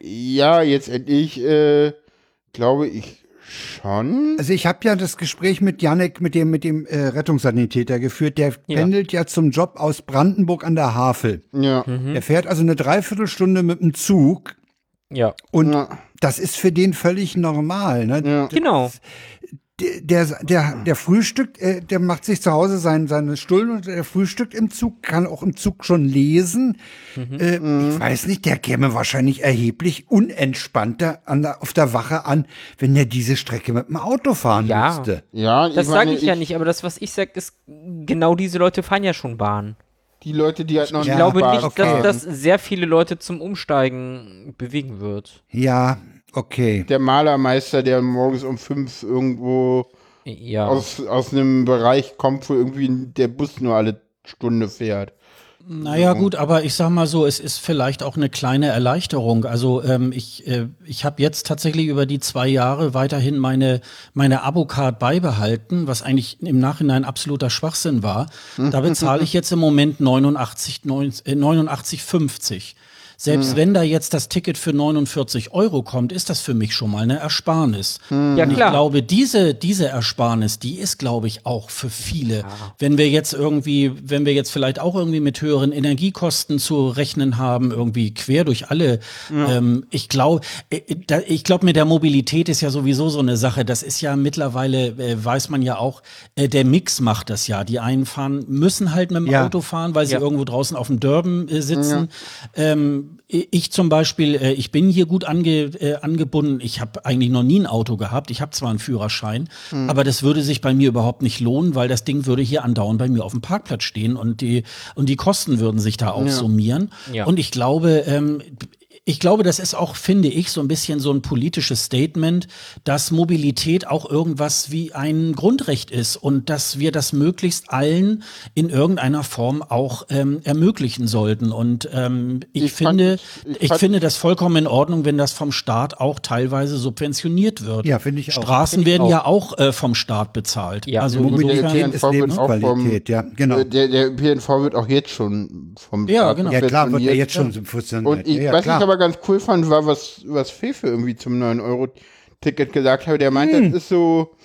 ja, jetzt endlich äh, glaube ich schon. also ich habe ja das Gespräch mit Janek, mit dem, mit dem äh, Rettungssanitäter geführt. Der Ja. pendelt ja zum Job aus Brandenburg an der Havel. Ja. Mhm. Der fährt also eine Dreiviertelstunde mit dem Zug ja. und Ja. das ist für den völlig normal. Ne? Ja. Genau. Der, der, der, frühstückt, äh, der macht sich zu Hause sein, seine Stullen und der frühstückt im Zug, kann auch im Zug schon lesen. Mhm. Äh, Ich weiß nicht, der käme wahrscheinlich erheblich unentspannter an der, auf der Wache an, wenn er diese Strecke mit dem Auto fahren Ja. müsste. Ja, Das sage ich ja nicht, aber das, was ich sage, ist, genau diese Leute fahren ja schon Bahn. Die Leute, die halt noch Ich Ja, glaube nicht, okay. dass das sehr viele Leute zum Umsteigen bewegen wird. Ja, okay. Der Malermeister, der morgens um fünf irgendwo Ja. aus, aus einem Bereich kommt, wo irgendwie der Bus nur alle Stunde fährt. Naja gut, aber ich sag mal so, es ist vielleicht auch eine kleine Erleichterung. Also ähm, ich, äh, ich habe jetzt tatsächlich über die zwei Jahre weiterhin meine, meine Abo-Card beibehalten, was eigentlich im Nachhinein absoluter Schwachsinn war. Da bezahle ich jetzt im Moment 89, 90, äh, 89,50. Selbst wenn da jetzt das Ticket für 49 Euro kommt, ist das für mich schon mal eine Ersparnis. ja, Und ich klar. glaube, diese, diese Ersparnis, die ist, glaube ich, auch für viele. Wenn wir jetzt irgendwie, wenn wir jetzt vielleicht auch irgendwie mit höheren Energiekosten zu rechnen haben, irgendwie quer durch alle, ähm, ich glaube, ich glaube, mit der Mobilität ist ja sowieso so eine Sache. Das ist ja mittlerweile, äh, weiß man ja auch, äh, der Mix macht das ja. Die einen fahren, müssen halt mit dem Ja. Auto fahren, weil sie Ja. irgendwo draußen auf dem Dörben äh, sitzen. Ähm, ich zum Beispiel, äh, ich bin hier gut ange, äh, angebunden. Ich habe eigentlich noch nie ein Auto gehabt. Ich habe zwar einen Führerschein, aber das würde sich bei mir überhaupt nicht lohnen, weil das Ding würde hier andauernd bei mir auf dem Parkplatz stehen und die und die Kosten würden sich da aufsummieren. Ja. Und ich glaube, ähm, ich glaube, das ist auch, finde ich, so ein bisschen so ein politisches Statement, dass Mobilität auch irgendwas wie ein Grundrecht ist und dass wir das möglichst allen in irgendeiner Form auch ähm, ermöglichen sollten. Und ähm, ich, Ich fand- finde, ich ich, fand- finde das vollkommen in Ordnung, wenn das vom Staat auch teilweise subventioniert wird. Ja, finde ich auch. Straßen ich werden auch. ja auch äh, vom Staat bezahlt. Ja. also Mobilität ist PNV wird auch Lebensqualität, ja, genau. Der, der PNV wird auch jetzt schon vom Ja, Staat genau. Ja, klar, wird er jetzt schon subventioniert. Und ich, ja, was klar. ich aber ganz cool fand, war, was, was Fefe irgendwie zum 9-Euro-Ticket gesagt hat. Der meinte, Hm. das ist so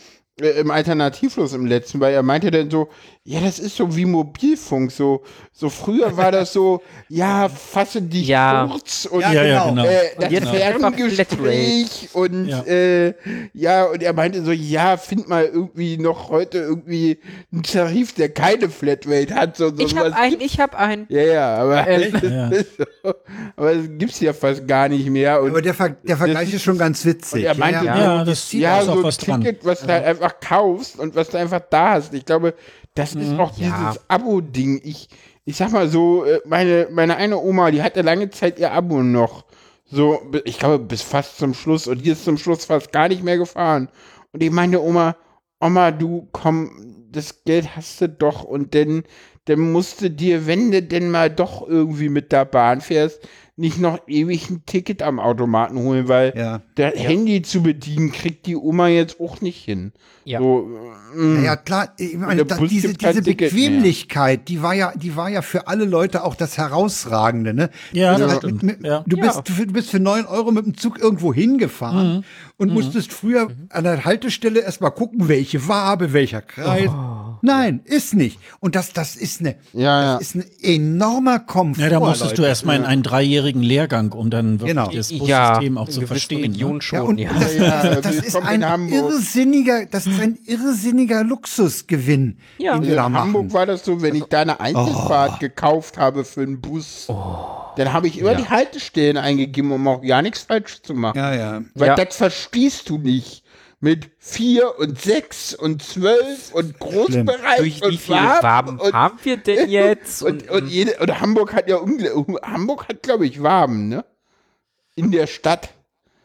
äh, im Alternativlos im letzten, weil er meinte dann so, ja, das ist so wie Mobilfunk. So, so früher war das so, ja, fasse dich Ja. kurz und Ja, Ja, ja, genau. äh, das jetzt Ferngespräch und Ja. äh, ja, und er meinte so, ja, find mal irgendwie noch heute irgendwie einen Tarif, der keine Flatrate hat. So, so Ich hab einen, ich hab einen. Ja, ja, aber, Ähm. das Ja. so, aber das gibt's ja fast gar nicht mehr. Und Aber der, Ver der Vergleich ist schon ganz witzig. Er meinte, ja, Ja, das ja, ist auch so ein was dran. Ticket, was du halt einfach kaufst und was du einfach da hast. Ich glaube, das ist auch dieses Ja. Abo-Ding. Ich, ich sag mal so, äh, meine, meine eine Oma, die hatte lange Zeit ihr Abo noch. So, ich glaube, bis fast zum Schluss. Und die ist zum Schluss fast gar nicht mehr gefahren. Und ich meinte, Oma, Oma, du komm, das Geld hast du doch. Und dann, dann musst du dir, wenn du denn mal doch irgendwie mit der Bahn fährst, nicht noch ewig ein Ticket am Automaten holen, weil Ja. der Handy zu bedienen kriegt die Oma jetzt auch nicht hin. Ja. So, mm, Ja, klar, ich meine, da, diese, diese mehr. Bequemlichkeit, die war ja, die war ja für alle Leute auch das Herausragende, ne? Ja, bist stimmt. mit, mit, Ja. du, Ja. bist, du bist für 9 Euro mit dem Zug irgendwo hingefahren Mhm. und musstest früher an der Haltestelle erstmal gucken, welche Wabe, welcher Kreis. Nein, ist nicht. Und das, das ist eine, Ja, ja. das ist ein enormer Komfort. Ja, da musstest du Leute. erstmal in einen dreijährigen Lehrgang, um dann wirklich Genau. das Ja, Bussystem auch in zu verstehen. Ne? schon, Ja, und ja. das, Ja, das ist ein in irrsinniger, das ist ein irrsinniger Luxusgewinn, Ja. in machen. Hamburg war das so, wenn ich da eine Einzelfahrt Oh. gekauft habe für einen Bus, dann habe ich immer die Haltestellen eingegeben, um auch ja nichts falsch zu machen. Ja, ja. Weil Ja. das verstehst du nicht. Mit vier und sechs und zwölf und Großbereich Durch und wie viele Farben Waben und, haben wir denn jetzt? und, und, jede, und Hamburg hat ja Hamburg hat, glaube ich, Waben, ne? In der Stadt.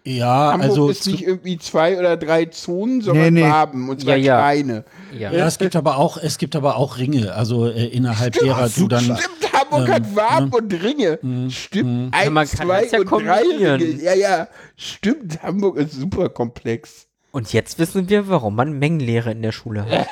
Ja, Hamburg also ist nicht irgendwie zwei oder drei Zonen, sondern Nee, nee. Waben und zwar Ja, ja. kleine. ja. ja, es gibt aber auch, es gibt aber auch Ringe, also äh, innerhalb derer du dann. Stimmt, Hamburg hat Waben und Ringe. Stimmt, man eins, kann zwei das ja und drei. Ringe. Ja, ja, stimmt, Hamburg ist super komplex. Und jetzt wissen wir, warum man Mengenlehre in der Schule hat.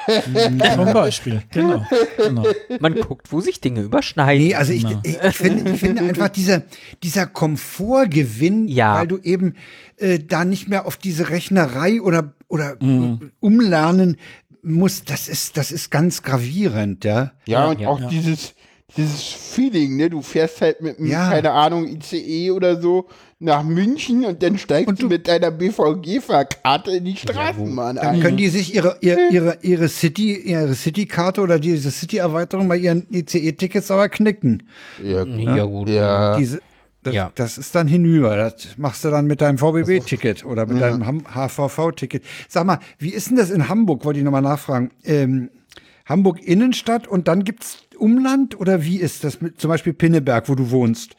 Zum Beispiel, genau. genau. Man guckt, wo sich Dinge überschneiden. Nee, also ich, ich, ich, finde, ich finde einfach dieser, dieser Komfortgewinn, Ja. weil du eben äh, da nicht mehr auf diese Rechnerei oder, oder Mhm. umlernen musst, das ist, das ist ganz gravierend, ja. Ja, und ja, auch ja. dieses, dieses Feeling, ne? Du fährst halt mit einem, Ja. keine Ahnung, ICE oder so nach München und dann steigst du mit deiner BVG-Fahrkarte in die Straßenbahn Dann ein. können die sich ihre, ihre, ihre, ihre City, ihre City-Karte oder diese City-Erweiterung bei ihren ICE-Tickets aber knicken. ja, Ja, gut. Ja. Diese, das, Ja. das ist dann hinüber. Das machst du dann mit deinem VBB-Ticket oder mit deinem Ham- HVV-Ticket. Sag mal, wie ist denn das in Hamburg? Wollte ich nochmal nachfragen. Ähm, Hamburg Innenstadt und dann gibt's Umland oder wie ist das mit zum Beispiel Pinneberg, wo du wohnst?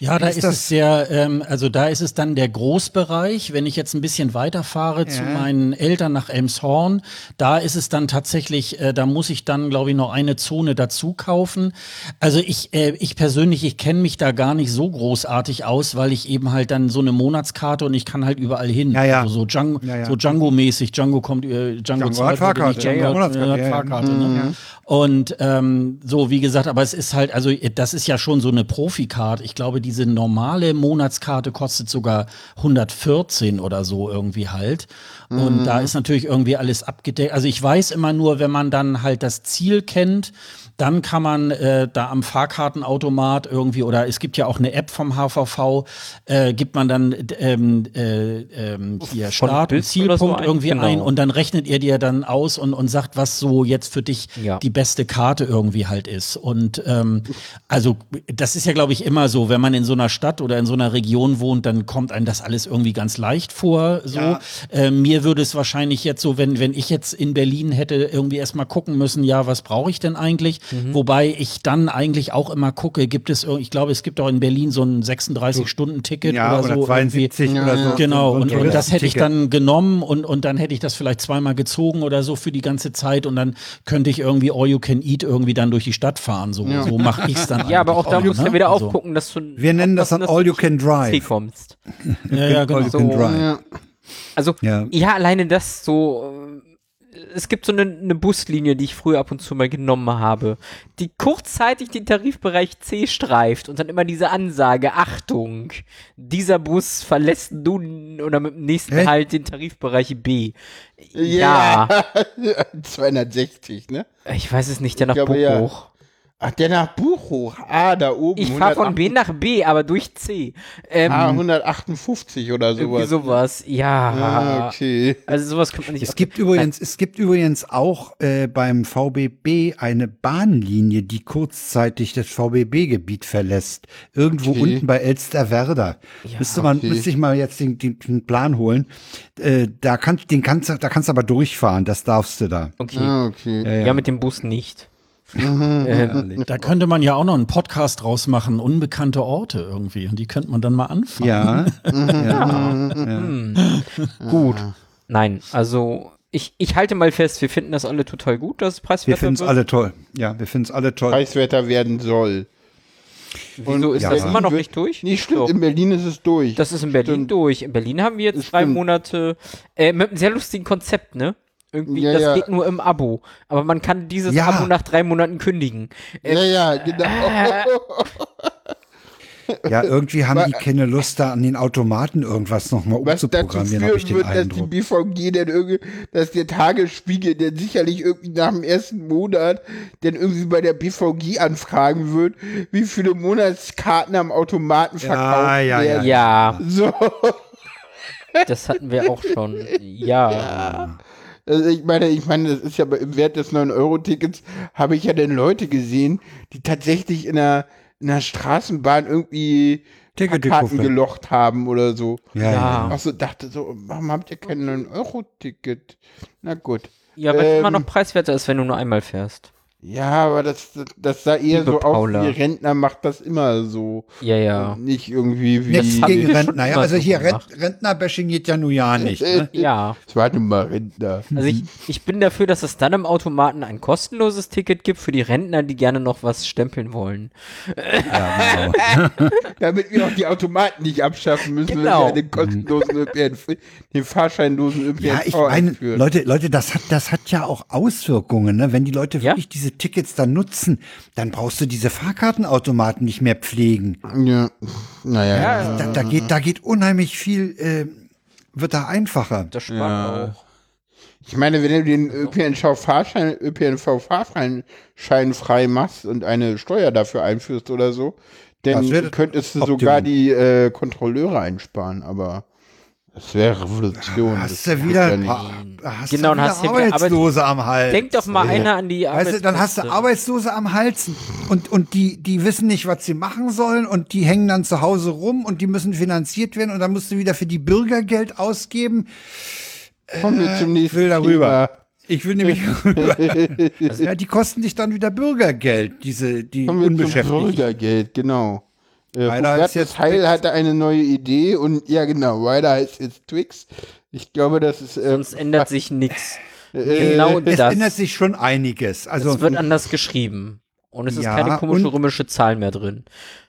Ja, da Ist ist, es sehr, ähm, also da ist es dann der Großbereich. Wenn ich jetzt ein bisschen weiterfahre zu meinen Eltern nach Elmshorn, da ist es dann tatsächlich, äh, da muss ich dann, glaube ich, noch eine Zone dazu kaufen. Also ich, äh, ich persönlich, ich kenne mich da gar nicht so großartig aus, weil ich eben halt dann so eine Monatskarte und ich kann halt überall hin. Ja, ja. Also so Django, Ja, ja. so Django-mäßig. Django kommt, äh, Django, Django zahlt, hat Fahrkarte, Django ja, Monatskarte, hat ja, ja. Fahrkarte, ne? Und ähm, so, wie gesagt, aber es ist halt, also das ist ja schon so eine Profikarte. Ich glaube, diese normale Monatskarte kostet sogar 114 oder so irgendwie halt. Und da ist natürlich irgendwie alles abgedeckt. Also ich weiß immer nur, wenn man dann halt das Ziel kennt, dann kann man äh, da am Fahrkartenautomat irgendwie, oder es gibt ja auch eine App vom HVV, äh, gibt man dann ähm, äh, ähm, hier Start und so Zielpunkt ein- irgendwie genau. ein und dann rechnet ihr dir dann aus und, und sagt, was so jetzt für dich Ja. die beste Karte irgendwie halt ist. Und ähm, also das ist ja, glaube ich, immer so, wenn man in so einer Stadt oder in so einer Region wohnt, dann kommt einem das alles irgendwie ganz leicht vor. So. Ja. Äh, mir würde es wahrscheinlich jetzt so, wenn, wenn ich jetzt in Berlin hätte irgendwie erstmal gucken müssen, ja, was brauche ich denn eigentlich? Mhm. Wobei ich dann eigentlich auch immer gucke, gibt es, ich glaube, es gibt auch in Berlin so ein 36-Stunden-Ticket Ja, oder, oder so. 72 irgendwie. oder so. Genau, und, und das hätte ich dann genommen und, und dann hätte ich das vielleicht zweimal gezogen oder so für die ganze Zeit und dann könnte ich irgendwie All You Can Eat irgendwie dann durch die Stadt fahren. So, so mache ich es dann. Ja, aber auch da musst du ne? wieder Also, aufgucken, dass du. Wir nennen das dann All You Can Drive. Kommst. Ja, ja, All genau. You So, Can Drive. Ja. Also, Ja. ja. alleine das so. äh, es gibt so eine, eine Buslinie, die ich früher ab und zu mal genommen habe, die kurzzeitig den Tarifbereich C streift und dann immer diese Ansage, Achtung, dieser Bus verlässt nun oder mit dem nächsten Hä? Halt den Tarifbereich B. Ja, 260, ne? ich weiß es nicht, der nach glaube, ja. Ach, der nach Buchhoch. Ah, da oben. Ich fahre von B nach B, aber durch C. Ähm, Ah, 158 oder irgendwie sowas. sowas. Ja. Ah, okay. Also sowas könnte man nicht Es gibt übrigens, es gibt übrigens auch äh, beim VBB eine Bahnlinie, die kurzzeitig das VBB-Gebiet verlässt. Irgendwo Okay. unten bei Elsterwerda. müsste man, okay. müsste ich mal jetzt den, den, den Plan holen. Äh, da kannst, den kannst, du- da kannst du aber durchfahren. Das darfst du da. Okay. Ah, okay. Ja, mit dem Bus nicht. ähm, Da könnte man ja auch noch einen Podcast draus machen, unbekannte Orte irgendwie. Und die könnte man dann mal anfangen. Ja. ja. hm. Gut. Nein, also ich, ich halte mal fest, wir finden das alle total gut, dass es Wir finden es alle toll. Ja, wir finden es alle toll. Preiswerter werden soll. Wieso ist Ja. das immer noch nicht durch? Nee, stimmt, Doch. in Berlin ist es durch. Das ist in Berlin Stimmt. durch. In Berlin haben wir jetzt drei Stimmt. Monate äh, mit einem sehr lustigen Konzept, ne? Irgendwie, Ja, das ja. geht nur im Abo. Aber man kann dieses Ja. Abo nach drei Monaten kündigen. Äh, ja, ja, genau. Ja, irgendwie haben die keine Lust, da an den Automaten irgendwas nochmal umzuprogrammieren, habe ich führen den wird, dass die Eindruck. BVG dann irgendwie, dass der Tagesspiegel dann sicherlich irgendwie nach dem ersten Monat dann irgendwie bei der BVG anfragen wird, wie viele Monatskarten am Automaten verkauft ja, werden. ja, So, das hatten wir auch schon. Ja. Also ich meine, ich meine, das ist ja im Wert des 9-Euro-Tickets, habe ich ja dann Leute gesehen, die tatsächlich in der, in der Straßenbahn irgendwie Ticket Karten gelocht haben oder so. Ja, Ja. Ach so, dachte so, warum habt ihr kein 9-Euro-Ticket? Na gut. Ja, weil es immer Ähm, noch preiswerter ist, wenn du nur einmal fährst. Ja, aber das, das, das sah eher Liebe so aus, Paula. wie Rentner macht das immer so. Ja, ja. Und nicht irgendwie wie. Nichts gegen Rentner. Ja, also so hier Rent. Rentnerbashing geht ja nun ja nicht. Ne? Ja. Es war nun mal Rentner. Also ich, ich bin dafür, dass es dann im Automaten ein kostenloses Ticket gibt für die Rentner, die gerne noch was stempeln wollen. Ja, genau. Damit wir auch die Automaten nicht abschaffen müssen, Genau. wenn wir den kostenlosen ÖPNV, den fahrscheinlosen ÖPNV Ja, ich meine, einführen. Leute, Leute, das hat, das hat ja auch Auswirkungen, ne? Wenn die Leute Ja. wirklich diese Tickets dann nutzen, dann brauchst du diese Fahrkartenautomaten nicht mehr pflegen. Ja, naja. Ja, Da, da geht, da geht unheimlich viel, äh, wird da einfacher. Das spart auch. Ich meine, wenn du den ÖPNV-Fahrschein, ÖPNV-Fahrschein frei machst und eine Steuer dafür einführst oder so, dann könntest du Optimum. sogar die äh, Kontrolleure einsparen, aber das wäre Revolution. das Hast du wieder, ja hast Genau, du wieder hast Arbeitslose am Hals. Denk doch mal einer an die Weißt du, dann hast du. Arbeitslose am Hals und, und die, die wissen nicht, was sie machen sollen und die hängen dann zu Hause rum und die müssen finanziert werden und dann musst du wieder für die Bürger Geld ausgeben. Kommen wir zum Ich nächsten will darüber. Thema. Ich will nämlich rüber. ja, die kosten dich dann wieder Bürgergeld, diese, die Kommen wir zum Unbeschäftigten. Bürgergeld, genau. Äh, Ryder ist jetzt Heil hatte eine neue Idee und ja genau, Ryder heißt jetzt Twix. Ich glaube, das ist äh, Sonst ändert sich nichts. Äh, Genau Es das. ändert sich schon einiges. Also, es wird anders geschrieben. Und es ist Ja, keine komische und- römische Zahl mehr drin.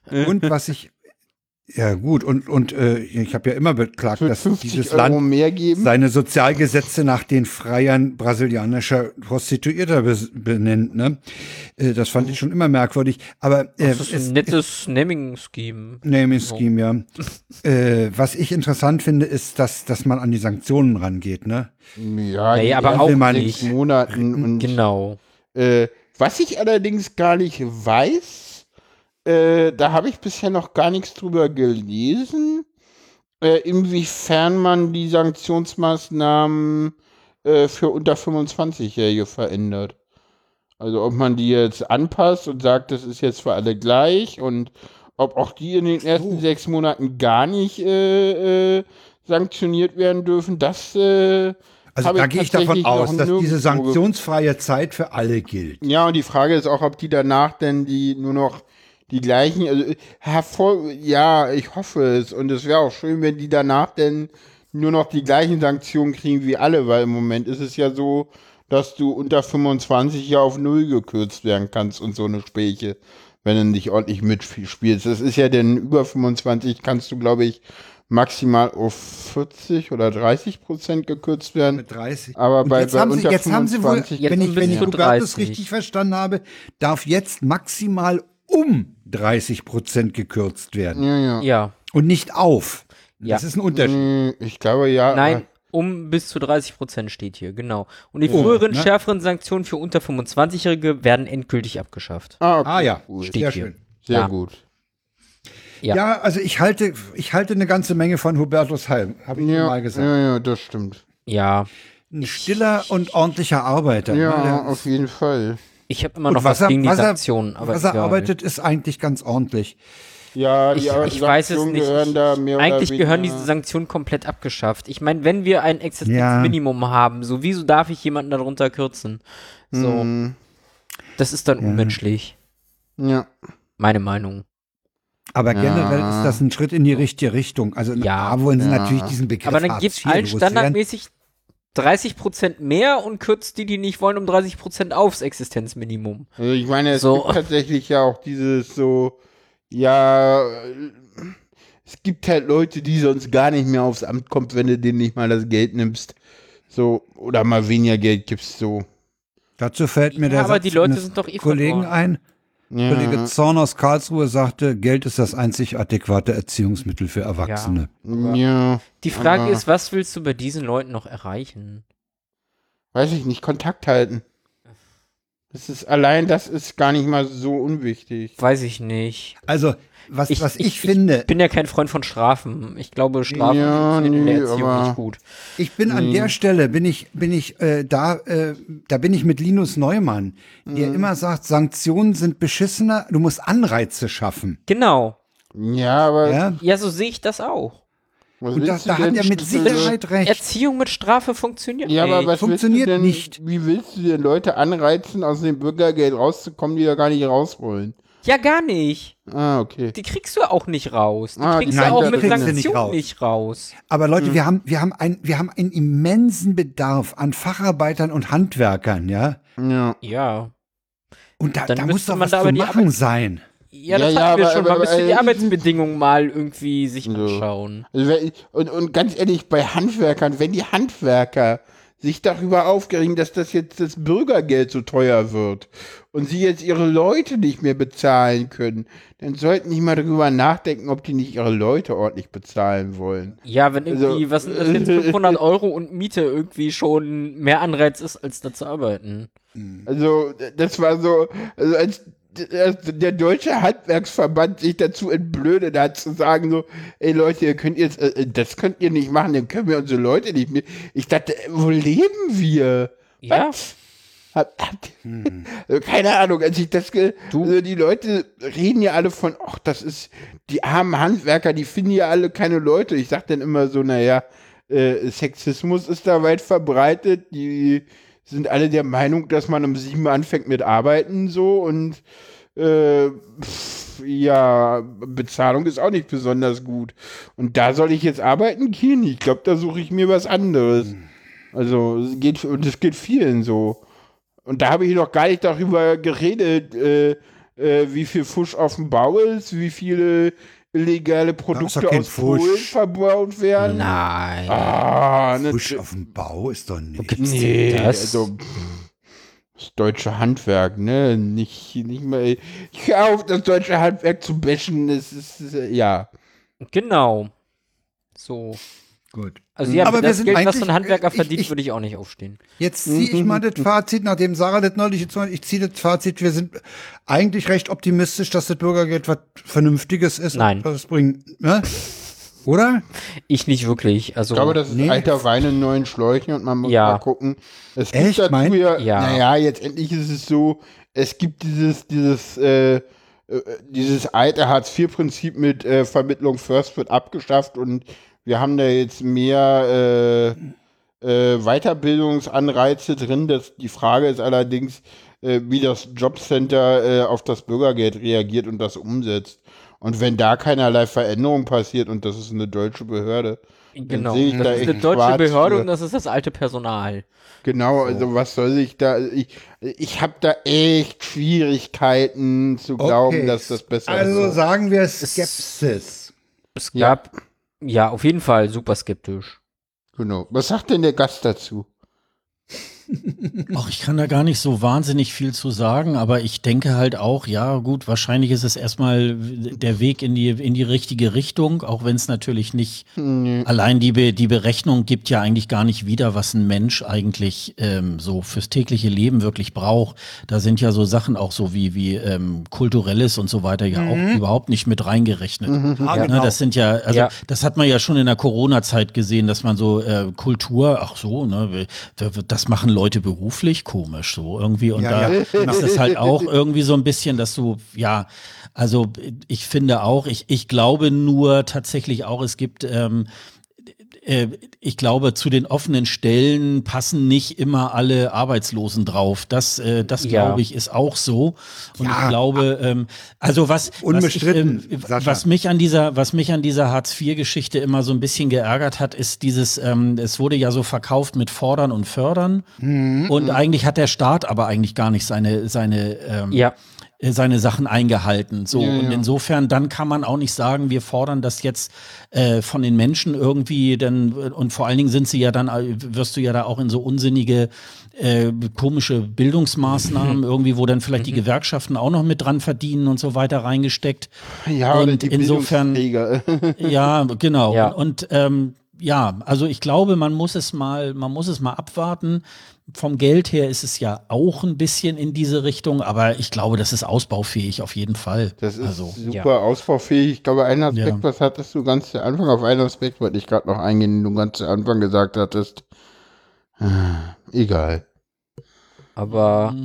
und was ich, ja gut, und, und äh, ich habe ja immer beklagt, dass 50 dieses Euro Land mehr geben. seine Sozialgesetze nach den Freiern brasilianischer Prostituierter benennt. Ne? Äh, das fand ich schon immer merkwürdig. Aber äh, Das ist es, ein nettes Naming-Scheme. Naming Scheme, ja. äh, was ich interessant finde, ist, dass, dass man an die Sanktionen rangeht. Ne? Ja, die aber auch sechs nicht. Monaten und Genau. äh, was ich allerdings gar nicht weiß, äh, da habe ich bisher noch gar nichts drüber gelesen, äh, inwiefern man die Sanktionsmaßnahmen äh, für unter 25-Jährige verändert. Also ob man die jetzt anpasst und sagt, das ist jetzt für alle gleich und ob auch die in den ersten sechs Monaten gar nicht äh, äh, sanktioniert werden dürfen, das Also da gehe ich davon aus, dass diese sanktionsfreie Zeit für alle gilt. ja, und die Frage ist auch, ob die danach denn die nur noch die gleichen, also hervor, ja, ich hoffe es. Und es wäre auch schön, wenn die danach denn nur noch die gleichen Sanktionen kriegen wie alle, weil im Moment ist es ja so, dass du unter 25 ja auf null gekürzt werden kannst und so eine Späche, wenn du nicht ordentlich mitspielst. Das ist ja denn über 25 kannst du, glaube ich, maximal auf 40 oder 30 Prozent gekürzt werden. Mit 30. Aber bei- jetzt bei haben sie, unter jetzt haben sie wohl, 25 Jetzt wenn ich, wenn ich 30. richtig verstanden habe, darf jetzt maximal um 30 Prozent gekürzt werden Ja, ja. Ja. und nicht auf. Ja. Das ist ein Unterschied. Ich glaube ja. Nein, um bis zu 30 Prozent steht hier, genau. Und die Oh, früheren, ne? schärferen Sanktionen für unter 25-Jährige werden endgültig abgeschafft. Ah, okay, Ah ja, Gut. Steht sehr hier. schön. Sehr Ja. gut. Ja. Ja. also ich halte, ich halte eine ganze Menge von Hubertus Heim, habe ich Ja, mal gesagt. ja, ja, das stimmt. Ja, Ein stiller und ordentlicher Arbeiter. Ja, ne? Auf jeden Fall. Ich habe immer Und noch was, er- gegen die was er- Sanktionen, aber was er egal. arbeitet, ist eigentlich ganz ordentlich. Ja, die Ich, ich weiß es nicht. Gehören da mehr oder Eigentlich gehören diese Sanktionen komplett abgeschafft. Ich meine, wenn wir ein Existenzminimum haben, so wieso darf ich jemanden darunter kürzen? So, Hm, das ist dann unmenschlich. ja. Meine Meinung. Aber Ja. generell ist das ein Schritt in die richtige Richtung. Also Ja. da wollen sie Ja. natürlich diesen Begriff Aber dann gibt IV allen standardmäßig 30% mehr und kürzt die, die nicht wollen, um 30% aufs Existenzminimum. Also ich meine, es So. gibt tatsächlich ja auch dieses so, ja, es gibt halt Leute, die sonst gar nicht mehr aufs Amt kommt, wenn du denen nicht mal das Geld nimmst. So, oder mal weniger Geld gibst, so. Dazu fällt mir Ja, der aber Satz die Leute sind doch eh Kollegen verloren. ein. Ja. Kollege Zorn aus Karlsruhe sagte, Geld ist das einzig adäquate Erziehungsmittel für Erwachsene. ja, Die Frage Aber- ist, was willst du bei diesen Leuten noch erreichen? weiß ich nicht, Kontakt halten. Das ist, allein das ist gar nicht mal so unwichtig. Weiß ich nicht. Also, was ich, was ich, finde, Ich bin ja kein Freund von Strafen. Ich glaube, Strafen Ja, funktionieren in der Erziehung aber- nicht gut. ich bin an der Stelle, bin ich, bin ich äh, da, äh, da bin ich mit Linus Neumann, der Mhm. immer sagt, Sanktionen sind beschissener, du musst Anreize schaffen. Genau. Ja, aber Ja? Ja, so sehe ich das auch. was Und da, da hat er mit Sicherheit recht. Erziehung mit Strafe funktioniert Ja, aber nicht. was funktioniert denn, nicht. Wie willst du denn Leute anreizen, aus dem Bürgergeld rauszukommen, die da gar nicht raus wollen? Ja, gar nicht. Ah, okay. Die kriegst du auch nicht raus. Die Ah, kriegst nein, du auch mit Sanktionen nicht raus. nicht raus. Aber Leute, Mhm. wir haben, wir haben ein, wir haben einen immensen Bedarf an Facharbeitern und Handwerkern, ja. Ja. Ja. Und da, da muss doch man was da zu machen Arbeit- sein. Ja, das Ja, ja, hatten wir aber- schon. Man aber- müsste die aber- Arbeitsbedingungen mal irgendwie sich So. anschauen. Also, und, und ganz ehrlich, bei Handwerkern, wenn die Handwerker sich darüber aufgeregen, dass das jetzt das Bürgergeld so teuer wird und sie jetzt ihre Leute nicht mehr bezahlen können, dann sollten die mal darüber nachdenken, ob die nicht ihre Leute ordentlich bezahlen wollen. Ja, wenn Also- irgendwie, was sind das jetzt, 500 Euro und Miete irgendwie schon mehr Anreiz ist, als da zu arbeiten. Also, das war so, also als als der deutsche Handwerksverband sich dazu entblödet hat, zu sagen so, ey Leute, ihr könnt jetzt, äh, das könnt ihr nicht machen, dann können wir unsere Leute nicht mehr. Ich dachte, äh, wo leben wir? Ja. Was? Hab, hab, also keine Ahnung, als ich das, ge Du- also die Leute reden ja alle von, ach, das ist, die armen Handwerker, die finden ja alle keine Leute. Ich sag dann immer so, naja, äh, Sexismus ist da weit verbreitet, die sind alle der Meinung, dass man um sieben anfängt mit Arbeiten so und äh, pff, ja, Bezahlung ist auch nicht besonders gut. Und da soll ich jetzt arbeiten gehen? Ich glaube, da suche ich mir was anderes. Also, geht, und es geht vielen so. Und da habe ich noch gar nicht darüber geredet, äh, äh, wie viel Fusch auf dem Bau ist, wie viele illegale Produkte aus Polen Fusch. verbaut werden. Nein. Ah, ne, Fusch auf dem Bau ist doch nicht. nee, das? also das deutsche Handwerk, ne, nicht, nicht mal, ich höre auf, das deutsche Handwerk zu bashen, es ist, äh, ja. Genau. So. Gut. Also ja, Aber für wir das sind Geld, was so eigentlich- ein Handwerker ich- verdient, ich- würde ich auch nicht aufstehen. Jetzt ziehe ich mal das Fazit, nachdem Sarah das neulich jetzt ich ziehe das Fazit, wir sind eigentlich recht optimistisch, dass das Bürgergeld was Vernünftiges ist. Nein. Was es bringt, ne? Oder? Ich nicht wirklich. Also Ich glaube, das ist Nee. alter Wein in neuen Schläuchen und man muss Ja. mal gucken. Es gibt Echt, dazu mein? ja, Ja. naja, jetzt endlich ist es so, es gibt dieses, dieses, äh, äh, dieses alte Hartz-IV-Prinzip mit äh, Vermittlung First wird abgeschafft und wir haben da jetzt mehr äh, äh, Weiterbildungsanreize drin. Das, die Frage ist allerdings, äh, wie das Jobcenter äh, auf das Bürgergeld reagiert und das umsetzt. Und wenn da keinerlei Veränderung passiert, und das ist eine deutsche Behörde, genau. sehe ich da Das ist eine deutsche schwarz Behörde für. und das ist das alte Personal. Genau, also was soll ich da, ich, ich habe da echt Schwierigkeiten zu glauben, dass das besser Also ist. sagen wir Skepsis. Es Ja. gab Ja, auf jeden Fall super skeptisch. Genau. Was sagt denn der Gast dazu? Ach, ich kann da gar nicht so wahnsinnig viel zu sagen, aber ich denke halt auch, ja, gut, wahrscheinlich ist es erstmal der Weg in die, in die richtige Richtung, auch wenn es natürlich nicht Nee. allein die, Be die Berechnung gibt ja eigentlich gar nicht wieder, was ein Mensch eigentlich ähm, so fürs tägliche Leben wirklich braucht. Da sind ja so Sachen auch so wie, wie ähm, kulturelles und so weiter ja auch überhaupt nicht mit reingerechnet. Ah, Ne, genau. das sind ja, also Ja. das hat man ja schon in der Corona-Zeit gesehen, dass man so äh, Kultur, ach so, ne, das machen Leute beruflich? Komisch so irgendwie. Und Ja, da ja, ist es halt auch irgendwie so ein bisschen, dass du, ja, also ich finde auch, ich, ich glaube nur tatsächlich auch, es gibt ähm, äh, ich glaube, zu den offenen Stellen passen nicht immer alle Arbeitslosen drauf. Das, äh, das Ja. glaube ich, ist auch so. Und Ja. ich glaube, ähm, also was, Unbestritten, was, ich, ähm, was mich an dieser, was mich an dieser Hartz-IV-Geschichte immer so ein bisschen geärgert hat, ist dieses, ähm, es wurde ja so verkauft mit Fordern und Fördern. Mhm. Und eigentlich hat der Staat aber eigentlich gar nicht seine, seine, ähm, Ja. Seine Sachen eingehalten. So Ja, und ja. insofern dann kann man auch nicht sagen, wir fordern das jetzt äh, von den Menschen irgendwie, denn und vor allen Dingen sind sie ja dann äh, wirst du ja da auch in so unsinnige äh, komische Bildungsmaßnahmen irgendwie, wo dann vielleicht die Gewerkschaften auch noch mit dran verdienen und so weiter reingesteckt. Ja, Und die insofern-. Ja, genau. Ja. Und ähm, ja, also ich glaube, man muss es mal, man muss es mal abwarten. Vom Geld her ist es ja auch ein bisschen in diese Richtung, aber ich glaube, das ist ausbaufähig auf jeden Fall. Das ist also, super ausbaufähig. Ich glaube, ein Aspekt, Ja. was hattest du ganz zu Anfang? Auf einen Aspekt wollte ich gerade noch eingehen, den du ganz zu Anfang gesagt hattest. Ah, Egal. Aber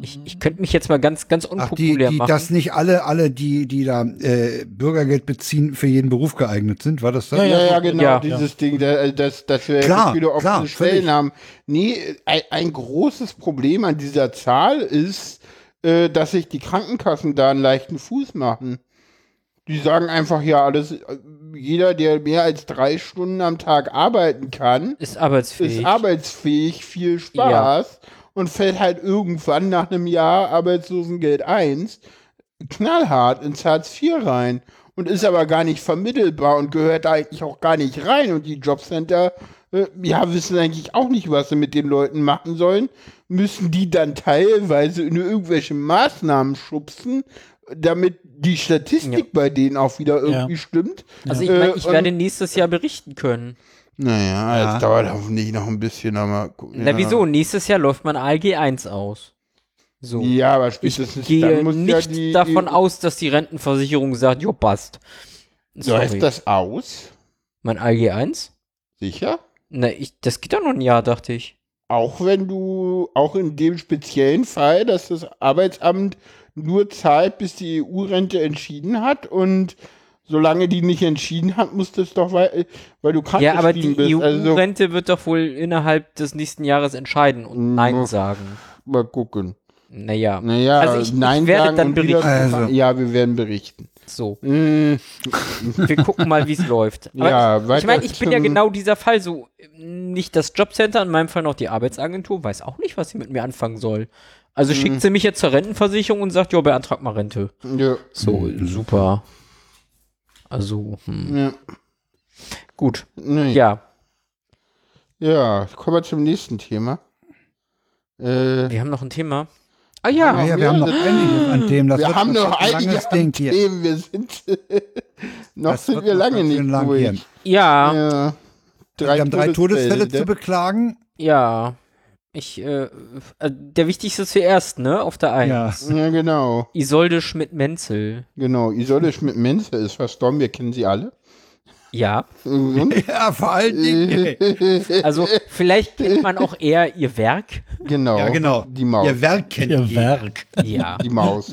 ich, ich könnte mich jetzt mal ganz, ganz Ach, die, unpopulär die, machen. dass nicht alle, alle, die, die da äh, Bürgergeld beziehen, für jeden Beruf geeignet sind, war das das? Ja, ja, genau, Ja. dieses Ding, da- dass, dass wir Klar, viele offene klar, Stellen völlig. haben. Nee, ein, ein großes Problem an dieser Zahl ist, äh, dass sich die Krankenkassen da einen leichten Fuß machen. Die sagen einfach, ja, alles, äh, jeder, der mehr als drei Stunden am Tag arbeiten kann, ist arbeitsfähig. ist arbeitsfähig, viel Spaß und fällt halt irgendwann nach einem Jahr Arbeitslosengeld 1 knallhart ins Hartz IV rein und ist aber gar nicht vermittelbar und gehört da eigentlich auch gar nicht rein und die Jobcenter äh, ja, wissen eigentlich auch nicht, was sie mit den Leuten machen sollen, müssen die dann teilweise in irgendwelche Maßnahmen schubsen, damit die Statistik Ja. bei denen auch wieder irgendwie stimmt. also ich Äh, meine, ich und- werde nächstes Jahr berichten können. Naja, Ja. es dauert hoffentlich noch ein bisschen, aber. Na ja. wieso? Nächstes Jahr läuft mein ALG 1 aus. So. Ja, aber Ich spätestens gehe dann muss nicht ja die, davon die, aus, dass die Rentenversicherung sagt, jo, passt. Läuft das aus? Mein ALG 1? Sicher? Na, ich, das geht doch noch ein Jahr, dachte ich. Auch wenn du, auch in dem speziellen Fall, dass das Arbeitsamt nur zahlt, bis die EU-Rente entschieden hat und solange die nicht entschieden hat, muss das doch, weil, weil du Ja, aber die. Also, EU-Rente wird doch wohl innerhalb des nächsten Jahres entscheiden und Nein Mhm. sagen. mal gucken. Naja, Naja, Also ich- ich nein werde sagen dann berichten. Also. Ja, wir werden berichten. so. Mm, Wir gucken mal, wie es läuft. Aber Ja, ich, ich meine, ich bin ja genau dieser Fall. So, nicht das Jobcenter, in meinem Fall noch die Arbeitsagentur, weiß auch nicht, was sie mit mir anfangen soll. Also Mhm. schickt sie mich jetzt zur Rentenversicherung und sagt, ja, beantrag mal Rente. ja, So, super. Also, hm. ja, gut. nee. Ja, Ja, kommen wir zum nächsten Thema. Äh, wir haben noch ein Thema. Ah ja, Ja, ja, wir haben noch einiges an dem. Das wir haben noch ein einige langes Ding hier. Themen. Wir sind noch Das sind wir noch lange nicht lang durch. hier. ja, Ja. Wir haben drei Todesfälle zu beklagen. ja. Ich, äh, äh, der wichtigste zuerst, ne? Auf der 1. Ja. Ja, genau, Isolde Schmidt-Menzel. genau. Isolde Schmidt-Menze ist verstorben, wir kennen sie alle. Ja. Und, Ja, vor allen Dingen. Also, vielleicht kennt man auch eher ihr Werk. genau, Ja, genau. die Maus. Ihr Werk kennt Ihr jeder. Werk. Ja. Die Maus.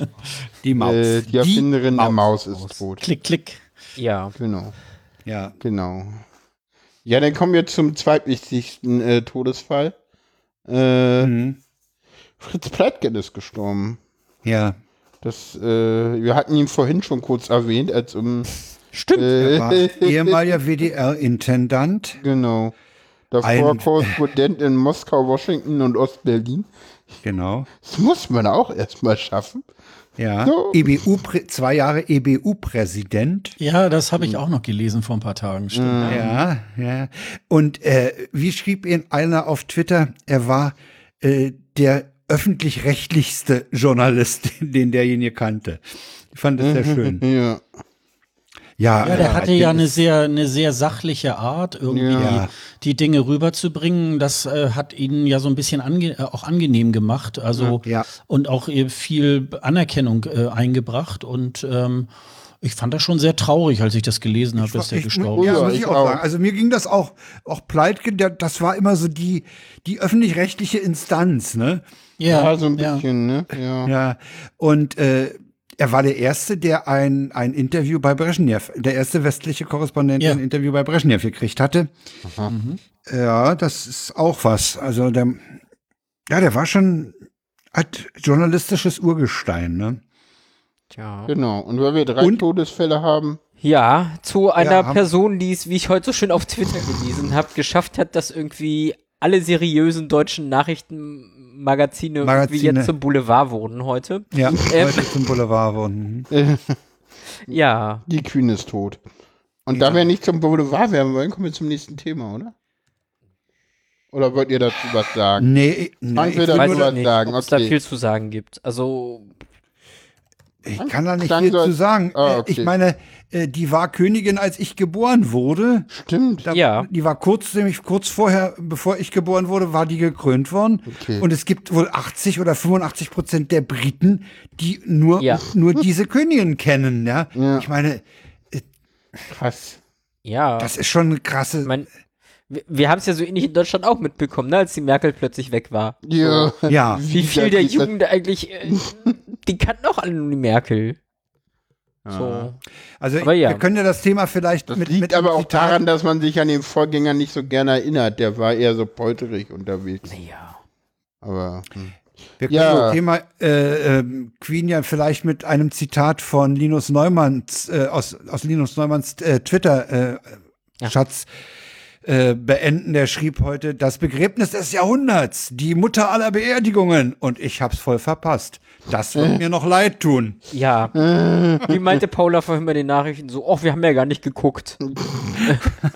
Die Maus. Äh, die Erfinderin der Maus ist tot. Klick, klick. Ja. Genau, Ja. genau. Ja, dann kommen wir zum zweitwichtigsten äh, Todesfall. Äh, Mhm. Fritz Pleitgen ist gestorben. Ja. Das, äh, wir hatten ihn vorhin schon kurz erwähnt, als um. Stimmt. Äh, War ehemaliger WDR-Intendant. genau. Davor Korrespondent in Moskau, Washington und Ostberlin. Genau. Das muss man auch erstmal schaffen. Ja, So. EBU, zwei Jahre EBU-Präsident. Ja, das habe ich auch noch gelesen vor ein paar Tagen. Stimmt. Ja, ja. Und äh, wie schrieb ihn einer auf Twitter, er war äh, der öffentlich-rechtlichste Journalist, den derjenige kannte. Ich fand das sehr schön. Ja. Ja, Ja, der äh, hatte ja eine sehr, eine sehr sachliche Art, irgendwie Ja. die, die Dinge rüberzubringen. Das äh, hat ihn ja so ein bisschen ange äh, auch angenehm gemacht. Also Ja. und auch viel Anerkennung äh, eingebracht. Und ähm, ich fand das schon sehr traurig, als ich das gelesen habe, dass er ich, gestorben ja, ist. Ja, muss ich ich auch auch. sagen. Also mir ging das auch, auch Pleitgen, der, das war immer so die, die öffentlich-rechtliche Instanz, ne? ja, so ein bisschen, ne? Ja. Ja. Und äh, er war der Erste, der ein, ein Interview bei Brezhnev, der erste westliche Korrespondent, der Ja. ein Interview bei Brezhnev gekriegt hatte. Ja, das ist auch was. Also der, ja, der war schon hat journalistisches Urgestein, ne? Tja. Genau. Und weil wir drei Und- Todesfälle haben, Ja, zu einer Ja, Person, die es, wie ich heute so schön auf Twitter gelesen habe, geschafft hat, dass irgendwie alle seriösen deutschen Nachrichtenmagazine irgendwie Magazine. jetzt zum Boulevard wurden heute. Ja, Ähm. heute zum Boulevard wurden. Ja. die Queen ist tot. Und da wir nicht zum Boulevard werden wollen, kommen wir zum nächsten Thema, oder? Oder wollt ihr dazu was sagen? Nee, nee Frank ich, will dazu was ich nicht, sagen, ob es da okay. viel zu sagen gibt. Also, ich kann da nicht Dann viel zu sagen. Ah, Äh, okay. Ich meine, äh, die war Königin, als ich geboren wurde. Stimmt. Da, Ja. Die war kurz, nämlich kurz vorher, bevor ich geboren wurde, war die gekrönt worden. Okay. Und es gibt wohl 80 oder 85 Prozent der Briten, die nur, Ja. nur diese Königin kennen. Ja? Ja. Ich meine, Krass. ja. das ist schon eine krasse. ich mein, wir, wir haben es ja so ähnlich in Deutschland auch mitbekommen, ne, als die Merkel plötzlich weg war. Ja. ja. Wie viel der Jugend eigentlich, äh, die kannten auch alle nur die Merkel. Ah. So. Also Aber ja. wir können ja das Thema vielleicht Das mit, liegt mit aber auch Zitat- daran, dass man sich an den Vorgänger nicht so gerne erinnert. Der war eher so polterig unterwegs. Ja. Aber hm. Wir können Ja. das Thema äh, ähm, Queen ja vielleicht mit einem Zitat von Linus Neumanns äh, aus, aus Linus Neumanns äh, Twitter-Schatz äh, beenden. Der schrieb heute, das Begräbnis des Jahrhunderts, die Mutter aller Beerdigungen. Und ich hab's voll verpasst. Das wird mir noch leid tun. Ja. Wie meinte Paula vorhin bei den Nachrichten so, ach, wir haben ja gar nicht geguckt.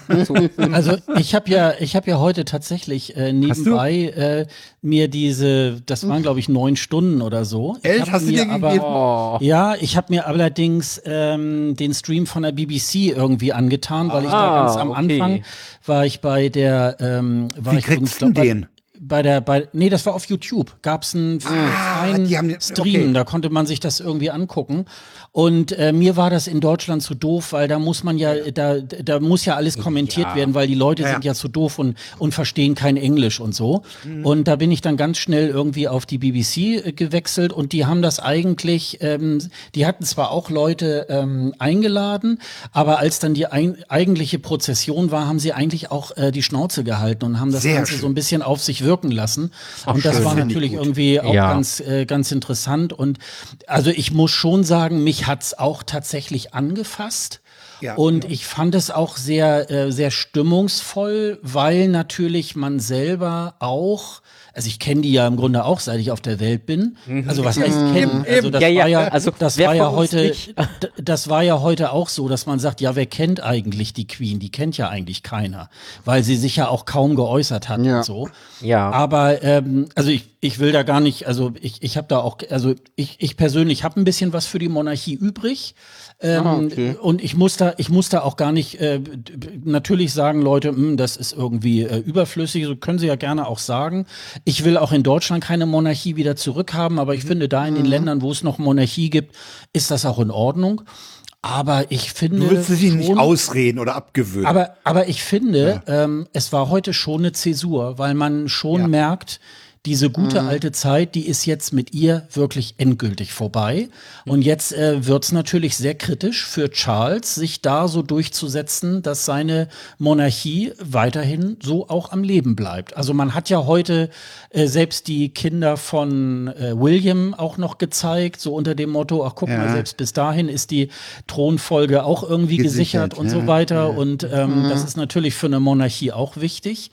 so. Also ich habe ja, ich habe ja heute tatsächlich äh, nebenbei äh, mir diese, das waren glaube ich neun Stunden oder so. Elf hast du dir aber, gegeben? Oh. Ja, ich habe mir allerdings ähm, den Stream von der BBC irgendwie angetan, weil ich da Ah, ganz am okay. Anfang war ich bei der, ähm, war Wie ich kriegst du den? Bei, der, bei, nee, das war auf YouTube. Einen freien die haben den- Stream, okay. da konnte man sich das irgendwie angucken. Und äh, mir war das in Deutschland zu doof, weil da muss man ja, da, da muss ja alles kommentiert Ja. werden, weil die Leute Ja, sind ja. zu doof und, und verstehen kein Englisch und so. Mhm. Und da bin ich dann ganz schnell irgendwie auf die BBC äh, gewechselt und die haben das eigentlich, ähm, die hatten zwar auch Leute ähm, eingeladen, aber als dann die ein, eigentliche Prozession war, haben sie eigentlich auch äh, die Schnauze gehalten und haben das Sehr Ganze schön. so ein bisschen auf sich wirken lassen. und das schön, war natürlich irgendwie auch Ja. ganz, äh, ganz interessant. Und also ich muss schon sagen, mich hat's auch tatsächlich angefasst. Ja. Und ich fand es auch sehr, äh, sehr stimmungsvoll, weil natürlich man selber auch, also ich kenne die ja im Grunde auch, seit ich auf der Welt bin. Also was heißt kennen? Also das Ja, ja, war ja, also das war ja heute, das war ja heute auch so, dass man sagt, ja, wer kennt eigentlich die Queen? Die kennt ja eigentlich keiner, weil sie sich ja auch kaum geäußert hat Ja. und so. Ja. Aber ähm, also ich, ich will da gar nicht, also ich, ich habe da auch, also ich, ich persönlich habe ein bisschen was für die Monarchie übrig. Ähm, Ah, okay. Und ich muss da, ich muss da auch gar nicht äh, natürlich sagen, Leute, hm, das ist irgendwie äh, überflüssig, so können sie ja gerne auch sagen. Ich will auch in Deutschland keine Monarchie wieder zurückhaben, aber ich Mhm. finde, da in den Ländern, wo es noch Monarchie gibt, ist das auch in Ordnung. Aber ich finde. Du willst sie nicht ausreden oder abgewöhnen. aber, aber ich finde, ähm, es war heute schon eine Zäsur, weil man schon merkt, diese gute alte Zeit, die ist jetzt mit ihr wirklich endgültig vorbei. Und jetzt äh, wird's natürlich sehr kritisch für Charles, sich da so durchzusetzen, dass seine Monarchie weiterhin so auch am Leben bleibt. Also man hat ja heute äh, selbst die Kinder von äh, William auch noch gezeigt, so unter dem Motto, ach guck mal, Ja. selbst bis dahin ist die Thronfolge auch irgendwie gesichert, Gesichert, und ja, so weiter. Und ähm, das ist natürlich für eine Monarchie auch wichtig.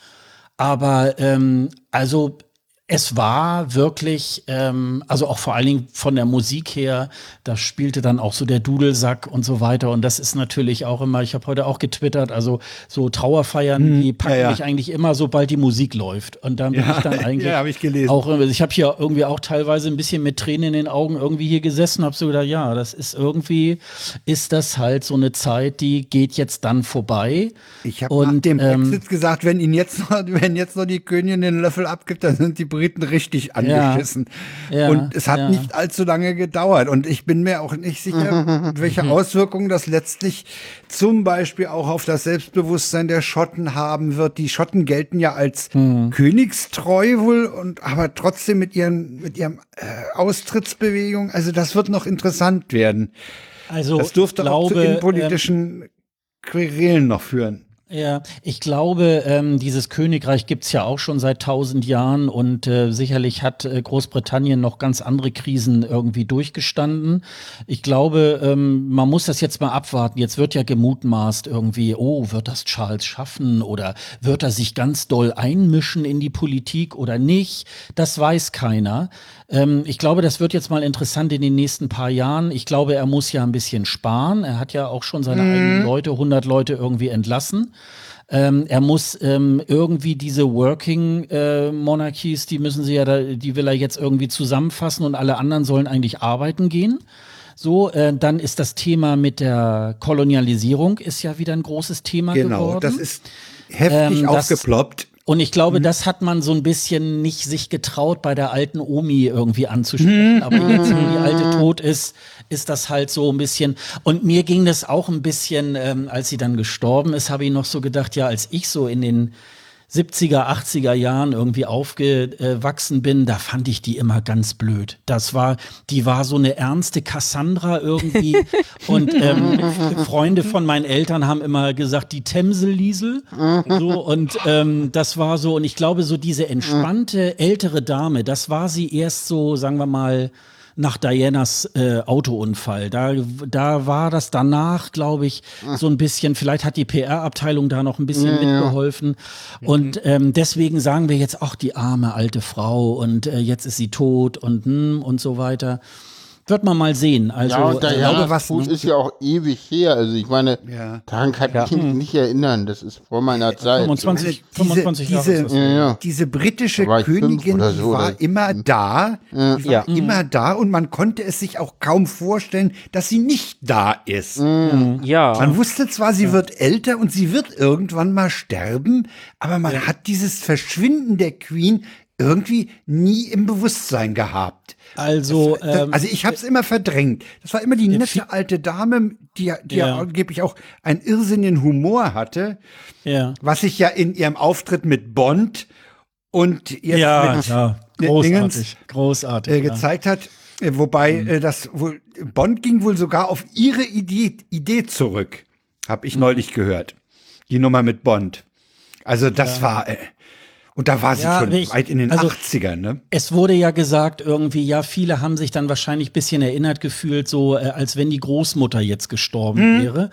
Aber ähm, also es war wirklich, ähm, also auch vor allen Dingen von der Musik her, da spielte dann auch so der Dudelsack und so weiter. Und das ist natürlich auch immer, ich habe heute auch getwittert, also so Trauerfeiern, Hm, die packen ja, ja. mich eigentlich immer, sobald die Musik läuft. Und dann bin Ja, ich dann eigentlich ja, hab ich gelesen. auch, ich habe hier irgendwie auch teilweise ein bisschen mit Tränen in den Augen irgendwie hier gesessen, habe so gedacht, ja, das ist irgendwie, ist das halt so eine Zeit, die geht jetzt dann vorbei. Ich habe nach Und, dem ähm, Brexit gesagt, wenn ihn jetzt noch, wenn jetzt noch die Königin den Löffel abgibt, dann sind die Briten richtig angeschissen. Ja, und es hat ja. nicht allzu lange gedauert. Und ich bin mir auch nicht sicher, welche Auswirkungen das letztlich zum Beispiel auch auf das Selbstbewusstsein der Schotten haben wird. Die Schotten gelten ja als Hm. königstreu wohl und aber trotzdem mit ihren mit ihrem äh, Austrittsbewegung. Also das wird noch interessant werden. Also Das dürfte ich auch zu glaube, ähm, innenpolitischen Querelen noch führen. Ja, ich glaube, ähm, dieses Königreich gibt's ja auch schon seit tausend Jahren und äh, sicherlich hat äh, Großbritannien noch ganz andere Krisen irgendwie durchgestanden. Ich glaube, ähm, man muss das jetzt mal abwarten. Jetzt wird ja gemutmaßt irgendwie, oh, wird das Charles schaffen oder wird er sich ganz doll einmischen in die Politik oder nicht? Das weiß keiner. Ähm, ich glaube, das wird jetzt mal interessant in den nächsten paar Jahren. Ich glaube, er muss ja ein bisschen sparen. Er hat ja auch schon seine eigenen Leute, 100 Leute irgendwie entlassen. Ähm, er muss ähm, irgendwie diese Working äh, Monarchies, die müssen sie ja, da, die will er jetzt irgendwie zusammenfassen und alle anderen sollen eigentlich arbeiten gehen. So, äh, dann ist das Thema mit der Kolonialisierung ist ja wieder ein großes Thema Genau, geworden. das ist heftig Ähm, aufgeploppt. Und ich glaube, Mhm. das hat man so ein bisschen nicht sich getraut, bei der alten Omi irgendwie anzusprechen. Mhm. Aber jetzt, wo die alte tot ist, ist das halt so ein bisschen. Und mir ging das auch ein bisschen, ähm, als sie dann gestorben ist, habe ich noch so gedacht, ja, als ich so in den 70er, 80er Jahren irgendwie aufgewachsen bin, da fand ich die immer ganz blöd. Das war, die war so eine ernste Cassandra irgendwie. und ähm, Freunde von meinen Eltern haben immer gesagt, die Themseliesel. So, und ähm, das war so, und ich glaube, so diese entspannte ältere Dame, das war sie erst so, sagen wir mal, nach Dianas äh, Autounfall. Da, da war das danach, glaube ich, so ein bisschen, vielleicht hat die PR-Abteilung da noch ein bisschen mitgeholfen. Und ähm, deswegen sagen wir jetzt, ach, die arme alte Frau und äh, jetzt ist sie tot und hm, und so weiter. Wird man mal sehen. Also, ja, und äh, glaube, was- Fuß ist ja auch ewig her. Also ich meine, Ja. daran kann ich mich nicht erinnern. Das ist vor meiner Zeit. 25, 25 Jahre diese, ist das. Ja, ja. diese britische Königin, so, war immer da. Die war Ja. immer da und man konnte es sich auch kaum vorstellen, dass sie nicht da ist. Ja. Man wusste zwar, sie wird älter und sie wird irgendwann mal sterben, aber man hat dieses Verschwinden der Queen irgendwie nie im Bewusstsein gehabt. Also, ähm, also ich habe es immer verdrängt. Das war immer die nette alte Dame, die, die ja. Ja. angeblich auch einen irrsinnigen Humor hatte, ja. was sich ja in ihrem Auftritt mit Bond und jetzt Ja, mit ja, großartig, Dingens, großartig. äh, ja. gezeigt hat. Äh, Wobei äh, das wohl Bond ging wohl sogar auf ihre Idee, Idee zurück, habe ich neulich gehört. Die Nummer mit Bond. Also das war äh, und da war sie Ja, schon ich- weit in den also- 80ern, ne? Es wurde ja gesagt, irgendwie, ja, viele haben sich dann wahrscheinlich ein bisschen erinnert gefühlt, so äh, als wenn die Großmutter jetzt gestorben wäre.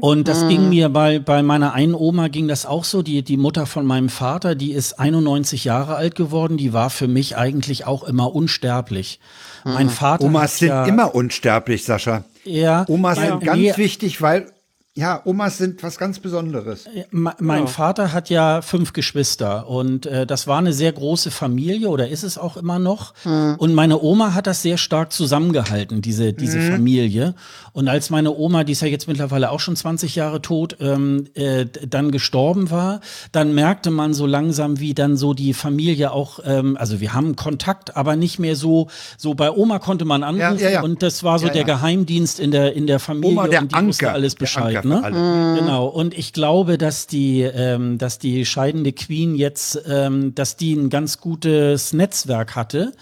Und das ging mir bei, bei meiner einen Oma ging das auch so. Die, die Mutter von meinem Vater, die ist 91 Jahre alt geworden, die war für mich eigentlich auch immer unsterblich. Mein Vater. Omas sind ja, immer unsterblich, Sascha. Ja, Omas ja, sind ganz nee, wichtig, weil ja, Omas sind was ganz Besonderes. Me- Mein Vater hat ja fünf Geschwister und äh, das war eine sehr große Familie oder ist es auch immer noch. Und meine Oma hat das sehr stark zusammengehalten, diese, diese Familie. Und als meine Oma, die ist ja jetzt mittlerweile auch schon 20 Jahre tot, ähm, äh, dann gestorben war, dann merkte man so langsam, wie dann so die Familie auch, ähm, also wir haben Kontakt, aber nicht mehr so, so bei Oma konnte man anrufen ja, ja. und das war so Ja, der ja. Geheimdienst in der, in der Familie Oma, der und die wusste Anker, alles der Bescheid. Für ne? alle. Genau, und ich glaube, dass die, ähm, dass die scheidende Queen jetzt, ähm, dass die ein ganz gutes Netzwerk hatte,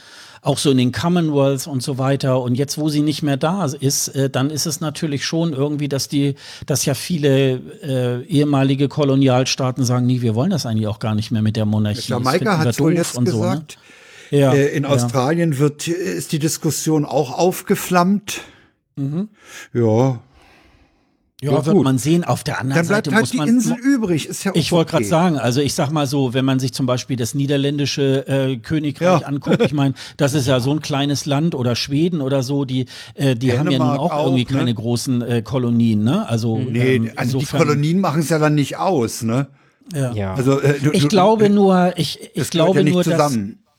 auch so in den Commonwealth und so weiter. Und jetzt, wo sie nicht mehr da ist, äh, dann ist es natürlich schon irgendwie, dass die, dass ja viele äh, ehemalige Kolonialstaaten sagen, nee, wir wollen das eigentlich auch gar nicht mehr mit der Monarchie. Jamaika hat wohl jetzt und gesagt. So, ne? ja, Äh, in ja. Australien wird, ist die Diskussion auch aufgeflammt. Mhm. Ja. Ja, Ja, wird gut. man sehen. Auf der anderen Dann bleibt Seite halt muss die man. Insel übrig. Ist ja auch Ich wollte gerade sagen, also ich sag mal so, wenn man sich zum Beispiel das niederländische äh, Königreich Ja. anguckt, ich meine, das ist ja so ein kleines Land oder Schweden oder so, die, äh, die haben ja nun auch, auch, irgendwie ne? keine großen äh, Kolonien, ne? Also, Nee, ähm, also die Kolonien machen es ja dann nicht aus, ne? Ja. Ja. Also äh, du, Ich du, glaube nur, ich, ich gehört glaube ja nicht nur, zusammen. dass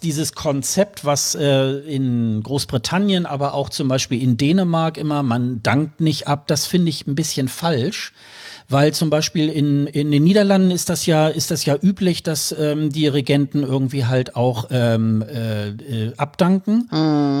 dieses Konzept, was äh, in Großbritannien, aber auch zum Beispiel in Dänemark immer, man dankt nicht ab, das finde ich ein bisschen falsch. Weil zum Beispiel in, in den Niederlanden ist das ja, ist das ja üblich, dass ähm, die Regenten irgendwie halt auch ähm, äh, abdanken.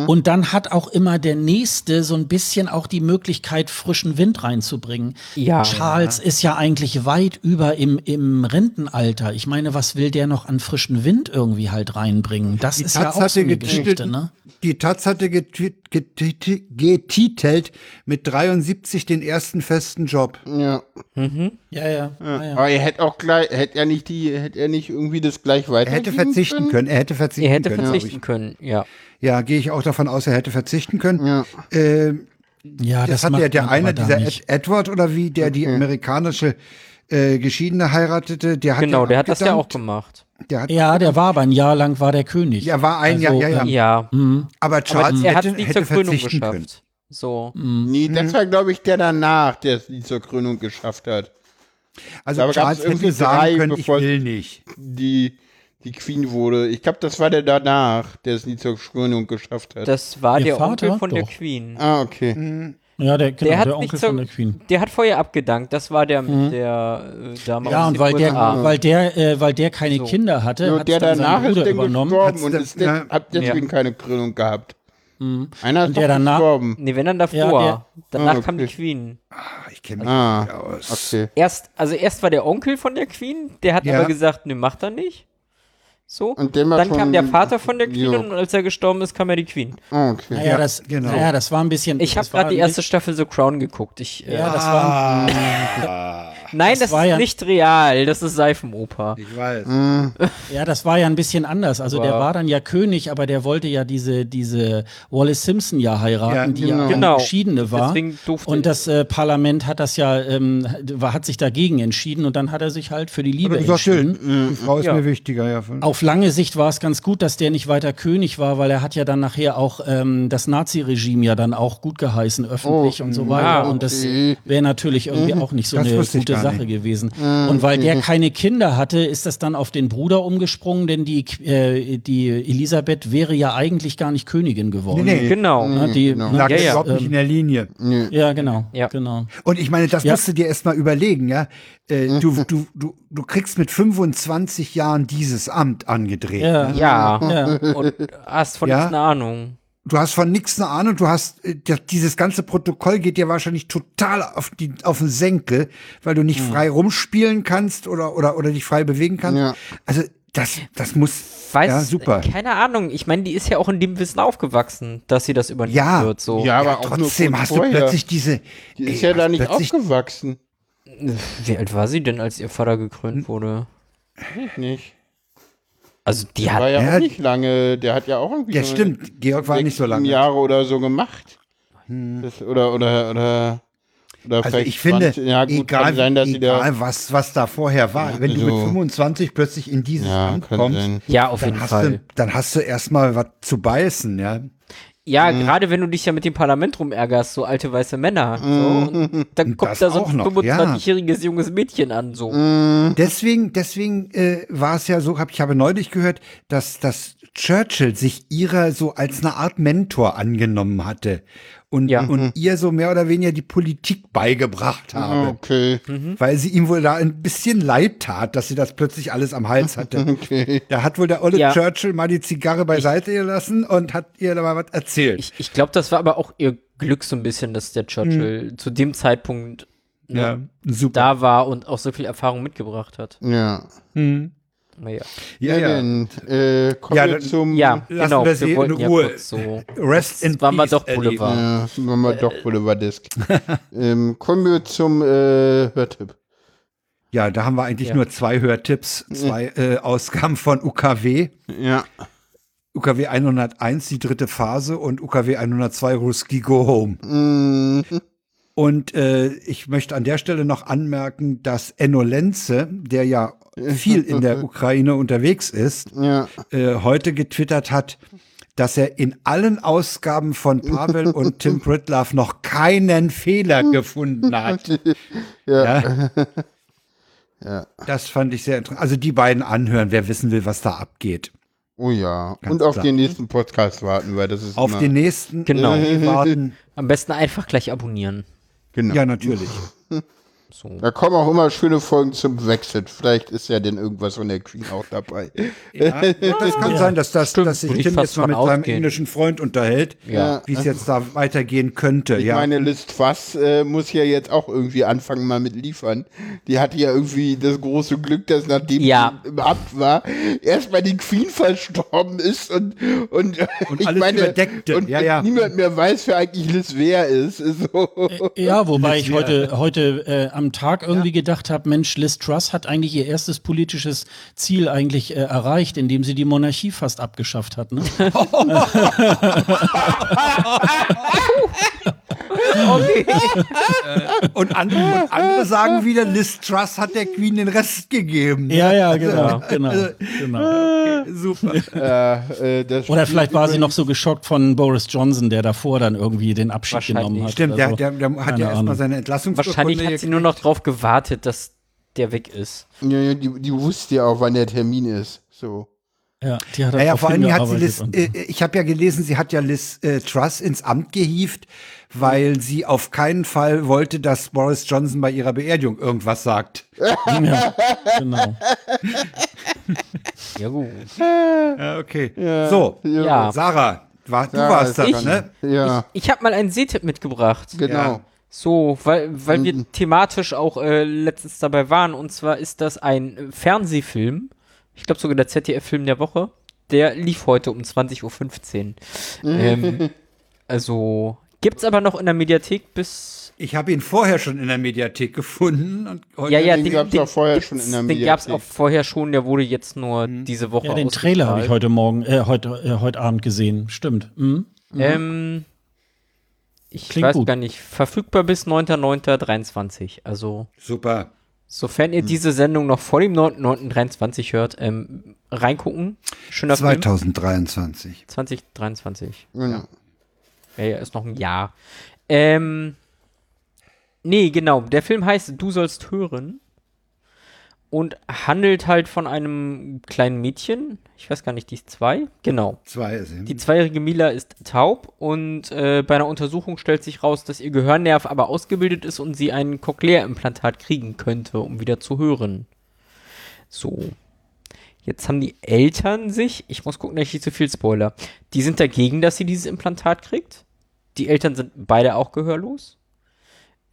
Und dann hat auch immer der Nächste so ein bisschen auch die Möglichkeit, frischen Wind reinzubringen. Ja. Charles ist ja eigentlich weit über im, im Rentenalter. Ich meine, was will der noch an frischen Wind irgendwie halt reinbringen? Das ist ja Taz auch so eine Geschichte, ne? Die Taz hatte getitelt mit 73 den ersten festen Job. Ja. Ja, ja. ja, ja. Aber er hätte auch gleich, hätte er nicht die, hätte er nicht irgendwie das gleich Er weitergeben hätte verzichten können. Er hätte verzichten Er hätte können. verzichten können, ja. Ja, gehe ich auch davon aus, er hätte verzichten können. Ja. Ähm, ja das, hat macht ja der eine, dieser nicht. Ed Edward oder wie, der die amerikanische äh, Geschiedene heiratete, der hat Genau, ja der hat das ja auch gemacht. Der hat, Ja, der war aber ein Jahr lang war der König. ja, war ein Jahr, Also, ja, ja. ähm, Ja. Aber Aber Charles er hat hätte, es nicht hätte zur Krönung geschafft. können. So. Nee, das war, glaube ich, der danach, der es nie zur Krönung geschafft hat. Also Da Charles hätte sagen drei, können, ich will nicht. Die, die Queen wurde. Ich glaube, das war der danach, der es nie zur Krönung geschafft hat. Das war Ihr der Vater? Onkel von der Doch. Queen. ah, okay. Ja, der, genau, Der hat der Onkel zur, von der Queen. der hat vorher abgedankt. Das war der mit der äh, Dame Ja, und weil der, USA. weil der, äh, weil der keine So. Kinder hatte, Nur hat der dann danach sein ist Bruder dann übernommen. gestorben und ist der, ja. hat deswegen keine Krönung gehabt. Einer ist Und der danach- gestorben. Nee, wenn dann davor. Ja, der- Danach Ah, kam die okay. Queen. Ah, Ich kenne mich Ah, nicht aus. okay. Erst, also erst war der Onkel von der Queen, der hat Ja. aber gesagt, ne, macht er nicht. So. Dann kam der Vater von der Queen und als er gestorben ist, kam ja die Queen. Ah, okay. Naja, Ja, das, genau. naja, das war ein bisschen. Ich habe gerade die erste Staffel The Crown geguckt. Ich, äh, Ja, das war. nein, das, das war ist ja- nicht real. Das ist Seifenoper. Ich weiß. Ja, das war ja ein bisschen anders. Also der War- dann ja König, aber der wollte ja diese, diese Wallace Simpson ja heiraten, Ja, die genau. ja Genau. eine Geschiedene war. Und das äh, Parlament hat das ja, ähm, war, hat sich dagegen entschieden und dann hat er sich halt für die Liebe gesagt, entschieden. die Frau ist Ja. mir wichtiger, ja. Auf lange Sicht war es ganz gut, dass der nicht weiter König war, weil er hat ja dann nachher auch ähm, das Nazi-Regime ja dann auch gut geheißen, öffentlich Oh, und so weiter. ah, und das okay. wäre natürlich irgendwie auch nicht so Das eine gute gar Sache nicht. gewesen. Und weil der keine Kinder hatte, ist das dann auf den Bruder umgesprungen, denn die, äh, die Elisabeth wäre ja eigentlich gar nicht Königin geworden. Nee, nee. Genau. Ne, die, Genau. Lag Ja, ja. überhaupt nicht in der Linie. ja, genau. Ja. genau. Und ich meine, das Ja. musst du dir erst mal überlegen, ja. Äh, du, du, du, du kriegst mit 25 Jahren dieses Amt angedreht. Ja. Ne? Ja. Ja. Und hast von Ja. nichts eine Ahnung. Du hast von nichts eine Ahnung, du hast, äh, dieses ganze Protokoll geht dir wahrscheinlich total auf, die, auf den Senkel, weil du nicht frei rumspielen kannst oder, oder, oder dich frei bewegen kannst. Ja. Also, das, das muss, Weiß, ja, super. Keine Ahnung. Ich meine, die ist ja auch in dem Wissen aufgewachsen, dass sie das übernehmen Ja. wird. So. Ja, aber auch Trotzdem hast du vorher. plötzlich diese, Die ist ey, ja da nicht aufgewachsen. Wie alt war sie denn, als ihr Vater gekrönt wurde? Ich nicht. Also die War hat. ja, Ja, auch nicht lange. Der hat ja auch irgendwie ja so stimmt, Georg war nicht so lange. Jahre oder so gemacht. Das, oder, oder, oder, oder Also vielleicht ich finde, 20, ja, gut, egal, kann sein, dass sie da, egal was, was da vorher war, wenn du also- mit 25 plötzlich in dieses ja, Amt kommst. Ja, auf dann jeden hast, Fall. du, dann hast du erstmal was zu beißen, ja. Ja, Mhm. gerade wenn du dich ja mit dem Parlament rumärgerst, so alte weiße Männer. So, und dann kommt das da so ein noch, 25-jähriges junges Mädchen an. So. Mhm. Deswegen, deswegen äh, war es ja so, hab, ich habe neulich gehört, dass, dass Churchill sich ihrer so als eine Art Mentor angenommen hatte und, Ja. und ihr so mehr oder weniger die Politik beigebracht habe. Okay. Weil sie ihm wohl da ein bisschen leid tat, dass sie das plötzlich alles am Hals hatte. Okay. Da hat wohl der olle Ja. Churchill mal die Zigarre beiseite gelassen und hat ihr da mal was erzählt. Ich, ich glaube, das war aber auch ihr Glück so ein bisschen, dass der Churchill Mhm. zu dem Zeitpunkt ne, ja, super. da war und auch so viel Erfahrung mitgebracht hat. Ja. Naja. ja, Ja, ja. dann äh, kommen Ja, wir dann- zum Ja, Lassen genau. wir sie in ja Ruhe. kurz so. Rest in waren wir peace, doch. Boulevard. Ja, machen wir doch Boulevardesk. ähm, kommen wir zum äh, Hörtipp. Ja, da haben wir eigentlich Ja. nur zwei Hörtipps, zwei äh, Ausgaben von UKW. Ja. UKW 101, die dritte Phase und UKW 102, Ruski Go Home. Mm, Und äh, ich möchte an der Stelle noch anmerken, dass Enno Lenze, der ja viel in der Ukraine unterwegs ist, Ja. äh, heute getwittert hat, dass er in allen Ausgaben von Pavel und Tim Pritlove noch keinen Fehler gefunden hat. Ja. Ja. Das fand ich sehr interessant. Also die beiden anhören, wer wissen will, was da abgeht. Oh ja. Ganz Und auf klar. den nächsten Podcast warten, weil das ist Auf den nächsten Genau. warten. Am besten einfach gleich abonnieren. Genau. Ja, natürlich. So. Da kommen auch immer schöne Folgen zum Brexit. Vielleicht ist ja denn irgendwas von der Queen auch dabei. Ja, das kann sein, dass, das, dass sich ich Tim jetzt mal mit seinem englischen Freund unterhält, Ja. wie es jetzt da weitergehen könnte. Ich ja. meine, List Fass äh, muss ja jetzt auch irgendwie anfangen mal mit liefern. Die hatte ja irgendwie das große Glück, dass nachdem Ja. sie im Amt war, erstmal die Queen verstorben ist und, und, ich alles meine, überdeckte. und Ja, ja. niemand mehr weiß, wer eigentlich Liz wer ist. So. Ja, wobei ich heute, heute äh, am Tag irgendwie gedacht habe, Mensch, Liz Truss hat eigentlich ihr erstes politisches Ziel eigentlich äh, erreicht, indem sie die Monarchie fast abgeschafft hat. Ne? Und, andere, und andere sagen wieder, Liz Truss hat der Queen den Rest gegeben. ja, ja, genau, genau, genau. Super. äh, äh, Oder vielleicht war sie noch so geschockt von Boris Johnson, der davor dann irgendwie den Abschied genommen hat. Stimmt, der, der, der hat ja erstmal seine Entlassungsurkunde Wahrscheinlich hat sie nur noch drauf gewartet, dass der weg ist. Ja, ja, die, die wusste ja auch, wann der Termin ist. So. Ja, die hat Naja, vor allen Dingen hat sie Liz, und- äh, ich habe ja gelesen, sie hat ja Liz äh, Truss ins Amt gehievt, weil sie auf keinen Fall wollte, dass Boris Johnson bei ihrer Beerdigung irgendwas sagt. ja, genau. Ja, gut. Ja, okay. So, Ja. Sarah, war, du Ja, warst das, ich- ne? Ja, Ich habe mal einen Seetipp mitgebracht. genau. Ja. So, weil, weil wir thematisch auch äh, letztens dabei waren. Und zwar ist das ein äh, Fernsehfilm. Ich glaube sogar der ZDF-Film der Woche. Der lief heute um 20.15 Uhr. ähm, also gibt's aber noch in der Mediathek bis. Ich habe ihn vorher schon in der Mediathek gefunden. Und heute Ja, ja, den gab's auch vorher schon in der Den gab's Mediathek. auch vorher schon. Der wurde jetzt nur diese Woche Ja, den Trailer habe ich heute Morgen, äh, heute, äh, heute Abend gesehen. Stimmt. Mhm. Ähm, ich Klingt weiß gut. gar nicht. Verfügbar bis 9.9.23. Also, Super. Sofern ihr diese Sendung noch vor dem 9.9.23 hört, ähm, reingucken. Schöner Film. 2023. 2023. Genau. Ja, ja, ist noch ein Jahr. Ähm, nee, genau. Der Film heißt Du sollst hören. Und handelt halt von einem kleinen Mädchen. Ich weiß gar nicht, die ist zwei. Genau. Zwei sind. Die zweijährige Mila ist taub und äh, bei einer Untersuchung stellt sich raus, dass ihr Gehörnerv aber ausgebildet ist und sie ein Cochlea-Implantat kriegen könnte, um wieder zu hören. So. Jetzt haben die Eltern sich, ich muss gucken, dass ich nicht zu viel spoiler, die sind dagegen, dass sie dieses Implantat kriegt. Die Eltern sind beide auch gehörlos.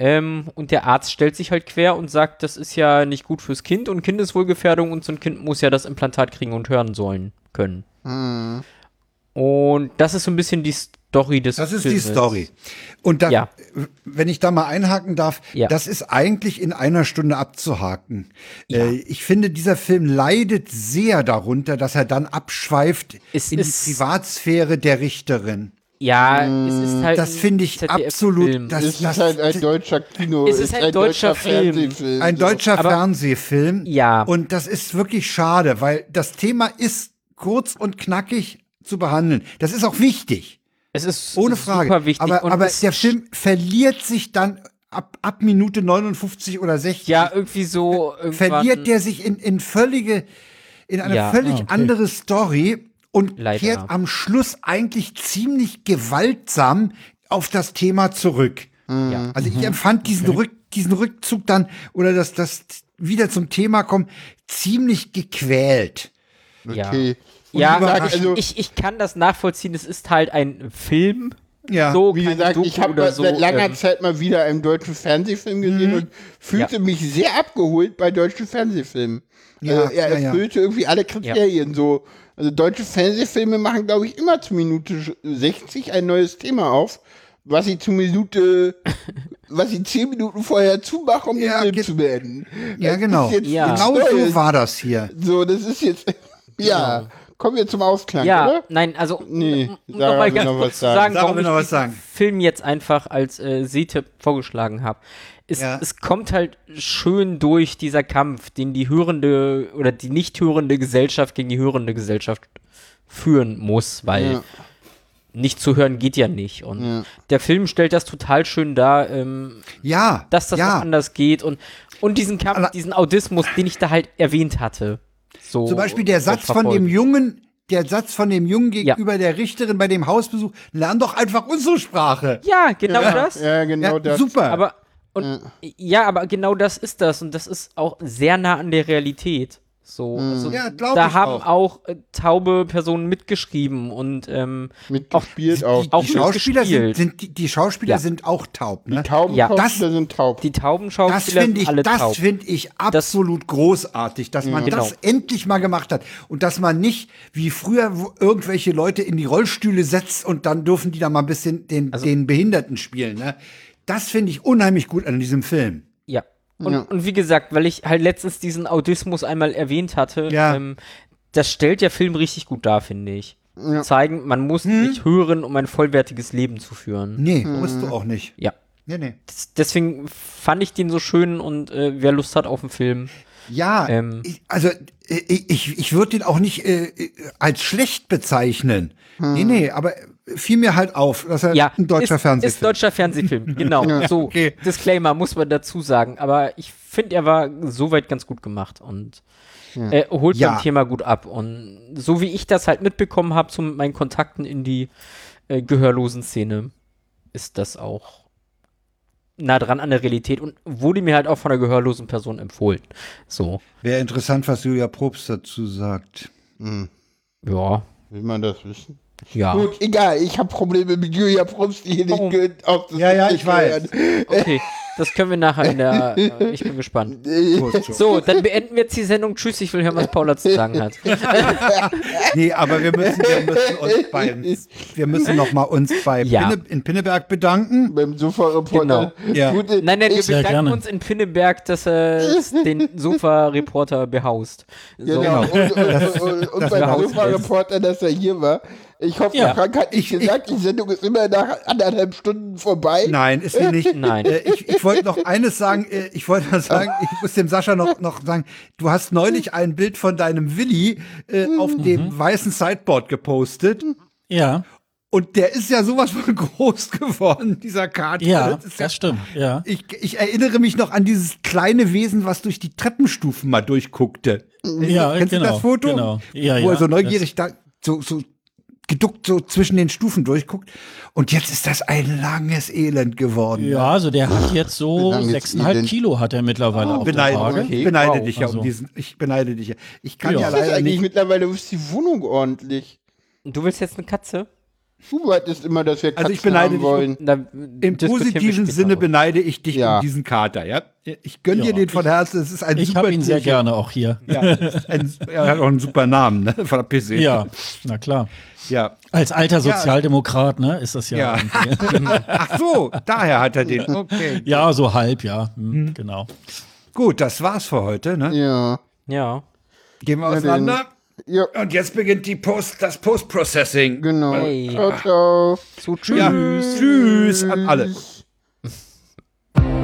Ähm, und der Arzt stellt sich halt quer und sagt, das ist ja nicht gut fürs Kind und Kindeswohlgefährdung und so ein Kind muss ja das Implantat kriegen und hören sollen können. Hm. Und das ist so ein bisschen die Story des Das ist die Filmes. Story. Und da, Ja. wenn ich da mal einhaken darf, Ja. das ist eigentlich in einer Stunde abzuhaken. Äh, ich finde, dieser Film leidet sehr darunter, dass er dann abschweift Es in die Privatsphäre der Richterin. Ja, es ist halt. Das ein finde ich ZDF-Film. absolut- das- Es ist halt ein deutscher Kino. Es ist ein deutscher Film. Fernsehfilm. Ein so. deutscher Aber- Fernsehfilm. Ja. Und das ist wirklich schade, weil das Thema ist kurz und knackig zu behandeln. Das ist auch wichtig. Es ist Ohne Frage. super wichtig. aber und aber der Film verliert sich dann ab, ab Minute 59 oder 60. Ja, irgendwie so. irgendwann- verliert der sich in, in völlige, in eine Ja. völlig Ah, okay. andere Story und Leider. kehrt am Schluss eigentlich ziemlich gewaltsam auf das Thema zurück. Ja. Also ich empfand diesen, Rück, diesen Rückzug dann oder das, das wieder zum Thema kommen ziemlich gequält. Ja. Okay. Ja, überraschend. also ich, ich kann das nachvollziehen. Es ist halt ein Film. Ja. So, Wie gesagt, Doku ich habe so, seit langer ähm, Zeit mal wieder einen deutschen Fernsehfilm gesehen und fühlte Ja. mich sehr abgeholt bei deutschen Fernsehfilmen. Ja, also er ja, ja. erfüllte irgendwie alle Kriterien so. Also deutsche Fernsehfilme machen, glaube ich, immer zu Minute 60 ein neues Thema auf, was sie zu Minute, was sie zehn Minuten vorher zumachen, um Ja, den Film zu beenden. Ja, Das genau. Ja. Genau so war das hier. So, das ist jetzt, ja, kommen wir zum Ausklang, Ja, oder? nein, also Nee, um Sarah noch mal will ganz noch kurz sagen. sagen, Sarah warum will ich noch was sagen. Film jetzt einfach als äh, Sehtipp vorgeschlagen habe. Es, Ja. es kommt halt schön durch dieser Kampf, den die hörende oder die nicht hörende Gesellschaft gegen die hörende Gesellschaft führen muss, weil Ja. nicht zu hören geht ja nicht. Und Ja. der Film stellt das total schön dar, ähm, Ja, dass das ja. auch anders geht und, und diesen Kampf, Aber- diesen Autismus, den ich da halt erwähnt hatte. So, Zum Beispiel der Satz von dem Jungen, der Satz von dem Jungen gegenüber der Richterin bei dem Hausbesuch, lern doch einfach unsere Sprache. Ja, genau das. Ja, genau Ja, das. super. Aber und ja. aber genau das ist das und das ist auch sehr nah an der Realität. So, also Ja, glaub da ich haben auch. auch, äh, taube Personen mitgeschrieben und ähm, Mitgespielt auch. die, auch die Schauspieler sind, sind die, die Schauspieler Ja. sind auch taub. Die Ne? Tauben Ja. das, sind taub. die Das Taubenschauspieler finde sind ich, alle das taub. finde ich absolut großartig, dass man Genau. das endlich mal gemacht hat und dass man nicht wie früher irgendwelche Leute in die Rollstühle setzt und dann dürfen die da mal ein bisschen den, Also den Behinderten spielen. Ne? Das finde ich unheimlich gut an diesem Film. Ja. Und, Ja. und wie gesagt, weil ich halt letztens diesen Autismus einmal erwähnt hatte, Ja. ähm, das stellt der Film richtig gut dar, finde ich. Zeigen, man muss nicht hören, um ein vollwertiges Leben zu führen. Nee, musst du auch nicht. Ja. Nee, nee. Das, deswegen fand ich den so schön und äh, wer Lust hat auf den Film. Ja, Ähm. ich, also äh, ich, ich würde den auch nicht äh, äh, als schlecht bezeichnen. Nee, nee, aber fiel mir halt auf, dass er Ja, ein deutscher ist, Fernsehfilm ist deutscher Fernsehfilm, genau. So, okay. Disclaimer muss man dazu sagen. Aber ich finde, er war soweit ganz gut gemacht und äh, holt Ja. beim Thema gut ab. Und so wie ich das halt mitbekommen habe zu meinen Kontakten in die äh, gehörlosen Szene, ist das auch nah dran an der Realität und wurde mir halt auch von einer gehörlosen Person empfohlen. So, Wäre interessant, was Julia Probst dazu sagt. ja, Will man das wissen? Ja. Gut, egal. Ich habe Probleme mit Julia Probst, die hier nicht Warum? gehört. Auf das Ja, ja, ich weiß. Okay, das können wir nachher in der. Äh, ich bin gespannt. So, dann beenden wir jetzt die Sendung. Tschüss, ich will hören, was Paula zu sagen hat. Nee, aber wir müssen, wir müssen uns bei, wir müssen noch mal uns bei Ja. Pinne, in Pinneberg bedanken. Beim Sofa-Reporter. Genau. Ja. Nein, nein, wir bedanken gerne. uns in Pinneberg, dass er den Sofa-Reporter behaust. So. Genau. Und, und, und, und beim Sofa-Reporter, dass er hier war. Ich hoffe, Ja. Frank hat nicht gesagt, die Sendung ist immer nach anderthalb Stunden vorbei. Nein, ist sie nicht. Nein. Äh, ich ich wollte noch eines sagen, äh, ich wollte noch sagen, ich muss dem Sascha noch, noch sagen, du hast neulich ein Bild von deinem Willi äh, auf dem weißen Sideboard gepostet. Ja, Und der ist ja sowas von groß geworden, dieser Kater. ja, Das ja das stimmt, ja. Ich, ich erinnere mich noch an dieses kleine Wesen, was durch die Treppenstufen mal durchguckte. Ja, Kennst genau, du das Foto? genau. Ja, Wo ja, er so neugierig da so, so geduckt so zwischen den Stufen durchguckt. Und jetzt ist das ein langes Elend geworden. Ja, also der hat jetzt so Langes sechseinhalb Elend. Kilo hat er mittlerweile auf der Beneide, Waage. ich beneide wow. dich ja Also. um diesen, ich beneide dich ja. Ich kann Ja. ja, leider eigentlich nicht. mittlerweile ist die Wohnung ordentlich. Du willst jetzt eine Katze? Du wolltest immer, dass wir Katzen Also ich beneide haben dich wollen. Da Im positiven Sinne beneide ich dich Ja. um diesen Kater, ja? Ich gönn dir Ja, den von Herzen, es ist ein Ich super habe ihn sehr Tierchen. gerne auch hier. Ja, ein, er hat auch einen super Namen, ne? Von der PC. Ja, na klar. Ja. Als alter Sozialdemokrat, ne, ist das ja. Ja. Ach so, daher hat er den. Okay. Ja, so halb, ja. Hm, Genau. Gut, das war's für heute, ne? Ja. Ja. Gehen wir Ja, auseinander. Ja. Und jetzt beginnt die Post, das Post-Processing. Genau. Hey. Ciao, ciao. So, tschüss. Ja, tschüss an alle.